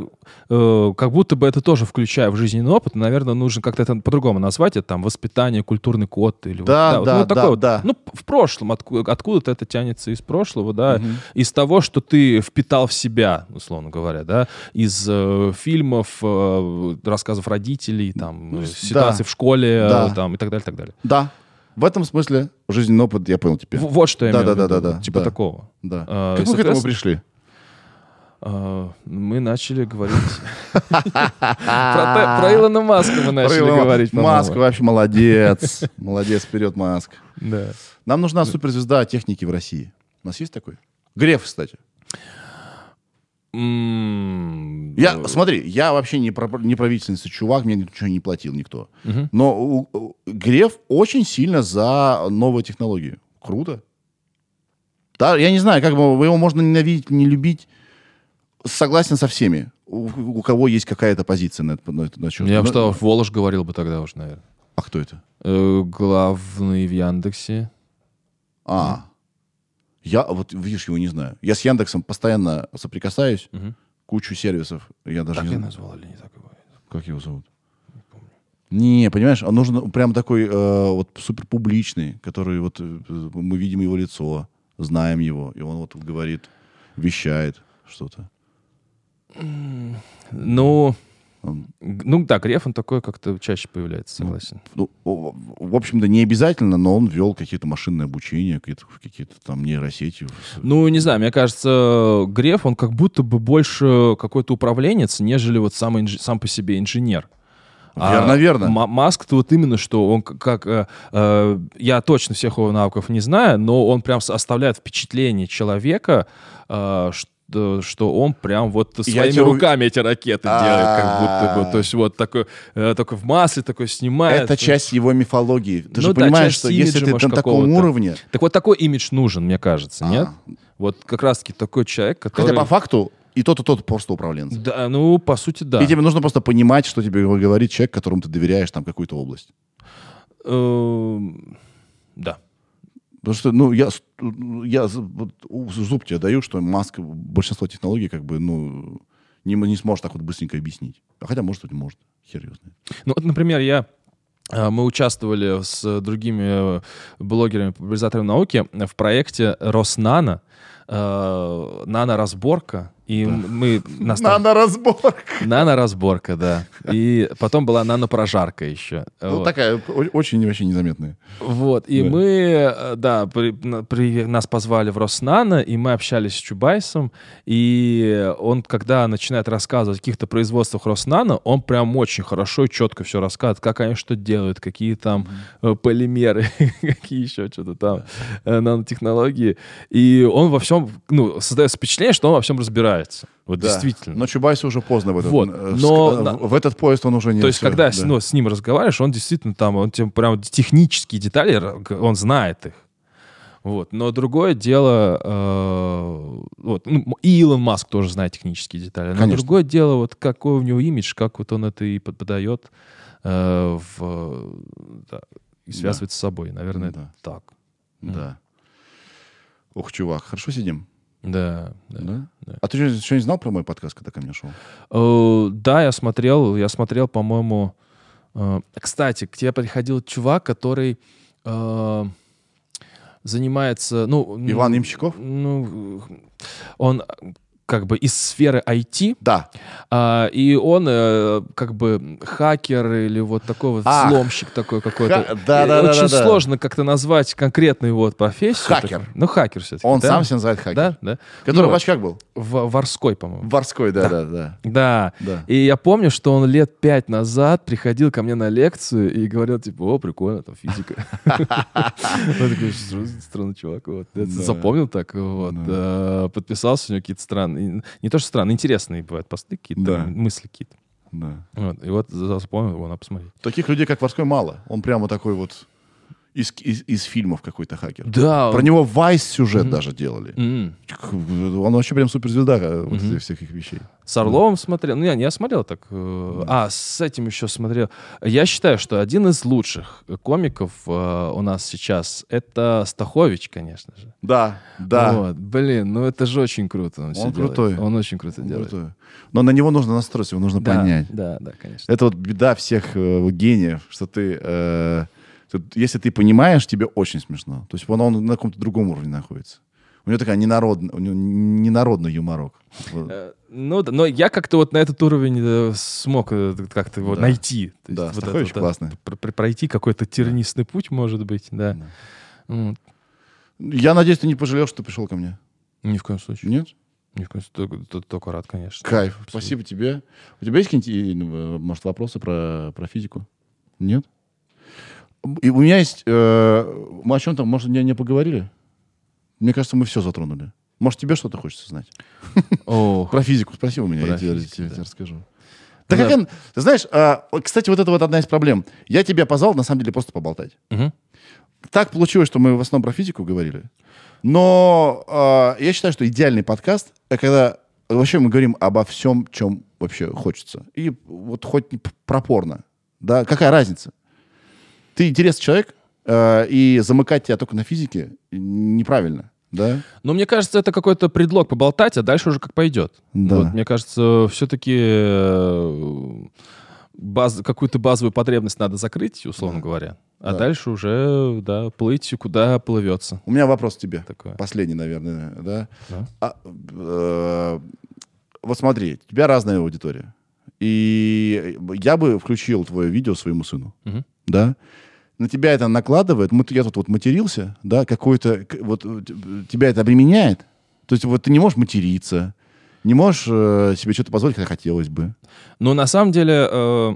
C: э, как будто бы это тоже включаю в жизненный опыт. Наверное, нужно как-то это по-другому назвать. Это там воспитание, культурный код. Или вот-
B: Да,
C: вот,
B: да,
C: ну, вот
B: да,
C: такое вот.
B: да.
C: Ну, в прошлом. отку- Откуда-то это тянется из прошлого, да. Из того, что ты впитал в себя, условно говоря, да. Из э, фильмов, э, рассказов родителей, там,
B: Ну, с-
C: ситуаций
B: да.
C: в школе, э,
B: Да.
C: там, и так далее, так далее.
B: Да. В этом смысле жизненный опыт, я понял теперь.
C: Вот что я
B: Да,
C: имел
B: да,
C: в
B: да,
C: виду,
B: да, да,
C: Типа
B: да.
C: такого.
B: Да.
C: А,
B: как
C: и,
B: мы к этому пришли?
C: А, Мы начали говорить про Илона Маска мы начали говорить.
B: Маск вообще молодец. Молодец, вперед, Маск. Нам нужна суперзвезда техники в России. У нас есть такой? Греф, кстати. Я,
C: э,
B: смотри, я вообще не, про, не правительственный чувак, мне ничего не платил никто. Но Греф очень сильно за новые технологии. Круто. Да, я не знаю, как бы его можно ненавидеть, не любить. Согласен со всеми. У, у кого есть какая-то позиция на, это, на, на счет.
C: Я бы
B: Ну,
C: что, Волош говорил бы тогда уж, наверное.
B: А кто это?
C: Э, Главный в Яндексе.
B: А. Я вот, видишь, его не знаю. Я с Яндексом постоянно соприкасаюсь.
C: Мгм.
B: Кучу сервисов. Я даже
C: Так
B: не
C: я
B: знаю.
C: назвал или не так его?
B: Как его зовут? Не, понимаешь, он нужен прям такой э, вот супер публичный, который вот э, мы видим его лицо, знаем его, и он вот говорит, вещает что-то.
C: Ну, Ну да, Греф, он такой как-то чаще появляется, согласен.
B: ну, о- в общем-то, не обязательно, но он вел какие-то машинные обучения, какие-то, какие-то там нейросети.
C: Ну, не знаю, мне кажется, Греф, он как будто бы больше какой-то управленец, нежели вот сам, инж- сам по себе инженер.
B: Верно, верно.
C: Ма- Маск-то вот именно, что он как... э, э, я точно всех его навыков не знаю, но он прям оставляет впечатление человека, э, что, что он прям вот своими
B: тебе ув-
C: руками эти ракеты делает, как будто бы. То есть вот такой, э, такой в масле такой снимает.
B: Это часть его мифологии. Ты
C: Ну
B: же
C: да,
B: понимаешь, что если ты на таком уровне...
C: Так вот такой имидж нужен, мне кажется, нет?
B: А.
C: Вот как раз-таки такой человек, который...
B: Хотя по факту и тот, и тот просто управленцы.
C: Да, ну, по сути, да.
B: И тебе нужно просто понимать, что тебе говорит человек, которому ты доверяешь там какую-то область.
C: Эм, Да.
B: Потому что, ну, я, я вот зуб тебе даю, что Маск большинство технологий как бы, ну, не, не сможет так вот быстренько объяснить. А хотя, может быть, может. Знает.
C: Ну, вот, например, я э, мы участвовали с другими э, блогерами, популяризаторами науки в проекте Роснано, э, нано-разборка, и мы... нас там-
B: разборка.
C: Нано-разборка, да. И потом была нано-прожарка еще.
B: Ну,
C: Вот.
B: такая о- очень вообще незаметная.
C: Вот, и
B: Да.
C: мы, э, да, при- на- при- нас позвали в Роснано, и мы общались с Чубайсом, и он, когда начинает рассказывать о каких-то производствах Роснано, он прям очень хорошо и четко все рассказывает, как они что делают, какие там э, полимеры, какие еще что-то там, э, нанотехнологии. И он во всем, ну, создается впечатление, что он во всем разбирается. Вот
B: Да.
C: действительно.
B: Но Чубайсу уже поздно в этот,
C: Вот,
B: э,
C: но
B: в, в этот поезд он уже не...
C: То есть, когда
B: да.
C: с, ну, с ним разговариваешь, он действительно там, он тебе прям технические детали, он знает их. Вот. Но другое дело, э, вот, ну, и Илон Маск тоже знает технические детали. Но
B: Конечно.
C: другое дело, вот какой у него имидж, как вот он это и под- подает э, в, да, и
B: Да.
C: связывает с собой. Наверное,
B: Да.
C: так.
B: Да. Ух, чувак, хорошо сидим.
C: Да, да.
B: Да?
C: да.
B: А ты что, не знал про мой подкаст, когда ко мне шел?
C: Э, Да, я смотрел, я смотрел, по-моему... э, Кстати, к тебе приходил чувак, который э, занимается... Ну,
B: Иван Ямщиков?
C: Ну, он как бы из сферы IT,
B: Да.
C: а, и он э, как бы хакер или вот такой вот
B: Ах.
C: взломщик такой какой-то.
B: Ха- да-да-да-да-да.
C: Очень сложно как-то назвать конкретную вот профессию.
B: Хакер.
C: Так- Ну, хакер все-таки.
B: Он
C: да?
B: сам себя называет хакер.
C: Да, да.
B: Который
C: Ну,
B: в очках был.
C: в Ворской, по-моему.
B: Варской, да, да, да.
C: Да.
B: Да.
C: И я помню, что он лет пять назад приходил ко мне на лекцию и говорил, типа, о, прикольно, там физика. Он такой «Что- странный чувак. вот.
B: Да.
C: Запомнил так, вот. э, Подписался, у него какие-то странные, не то что странные, интересные бывают посты какие-то,
B: Да.
C: мысли какие-то.
B: да.
C: Вот. И вот за- запомнил его, надо посмотреть.
B: Таких людей, как Варской, мало. Он прямо такой вот из, из, из фильмов какой-то хакер.
C: Да.
B: Про
C: он-
B: него Вайс сюжет даже делали.
C: М.
B: Он вообще прям суперзвезда э, вот
C: Мгм.
B: этих всех их вещей.
C: С Орловым смотрел. Ну, я не смотрел так. э, А, с этим еще смотрел. Я считаю, что один из лучших комиков э, у нас сейчас это Стахович, конечно же.
B: Да, да.
C: Вот, блин, ну это же очень круто. Он,
B: Он
C: делает.
B: крутой.
C: Он очень круто
B: Ну,
C: делает.
B: круто. Но на него нужно настроиться, его нужно
C: Да,
B: понять.
C: Да, да, конечно.
B: Это вот беда всех э, гениев, что ты, э, что если ты понимаешь, тебе очень смешно. То есть он, он на каком-то другом уровне находится. У него такая ненародная, у него ненародный юморок.
C: Э, Ну, да, но я как-то вот на этот уровень э, смог э, как-то его
B: Да.
C: найти. То есть
B: Да,
C: вот это вот,
B: классный.
C: пр- пр- Пройти какой-то тернистый путь, может быть, да.
B: Да. Я надеюсь, ты не пожалел, что ты пришел ко мне.
C: Ни в коем случае.
B: Нет?
C: Ни в коем случае. Только, только- рад, конечно.
B: Кайф.
C: Абсолютно.
B: Спасибо тебе. У тебя есть какие-нибудь, может, вопросы про, про физику? Нет? И у меня есть... э, мы о чем-то, может, не, не поговорили? Мне кажется, мы все затронули. Может, тебе что-то хочется знать? Про физику спроси у меня,
C: Про
B: я тебе, расскажу. Да как он- ты знаешь, а, кстати, вот это вот одна из проблем. Я тебя позвал, на самом деле, просто поболтать. Так получилось, что мы в основном про физику говорили. Но а, я считаю, что идеальный подкаст — это когда вообще мы говорим обо всем, чем вообще хочется. И вот хоть п- пропорно. Да, какая разница? Ты интересный человек, а, и замыкать тебя только на физике неправильно. Да?
C: Но мне кажется, это какой-то предлог поболтать, а дальше уже как пойдет.
B: Да.
C: Вот, мне кажется, все-таки баз, какую-то базовую потребность надо закрыть, условно
B: Да.
C: говоря. А
B: Да.
C: дальше уже, да, плыть, куда плывется.
B: У меня вопрос к тебе.
C: Такое.
B: Последний, наверное, да?
C: Да.
B: А, э, вот смотри, у тебя разная аудитория. и я бы включил твое видео своему сыну,
C: Мгм.
B: Да, на тебя это накладывает, мы, я тут вот матерился, да, какой-то, вот э, тебя это обременяет, то есть вот ты не можешь материться, не можешь э, себе что-то позволить, хотя хотелось бы.
C: Но на самом деле э,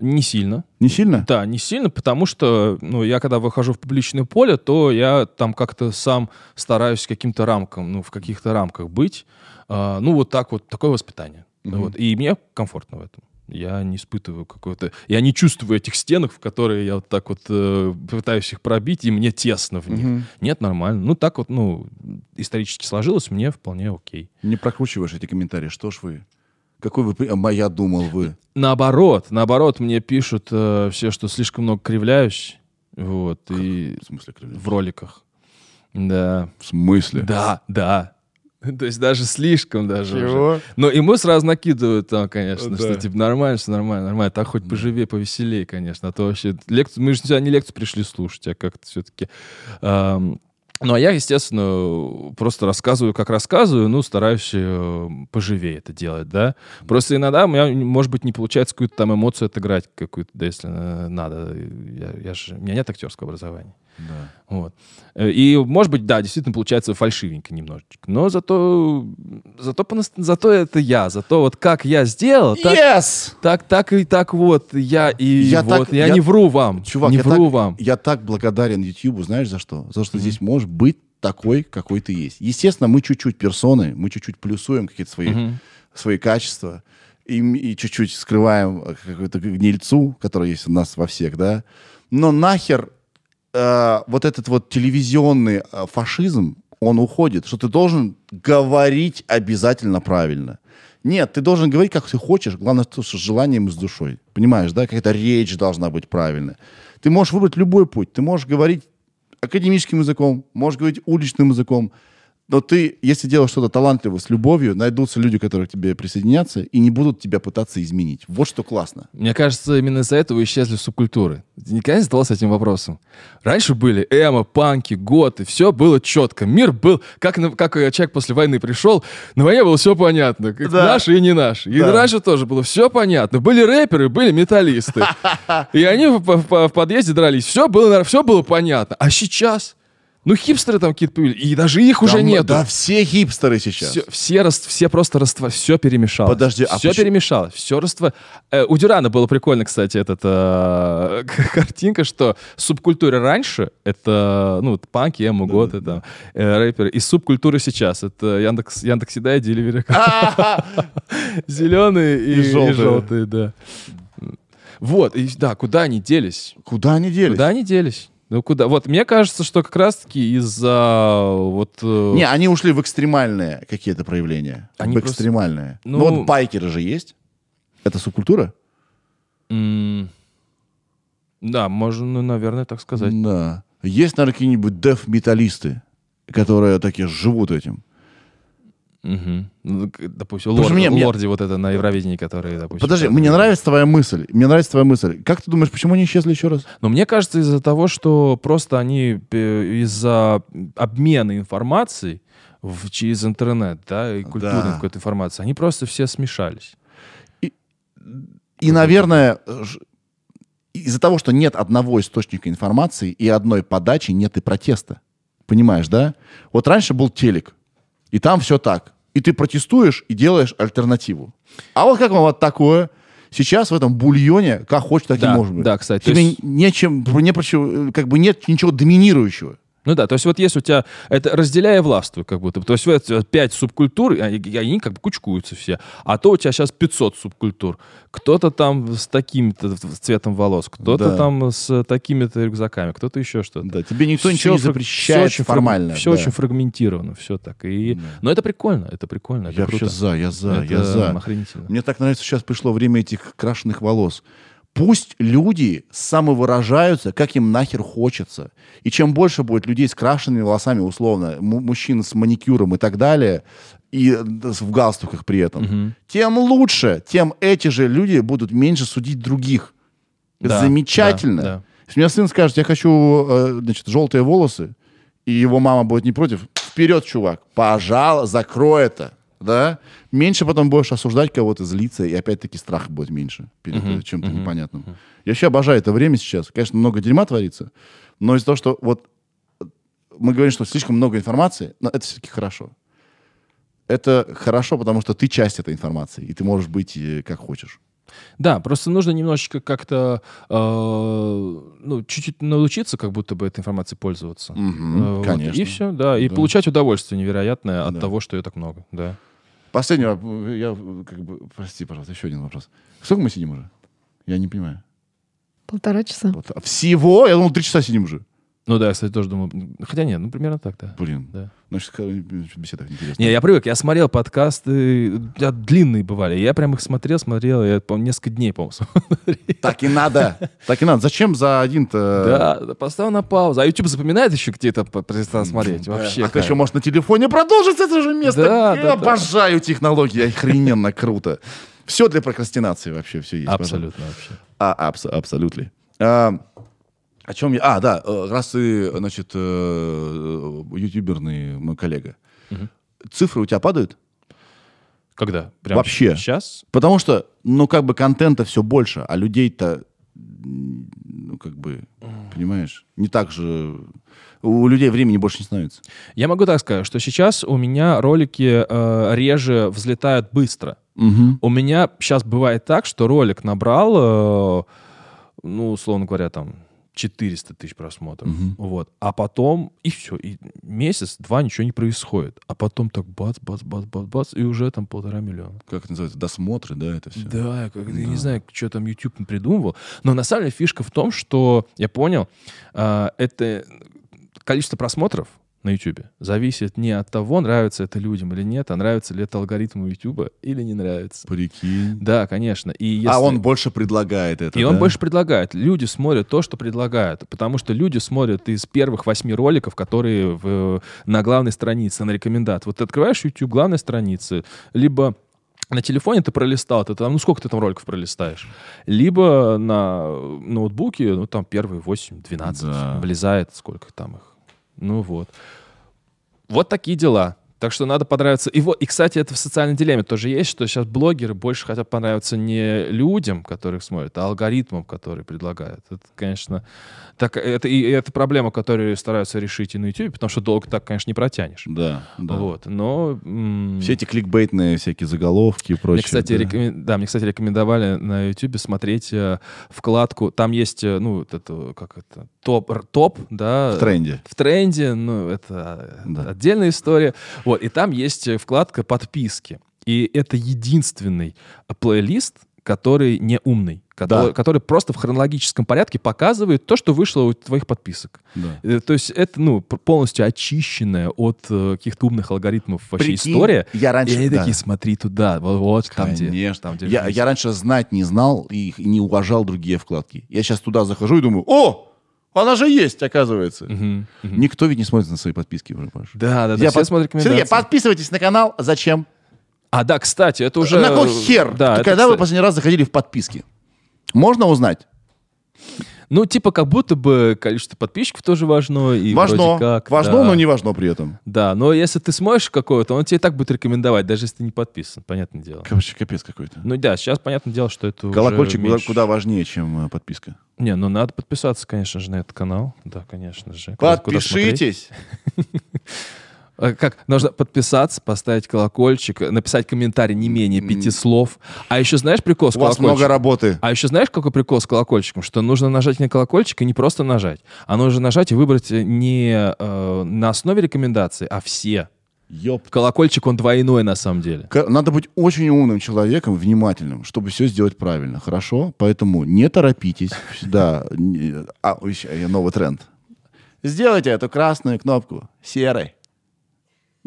C: не сильно.
B: Не сильно?
C: Да, не сильно, потому что, ну, я когда выхожу в публичное поле, то я там как-то сам стараюсь каким-то рамкам, ну, в каких-то рамках быть. А, ну, вот так вот, такое воспитание.
B: Мгм.
C: Вот. И мне комфортно в этом. Я не испытываю какого-то... Я не чувствую этих стенок, в которые я вот так вот э, пытаюсь их пробить, и мне тесно в них.
B: Мгм.
C: Нет, нормально. Ну, так вот, ну, исторически сложилось, мне вполне окей.
B: Не прокручиваешь эти комментарии, что ж вы? Какой вы... А я думал, вы...
C: Наоборот, наоборот, мне пишут э, все, что слишком много кривляюсь. Вот, и
B: В смысле, Кривлев?
C: в роликах. Да.
B: В смысле?
C: Да, да. То есть даже слишком даже уже.
A: Чего?
C: Но ему сразу накидывают там, конечно,
B: Да.
C: что типа нормально, все нормально, нормально. Так хоть поживее, повеселее, конечно. А то вообще лекцию, мы же сюда не лекцию пришли слушать, а как-то все-таки... ну, а я, естественно, просто рассказываю, как рассказываю, ну, стараюсь э, поживее это делать, да. Просто иногда у меня, может быть, не получается какую-то там эмоцию отыграть какую-то, да, если э, надо. Я, я же, у меня нет актерского образования.
B: Да.
C: Вот. Э, И, может быть, да, действительно получается фальшивенько немножечко. Но зато, зато, зато это я. Зато вот как я сделал, так,
B: Yes!
C: так, так и так вот я и
B: Я
C: вот.
B: так-
C: я,
B: я-
C: не вру вам.
B: Чувак,
C: не
B: я
C: вру
B: так,
C: вам.
B: я так благодарен Ютубу, знаешь, за что? За то, что здесь можешь быть такой, какой ты есть. Естественно, мы чуть-чуть персоны, мы чуть-чуть плюсуем какие-то свои,
C: Мгм.
B: свои качества и, и чуть-чуть скрываем э, какую-то гнильцу, которая есть у нас во всех, да. Но нахер э, вот этот вот телевизионный э, фашизм, он уходит, что ты должен говорить обязательно правильно. Нет, ты должен говорить, как ты хочешь, главное, что с желанием и с душой. Понимаешь, да? Какая-то речь должна быть правильная. Ты можешь выбрать любой путь. Ты можешь говорить академическим языком, можешь говорить уличным языком, но ты, если делаешь что-то талантливое, с любовью, найдутся люди, которые к тебе присоединятся и не будут тебя пытаться изменить. Вот что классно.
C: Мне кажется, именно из-за этого исчезли субкультуры. Ты никогда не задавался этим вопросом? Раньше были эмо, панки, готы, все было четко. Мир был, как, как человек после войны пришел, на войне было все понятно. Как
B: Да.
C: Наши и не наши. И
B: Да.
C: раньше тоже было все понятно. Были рэперы, были металлисты. И они в- в подъезде дрались. Все было, все было понятно. А сейчас? Ну, хипстеры там какие-то появились. И даже их уже нету.
B: Да все хипстеры сейчас.
C: Все, все, рас- все просто раства, все перемешалось.
B: Подожди, а
C: все
B: почему-
C: перемешалось, все раства. Э, у Дюрана было прикольно, кстати, эта э, картинка, что субкультура раньше это ну панки, эмо, готы, там, э, рэперы, и субкультура сейчас это Яндекс, Яндекс Еда и Деливери. Зеленые и,
B: И
C: и
B: желтые.
C: желтые, да. Вот, и да, куда они делись?
B: Куда они делись?
C: Куда они делись? Ну куда? Вот мне кажется, что как раз-таки из-за вот э,
B: Не, они ушли в экстремальные какие-то проявления.
C: Они
B: в
C: просто-
B: экстремальные. Ну,
C: Ну-
B: вот байкеры же есть. Это субкультура?
C: М, Да, можно, ну, наверное, так сказать.
B: Да. Есть, наверное, какие-нибудь деф-металлисты, которые такие живут этим.
C: Мгм. Ну, допустим, лорд-
B: мне- мне-
C: лорди вот это на Евровидении, которые, допустим...
B: Подожди,
C: там-
B: мне нравится твоя мысль. Мне нравится твоя мысль. Как ты думаешь, почему они исчезли еще раз?
C: Но мне кажется, из-за того, что просто они э, из-за обмена информацией в- через интернет, да, и культурной
B: Да.
C: какой-то информации, они просто все смешались.
B: И, наверное, ж- из-за того, что нет одного источника информации и одной подачи, нет и протеста. Понимаешь, да? Вот раньше был телек, и там все так. И ты протестуешь и делаешь альтернативу. А вот как вам вот такое? Сейчас в этом бульоне, как хочешь, так
C: Да,
B: и может быть.
C: да, кстати,
B: Тебе
C: есть-
B: нечем, не как бы нет ничего доминирующего.
C: Ну да, то есть вот если у тебя, это разделяя властвуй как будто, то есть вот вот пять субкультур, и они, как бы кучкуются все, а то у тебя сейчас 500 субкультур. Кто-то там с таким-то цветом волос, кто-то
B: Да.
C: там с такими-то рюкзаками, кто-то еще что-то.
B: Да, тебе никто
C: Всё
B: ничего не запрещает
C: всё очень
B: формально.
C: Все
B: да.
C: очень фрагментировано, все так. И...
B: Да.
C: Но это прикольно, это прикольно, это
B: Я
C: круто.
B: вообще за, я за,
C: это
B: я за.
C: охренительно.
B: Мне так нравится, сейчас пришло время этих крашеных волос. Пусть люди самовыражаются, как им нахер хочется. И чем больше будет людей с крашенными волосами, условно, му- мужчин с маникюром и так далее, и э, в галстуках при этом,
C: Мгм.
B: тем лучше, тем эти же люди будут меньше судить других.
C: Да,
B: Замечательно.
C: да, да.
B: Если мне сын скажет, я хочу, э, значит, желтые волосы, и его мама будет не против, вперед, чувак, пожалуйста, закрой это. Да, меньше потом будешь осуждать кого-то, злиться, и опять-таки страх будет меньше перед э, чем-то
C: мгм,
B: непонятным. Я вообще обожаю это время сейчас. Конечно, много дерьма творится, но из-за того, что вот э, мы говорим, что слишком много информации, но это все-таки хорошо. Это хорошо, потому что ты часть этой информации, и ты можешь быть э, как хочешь.
C: Да, просто нужно немножечко как-то, э, ну, чуть-чуть научиться, как будто бы этой информацией пользоваться. Э, вот,
B: конечно.
C: И все, да, и
B: Да.
C: получать удовольствие невероятное от
B: Да.
C: того, что ее так много, да.
B: Последний вопрос. Я как бы... Прости, пожалуйста, еще один вопрос. Сколько мы сидим уже? Я не понимаю.
D: Полтора часа.
B: Вот. А Всего? Я думал, три часа сидим уже.
C: Ну да, я, кстати, тоже думаю, м, хотя нет, ну примерно так, да.
B: Блин.
C: Да.
B: Значит, ка- беседа интересная.
C: Не, я привык, я смотрел подкасты, тебя длинные бывали, я прям их смотрел, смотрел, я, по несколько дней, по-моему, смотрел.
B: Так и надо. Так и надо. Зачем за один-то...
C: Да, да, поставил на паузу. А YouTube запоминает еще где-то перестал смотреть.
B: Да.
C: Вообще.
B: А ты еще можешь на телефоне продолжить с этого же места.
C: Да,
B: Я
C: да, да.
B: обожаю технологии, охрененно круто. Все для прокрастинации вообще, все есть.
C: Абсолютно вообще.
B: А, абс- абсолютно. О чем я... А, да, э, раз ты, значит, э, ютуберный мой коллега,
C: Мгм.
B: цифры у тебя падают?
C: Когда? Прям
B: Вообще.
C: Сейчас?
B: Потому что, ну, как бы контента все больше, а людей-то, ну, как бы, понимаешь, не так же... У людей времени больше не становится.
C: Я могу так сказать, что сейчас у меня ролики э, реже взлетают быстро. У меня сейчас бывает так, что ролик набрал, э, ну, условно говоря, там 400 тысяч просмотров.
B: Мгм.
C: Вот. А потом, и все, и месяц-два ничего не происходит. А потом так бац, бац, бац, бац, бац, и уже там полтора миллиона.
B: Как это называется? Досмотры, да, это все?
C: Да, я, как- я не знаю, что там YouTube придумывал. Но на самом деле фишка в том, что я понял, а, это количество просмотров на YouTube зависит не от того, нравится это людям или нет, а нравится ли это алгоритму YouTube или не нравится.
B: Прикинь.
C: Да, конечно. И если...
B: А он больше предлагает это,
C: И он
B: да?
C: больше предлагает. Люди смотрят то, что предлагают. Потому что люди смотрят из первых восьми роликов, которые в- на главной странице, на рекомендат. Вот ты открываешь YouTube, главная страница, либо на телефоне ты пролистал, ты там, ну сколько ты там роликов пролистаешь? Либо на ноутбуке, ну там первые 8-12
B: Да.
C: влезает, сколько там их. Ну вот. Вот такие дела. Так что надо понравиться. И вот, и, кстати, это в социальной дилемме тоже есть, что сейчас блогеры больше хотят понравиться не людям, которых смотрят, а алгоритмам, которые предлагают. Это, конечно, так, это, и это проблема, которую стараются решить и на YouTube, потому что долго так, конечно, не протянешь.
B: Да, да.
C: Вот, но...
B: Все эти кликбейтные всякие заголовки и прочее.
C: мне, кстати,
B: да.
C: рекомен- да, мне, кстати, рекомендовали на YouTube смотреть э, вкладку. Там есть, э, ну, вот это, как это, топ, топ, да.
B: В тренде.
C: В тренде, ну, это
B: Да.
C: отдельная история. Вот, и там есть э, вкладка подписки. И это единственный э, плейлист, который не умный, который,
B: Да.
C: который просто в хронологическом порядке показывает то, что вышло у твоих подписок.
B: Да.
C: Э, То есть это, ну, полностью очищенная от каких-то умных алгоритмов вообще
B: Прикинь,
C: история.
B: я раньше-
C: И они
B: да.
C: такие, смотри туда, вот, вот там где. Там, где
B: я, я раньше знать не знал и не уважал другие вкладки. Я сейчас туда захожу и думаю, о, она же есть, оказывается.
C: Мгм, мгм.
B: Никто ведь не смотрит на свои подписки уже, Паша.
C: Да, да, да,
B: Я
C: все
B: под-
C: смотрят
B: Сергей, подписывайтесь на канал. Зачем?
C: А, да, кстати, это уже...
B: на какой хер?
C: Да, это,
B: Когда вы
C: кстати,
B: последний раз заходили в подписки? Можно узнать?
C: Ну, типа, как будто бы количество подписчиков тоже важно. И
B: важно.
C: вроде как,
B: важно,
C: да.
B: но не важно при этом.
C: Да, но если ты смотришь какого-то, он тебе так будет рекомендовать, даже если ты не подписан, понятное дело.
B: Короче, капец какой-то.
C: Ну да, сейчас понятное дело, что это
B: Колокольчик куда,
C: меньше.
B: куда важнее, чем э, подписка.
C: Не, ну надо подписаться, конечно же, на этот канал. Да, конечно же.
B: Подпишитесь.
C: А Как? Нужно подписаться, поставить колокольчик, написать комментарий не менее пяти слов. А еще знаешь прикол с
B: У вас много работы.
C: А еще знаешь, какой прикол с колокольчиком? Что нужно нажать на колокольчик и не просто нажать, а нужно нажать и выбрать не э, на основе рекомендаций, а все.
B: Ёп.
C: Колокольчик, он двойной на самом деле.
B: Надо быть очень умным человеком, внимательным, чтобы все сделать правильно, хорошо? Поэтому не торопитесь. Да. А, новый тренд. Сделайте эту красную кнопку серой.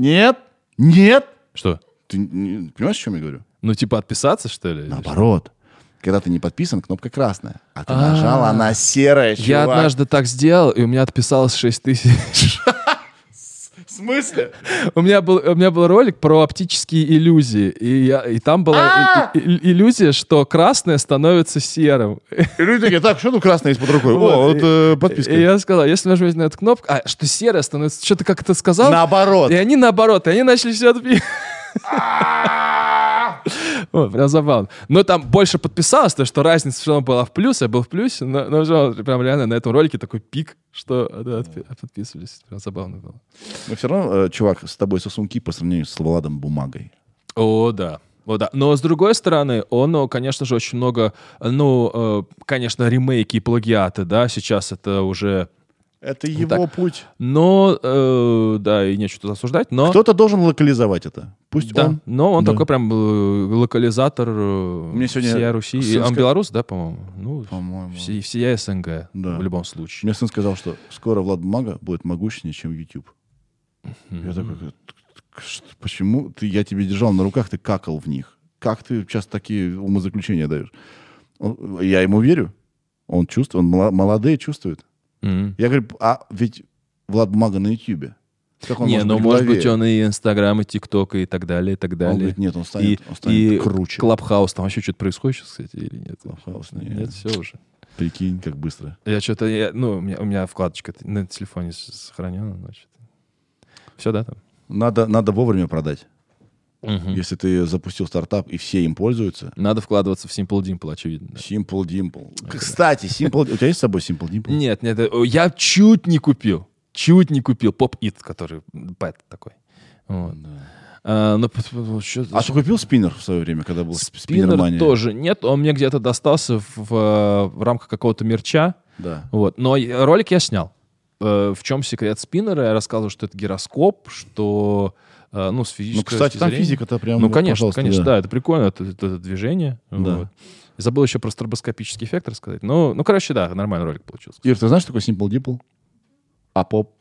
B: Нет? Нет?
C: Что?
B: Ты не- понимаешь, о чем я говорю?
C: Ну, типа отписаться, что ли?
B: Наоборот. Когда ты не подписан, кнопка красная. А ты
C: А.
B: нажал, она серая,
C: Я
B: чувак.
C: однажды так сделал, и у меня отписалось 6 тысяч.
B: В смысле?
C: У меня был, у меня был ролик про оптические иллюзии, и, я, и там была и- и- иллюзия, что красное становится серым.
B: И люди такие, так, что тут красное есть под рукой? О,
C: Вот,
B: э, подписка.
C: И я сказал, если нажмете на эту кнопку, а что серое становится, что ты как это сказал?
B: Наоборот.
C: И они наоборот, и они начали все отпи- Вот, прям забавно. Но там больше подписалось, то, что разница все равно была в плюс, я был в плюсе, но, но равно прям реально на этом ролике такой пик, что да, подписывались. Прям забавно было.
B: Но все равно, э, чувак, с тобой сосунки по сравнению с Владом Бумагой.
C: О, да. О, да. Но с другой стороны, он, ну, конечно же, очень много, ну, э, конечно, ремейки и плагиаты, да, сейчас это уже...
B: Это его путь.
C: Но, э, да, и нечего тут осуждать, но...
B: Кто-то должен локализовать это. Пусть
C: Да,
B: он.
C: но он
B: Да.
C: такой прям э, локализатор э,
B: Мне сегодня
C: всей Руси.
B: Сын
C: Он белорус, да, по-моему? Ну,
B: По-моему.
C: все, всея СНГ
B: Да.
C: в любом случае.
B: Мне сын сказал, что скоро Влад Бумага будет могущественнее, чем YouTube. Я такой, «К- что- почему ты, я тебе держал на руках, ты какал в них? Как ты сейчас такие умозаключения даешь? Он- я ему верю. Он чувствует, он молодые чувствует.
C: Мгм.
B: Я говорю, а ведь Влад Бумага на Ютубе. Как он
C: Не,
B: может
C: ну,
B: быть
C: может быть, он и Инстаграм, и ТикТок, и так далее, и так
B: Он
C: далее.
B: говорит, нет, он
C: и,
B: станет, он станет
C: и
B: круче.
C: Clubhouse, там вообще что-то происходит сейчас, кстати, или нет?
B: Clubhouse, нет.
C: Нет, все уже.
B: Прикинь, как быстро.
C: Я что-то, я- ну, у меня, у меня вкладочка на телефоне сохранена, значит. Все, да, там?
B: Надо, надо вовремя продать.
C: Мгм.
B: Если ты запустил стартап, и все им пользуются,
C: Надо вкладываться в Simple Dimple, очевидно. да.
B: Simple Dimple. Кстати, Simple... У тебя есть с собой Simple Dimple?
C: Нет, нет, э, я чуть не купил. Чуть не купил. Поп-ит, который пэт такой. Вот. А, но пот- вот чё-
B: А ты купил спиннер в свое время, когда был
C: спиннер
B: спиннермания?
C: тоже нет. Он мне где-то достался в, в, рамках какого-то мерча.
B: Да.
C: Вот. Но ролик я снял. Э, В чем секрет спиннера? Я рассказывал, что это гироскоп, что ну, с
B: Ну,
C: физической
B: кстати,
C: точки
B: там физика-то прям...
C: Ну,
B: вот,
C: конечно, конечно, да. это прикольно, это, это- это движение.
B: Да.
C: Вот. Забыл еще про стробоскопический эффект рассказать. Ну, ну, короче, да, нормальный ролик получился.
B: Ир, ты знаешь, что такое Simple Dimple? А поп...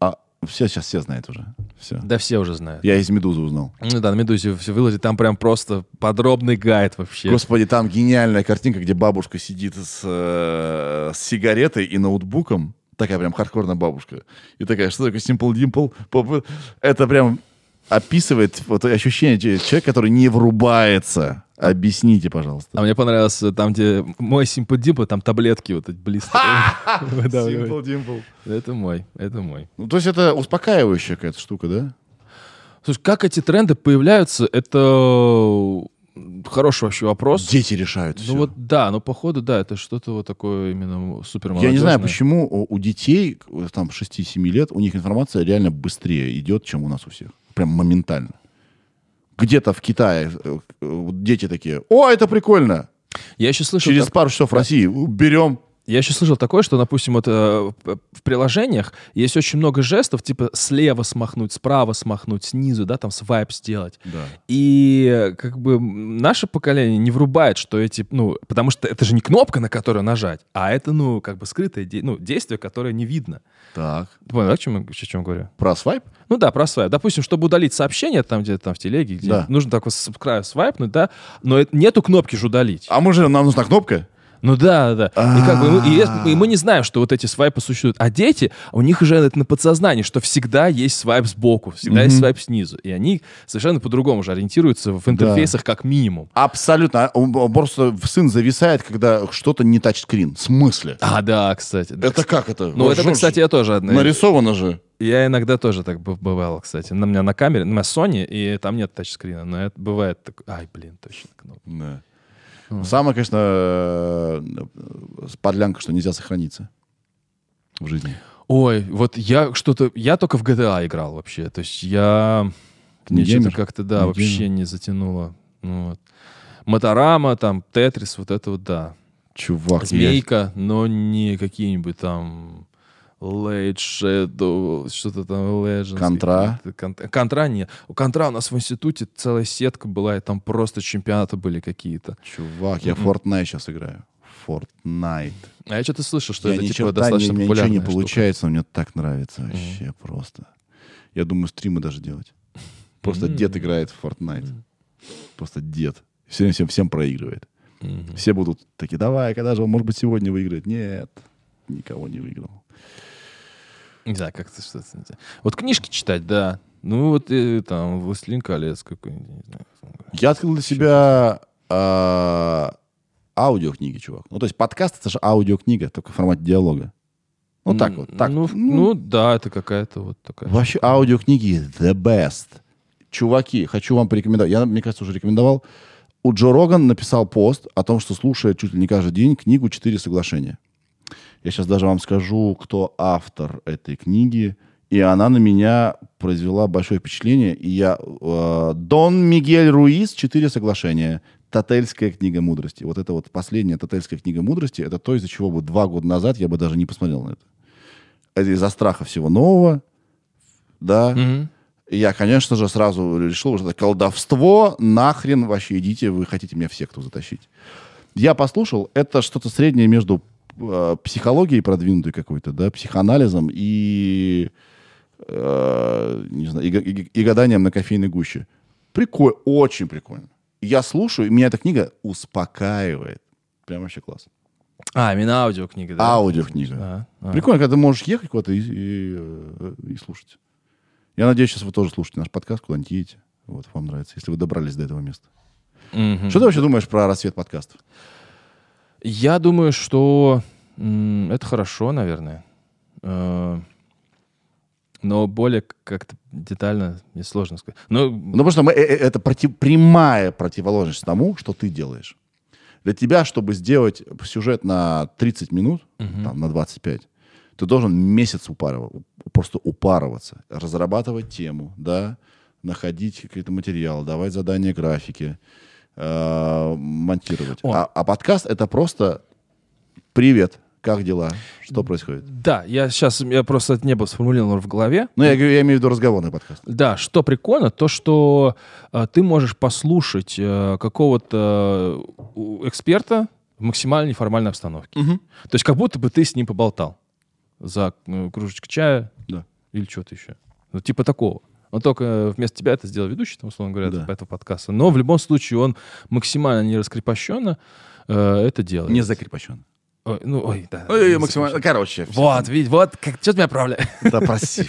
B: А... Все, сейчас все знают уже. Все.
C: Да все уже знают.
B: Я из «Медузы» узнал.
C: Ну да, на Медузе все выложили, там прям просто подробный гайд вообще.
B: Господи, там гениальная картинка, где бабушка сидит с, э, с сигаретой и ноутбуком. Такая прям хардкорная бабушка. И такая, что такое Simple Dimple? Поп- Это прям описывает вот ощущение че- человека, который не врубается. Объясните, пожалуйста.
C: А мне понравилось э, там, где мой Simple Dimple, там таблетки вот эти выдавливают.
B: Simple Dimple.
C: Это мой, это мой.
B: Ну, то есть это успокаивающая какая-то штука, да?
C: Слушай, как эти тренды появляются, это хороший вообще вопрос.
B: Дети решают
C: Ну
B: всё.
C: вот да, но походу, да, это что-то вот такое именно супер
B: Я не знаю, почему у детей, там, 6-7 лет, у них информация реально быстрее идет, чем у нас у всех. Прям моментально. Где-то в Китае э, э, дети такие, о, это прикольно.
C: Я еще слышал,
B: Через
C: так-
B: пару часов в России берем.
C: Я еще слышал такое, что, допустим, вот э, в приложениях есть очень много жестов, типа слева смахнуть, справа смахнуть, снизу, да, там свайп сделать.
B: Да.
C: И э, как бы наше поколение не врубает, что эти, ну, потому что это же не кнопка, на которую нажать, а это, ну, как бы скрытое де- ну, действие, которое не видно.
B: Так.
C: Ты понял, да, о чем, я- о чем говорю?
B: Про свайп?
C: Ну да, про свайп. Допустим, чтобы удалить сообщение там где-то там в телеге, где
B: Да.
C: нужно так вот с края свайпнуть, да, но это- нету кнопки же удалить.
B: А мы же, нам нужна кнопка.
C: Ну да, да. И, как бы, мы, и, мы не знаем, что вот эти свайпы существуют. А дети, у них уже это на подсознании, что всегда есть свайп сбоку, всегда есть свайп снизу. И они совершенно по-другому же ориентируются в интерфейсах как минимум.
B: Абсолютно. А, Просто сын зависает, когда что-то не тачскрин. В смысле?
C: А, да, кстати.
B: Это как это?
C: Ну, это, кстати, я тоже одна.
B: Нарисовано же.
C: Я иногда тоже так бывало, кстати. На меня на камере, на Sony, и там нет тачскрина, но это бывает так. Ай, блин, точно кнопка.
B: Да. Самое, конечно, э, подлянка, что нельзя сохраниться в жизни.
C: Ой, вот я что-то... Я только в GTA играл вообще. То есть я...
B: Не
C: Мне что-то как-то, да,
B: Не
C: вообще
B: геймер?
C: не затянуло. Ну, вот. Моторама, там, Тетрис, вот это вот, да.
B: Чувак, я-
C: Змейка, но не какие-нибудь там... Late Shadow, что-то там, Legends.
B: Контра?
C: Контра нет. У Контра у нас в институте целая сетка была, и там просто чемпионаты были какие-то.
B: Чувак, я Fortnite сейчас играю. Fortnite.
C: А я что-то слышал, что
B: я
C: это типа
B: не-
C: достаточно
B: у меня ничего
C: популярная
B: не
C: штука.
B: получается, мне так нравится вообще просто. Я думаю, стримы даже делать. Просто
C: М.
B: дед играет в Fortnite. Просто дед. Все время всем, всем проигрывает.
C: Мгм.
B: Все будут такие, давай, когда же он, может быть, сегодня выиграет? Нет, никого не выиграл.
C: Не знаю, что-то... не знаю. Вот книжки читать, да. Ну, вот э, там «Властелин колец» какой-нибудь, не знаю.
B: Я открыл для себя а, аудиокниги, чувак. Ну, то есть подкаст — это же аудиокнига, только в формате диалога. Ну, так вот. Так.
C: Ну,
B: Ну,
C: ну, да, это какая-то вот такая...
B: Вообще аудиокниги the best. чуваки, хочу вам порекомендовать. Я, мне кажется, уже рекомендовал. У Джо Роган написал пост о том, что слушает чуть ли не каждый день книгу «Четыре соглашения». Я сейчас даже вам скажу, кто автор этой книги. И она на меня произвела большое впечатление. И я... э, Дон Мигель Руис «Четыре соглашения». Тотельская книга мудрости. Вот это вот последняя Тотельская книга мудрости. Это то, из-за чего бы два года назад я бы даже не посмотрел на это. Это из-за страха всего нового. Да. И я, конечно же, сразу решил, что это колдовство, нахрен вообще идите, вы хотите меня в секту затащить. Я послушал, это что-то среднее между психологией продвинутой какой-то, да, психоанализом и, э, не знаю, и, и- и гаданием на кофейной гуще. Прикольно, очень прикольно. Я слушаю, и меня эта книга успокаивает. Прям вообще класс.
C: А, именно аудиокнига, да?
B: Аудиокнига.
C: А, а.
B: Прикольно, когда ты можешь ехать куда-то и, и, э, и слушать. Я надеюсь, сейчас вы тоже слушаете наш подкаст, куда-нибудь едете. Вот, вам нравится, если вы добрались до этого места.
C: Мгм.
B: Что ты вообще думаешь про рассвет подкастов?
C: Я думаю, что это хорошо, наверное. Э, Но более как-то детально мне сложно сказать. Ну,
B: Ну, потому что мы, э, э, это проти- прямая противоположность тому, что ты делаешь. Для тебя, чтобы сделать сюжет на 30 минут, там, на 25, ты должен месяц упарыв- просто упарываться, разрабатывать тему, да, находить какие-то материалы, давать задания графики, э, монтировать.
C: О.
B: А, а подкаст это просто привет, как дела, что происходит.
C: да, я сейчас, я просто это не было сформулировано в голове.
B: Ну, я, я имею в виду разговорный подкаст.
C: Да, что прикольно, то, что э, ты можешь послушать э, какого-то э, эксперта в максимально неформальной обстановке. То есть как будто бы ты с ним поболтал за э, кружечкой чая
B: Да.
C: или что-то еще. Ну, типа такого. Он только вместо тебя это сделал ведущий, там, условно говоря,
B: Да.
C: этого подкаста. Но в любом случае он максимально не раскрепощенно э, это делает.
B: Не закрепощен.
C: Ой, ну, ой, да.
B: Ой,
C: не
B: максимально. Короче.
C: Вот, видь, вот, как, что ты меня отправляешь?
B: Да, прости.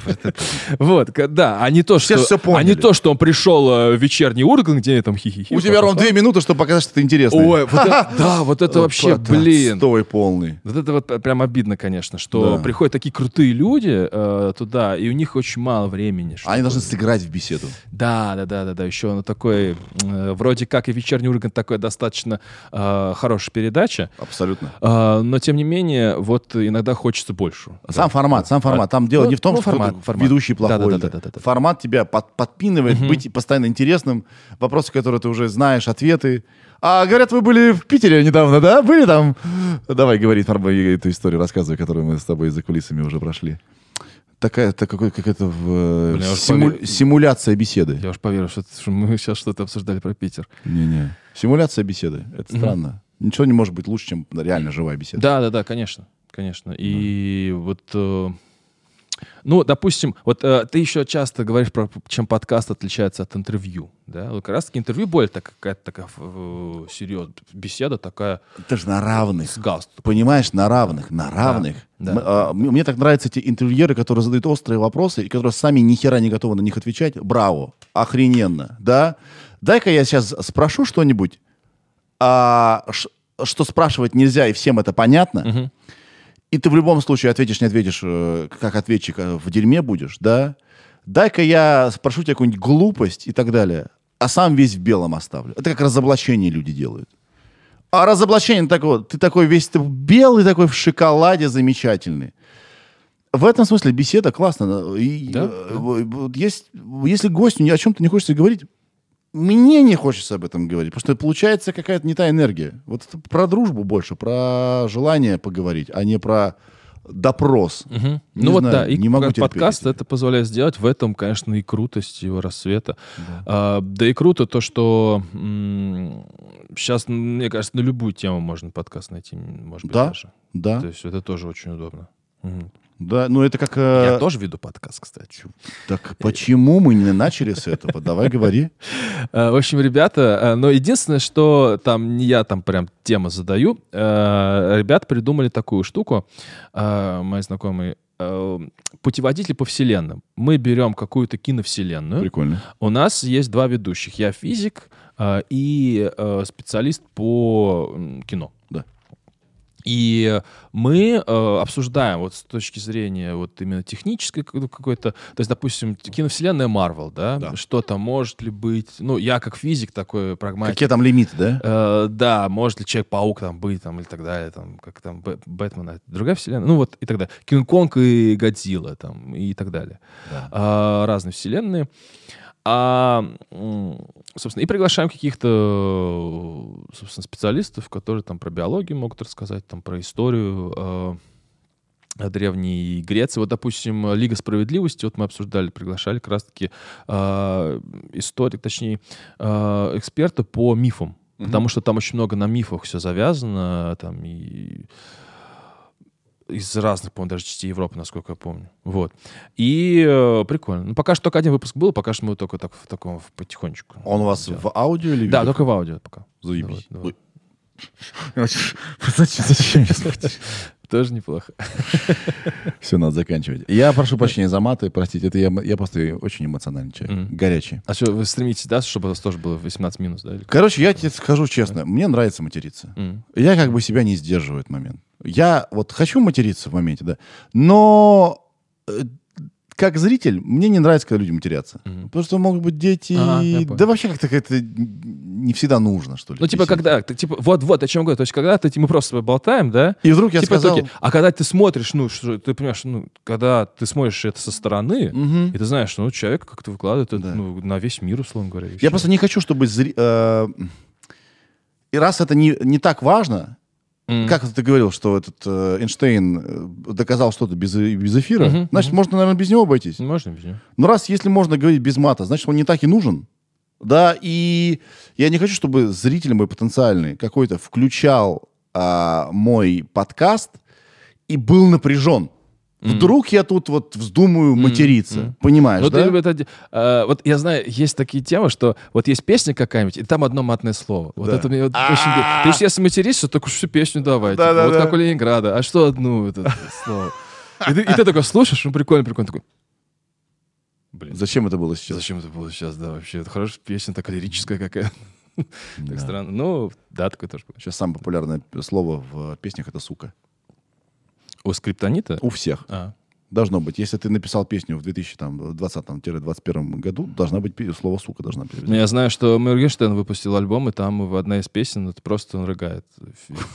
B: вот
C: да, а не то,
B: Все
C: что,
B: всё поняли.
C: а не то, что он пришел э, в вечерний Ургант, где там хихихи.
B: У тебя ровно две минуты, чтобы показать, что ты интересный.
C: Ой, вот это- да, вот это вообще, блин.
B: Стой полный.
C: Вот это вот прям обидно, конечно, что приходят такие крутые люди э, туда, и у них очень мало времени. чтобы-
B: Они должны сыграть в беседу.
C: Да, да, да, да, да. Еще он такой, э, вроде как и вечерний Ургант такой достаточно э, хорошая передача,
B: Абсолютно.
C: Но тем не менее, вот иногда хочется больше.
B: Сам формат, сам формат. Там дело
C: Ну,
B: не в том,
C: ну,
B: что
C: формат,
B: ведущий плохой.
C: Да-да-да-да-да-да.
B: Формат тебя под- подпинывает, быть постоянно интересным. Вопросы, которые ты уже знаешь, ответы. А говорят, вы были в Питере недавно, да? Были там? Давай, говори эту историю, рассказывай, которую мы с тобой за кулисами уже прошли. Такая, это какой, какая-то в, э,
C: Блин,
B: симу-
C: пове-
B: симуляция беседы.
C: Я уж поверил, что, что мы сейчас что-то обсуждали про Питер.
B: Не-не. Симуляция беседы. Это странно. Ничего не может быть лучше, чем реально живая беседа.
C: Да, да, да, конечно, конечно. И вот, э, ну, допустим, вот э, ты еще часто говоришь про, чем подкаст отличается от интервью, да? Вот как раз-таки интервью более так, какая-то такая э, серьезная беседа такая
B: Это же на равных.
C: с галстуком.
B: Понимаешь, на равных, на равных.
C: да.
B: М- а, м- Мне так нравятся эти интервьюеры, которые задают острые вопросы и которые сами ни хера не готовы на них отвечать. Браво, охрененно, да? Дай-ка я сейчас спрошу что-нибудь, а, ш- что спрашивать нельзя, и всем это понятно.
C: Мгм.
B: И ты в любом случае ответишь, не ответишь, э, как ответчик э, в дерьме будешь, да? Дай-ка я спрошу тебя какую-нибудь глупость и так далее, а сам весь в белом оставлю. Это как разоблачение люди делают. А разоблачение такое, ты такой весь ты белый, такой в шоколаде замечательный. В этом смысле беседа классно. И,
C: Да,
B: э, Есть, если гостю ни о чем-то не хочется говорить, мне не хочется об этом говорить, потому что получается какая-то не та энергия. Вот это про дружбу больше, про желание поговорить, а не про допрос.
C: Мгм.
B: Не
C: ну вот
B: знаю,
C: да, и
B: не могу
C: подкаст это позволяет сделать. В этом, конечно, и крутость его рассвета. А, да и круто то, что сейчас, мне кажется, на любую тему можно подкаст найти, может быть,
B: Да,
C: даже.
B: Да,
C: То есть это тоже очень удобно. Мгм.
B: Да, ну это как... э,
C: Я тоже веду подкаст, кстати.
B: Так почему мы не начали с этого? Давай говори.
C: Э, В общем, ребята, э, но единственное, что там не я там прям тему задаю, ребята придумали такую штуку, мои знакомые, путеводитель по вселенным. Мы берем какую-то киновселенную,
B: Прикольно.
C: у нас есть два ведущих. Я физик и специалист по кино. И мы э, обсуждаем вот с точки зрения вот именно технической ну, какой-то, то есть, допустим, киновселенная Марвел, да?
B: Да.
C: что-то может ли быть, ну, я как физик такой прагматик,
B: Какие там лимиты, да?
C: Э, да, может ли Человек-паук там быть, там, или так далее, там, как там, Бэ- Бэтмен, это другая вселенная, ну вот, и так далее. Кинг-Конг и Годзилла, там, и так далее.
B: Да.
C: А, разные вселенные. А, собственно, и приглашаем каких-то, собственно, специалистов, которые там про биологию могут рассказать, там, про историю э, Древней Греции. Вот, допустим, Лига справедливости, вот мы обсуждали, приглашали как раз-таки э, историк, точнее, э, эксперта по мифам. Потому что там очень много на мифах все завязано, там и из разных, по-моему, даже частей Европы, насколько я помню. Вот. И э, прикольно. Ну, пока что только один выпуск был, пока что мы только так в таком в потихонечку.
B: Он у вас
C: делаем.
B: в аудио или
C: Да,
B: видео?
C: только в аудио пока.
B: Заебись.
C: Вот.
B: Ой. Зачем, зачем я смотрю?
C: Тоже неплохо.
B: Все, надо заканчивать. Я прошу прощения за маты, простите, это я, я просто очень эмоциональный человек, горячий.
C: А что, вы стремитесь, да, чтобы у вас тоже было 18 минус, да?
B: Короче, я тебе скажу честно, мне нравится материться. Я как бы себя не сдерживаю в этот момент. Я вот хочу материться в моменте, да, но э, как зритель мне не нравится, когда люди матерятся.
C: Мгм.
B: Потому что могут быть дети,
C: я понял.
B: да вообще как-то это не всегда нужно, что ли.
C: Ну, типа, когда, ты, типа, вот-вот, о чем говорю. То есть, когда ты, мы просто болтаем, да?
B: И вдруг я
C: типа,
B: сказал...
C: таки, а когда ты смотришь, ну, что, ты понимаешь, ну, когда ты смотришь это со стороны,
B: Мгм.
C: и ты знаешь, ну, человек как-то выкладывает это
B: Да.
C: ну, на весь мир, условно говоря.
B: Я
C: всё.
B: просто не хочу, чтобы... зри- э, И раз это не, не так важно,
C: М.
B: как ты говорил, что этот э, Эйнштейн э, доказал что-то без, э- без эфира,
C: Мгм,
B: значит,
C: мгм.
B: можно, наверное, без него обойтись.
C: Можно без него.
B: Но раз, если можно говорить без мата, значит, он не так и нужен. Да, и я не хочу, чтобы зритель мой потенциальный какой-то включал а, мой подкаст и был напряжен. Вдруг я тут вот вздумаю материться.
C: мгм.
B: Понимаешь,
C: Ну,
B: да?
C: ты это, э, вот я знаю, есть такие темы, что вот есть песня какая-нибудь, и там одно матное слово. Вот
B: Да.
C: это мне вот очень... бе- То есть, если материшься, так уж всю песню давай. типа,
B: Да-да-да.
C: вот как у Ленинграда. А что одну это слово? И ты, и ты такой слушаешь, ну прикольно, прикольно. Такой, блин,
B: Зачем это было сейчас?
C: зачем это было сейчас, да, вообще? Это хорошая песня, такая лирическая какая Так
B: Да.
C: странно. Ну, да, такое тоже.
B: Сейчас самое популярное слово в песнях это сука.
C: У скриптонита?
B: У всех.
C: А,
B: Должно быть. Если ты написал песню в 2020-2021 году, должна быть слово сука должна
C: Ну,
B: переведена.
C: я знаю, что Моргенштерн выпустил альбом, и там в одна из песен это просто он рыгает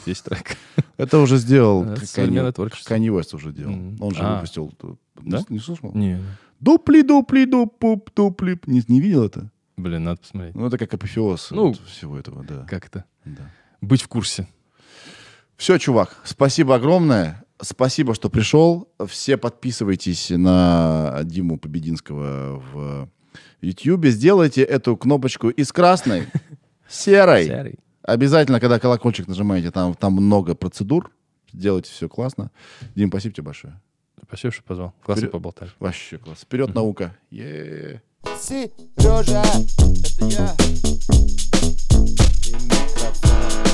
C: весь трек.
B: Это уже сделал Канье- Уэст уже делал. Он же
C: А.
B: выпустил. Не, слышал?
C: Не,
B: Дупли, дупли, дупуп, дупли. Не, видел это?
C: блин, надо посмотреть.
B: Ну, это как апофеоз
C: Ну,
B: всего этого, да.
C: Как это?
B: да.
C: Быть в курсе.
B: Все, чувак, спасибо огромное. Спасибо, что пришел. Все подписывайтесь на Диму Побединского в YouTube. Сделайте эту кнопочку из красной, серой.
C: Серый.
B: Обязательно, когда колокольчик нажимаете, там, там много процедур. Сделайте все классно. Дим, спасибо тебе большое.
C: Спасибо, что позвал. Классно
B: Вперед.
C: поболтали.
B: Вообще класс. Вперед, наука. Е-е-е.
A: Сережа, это я. Ты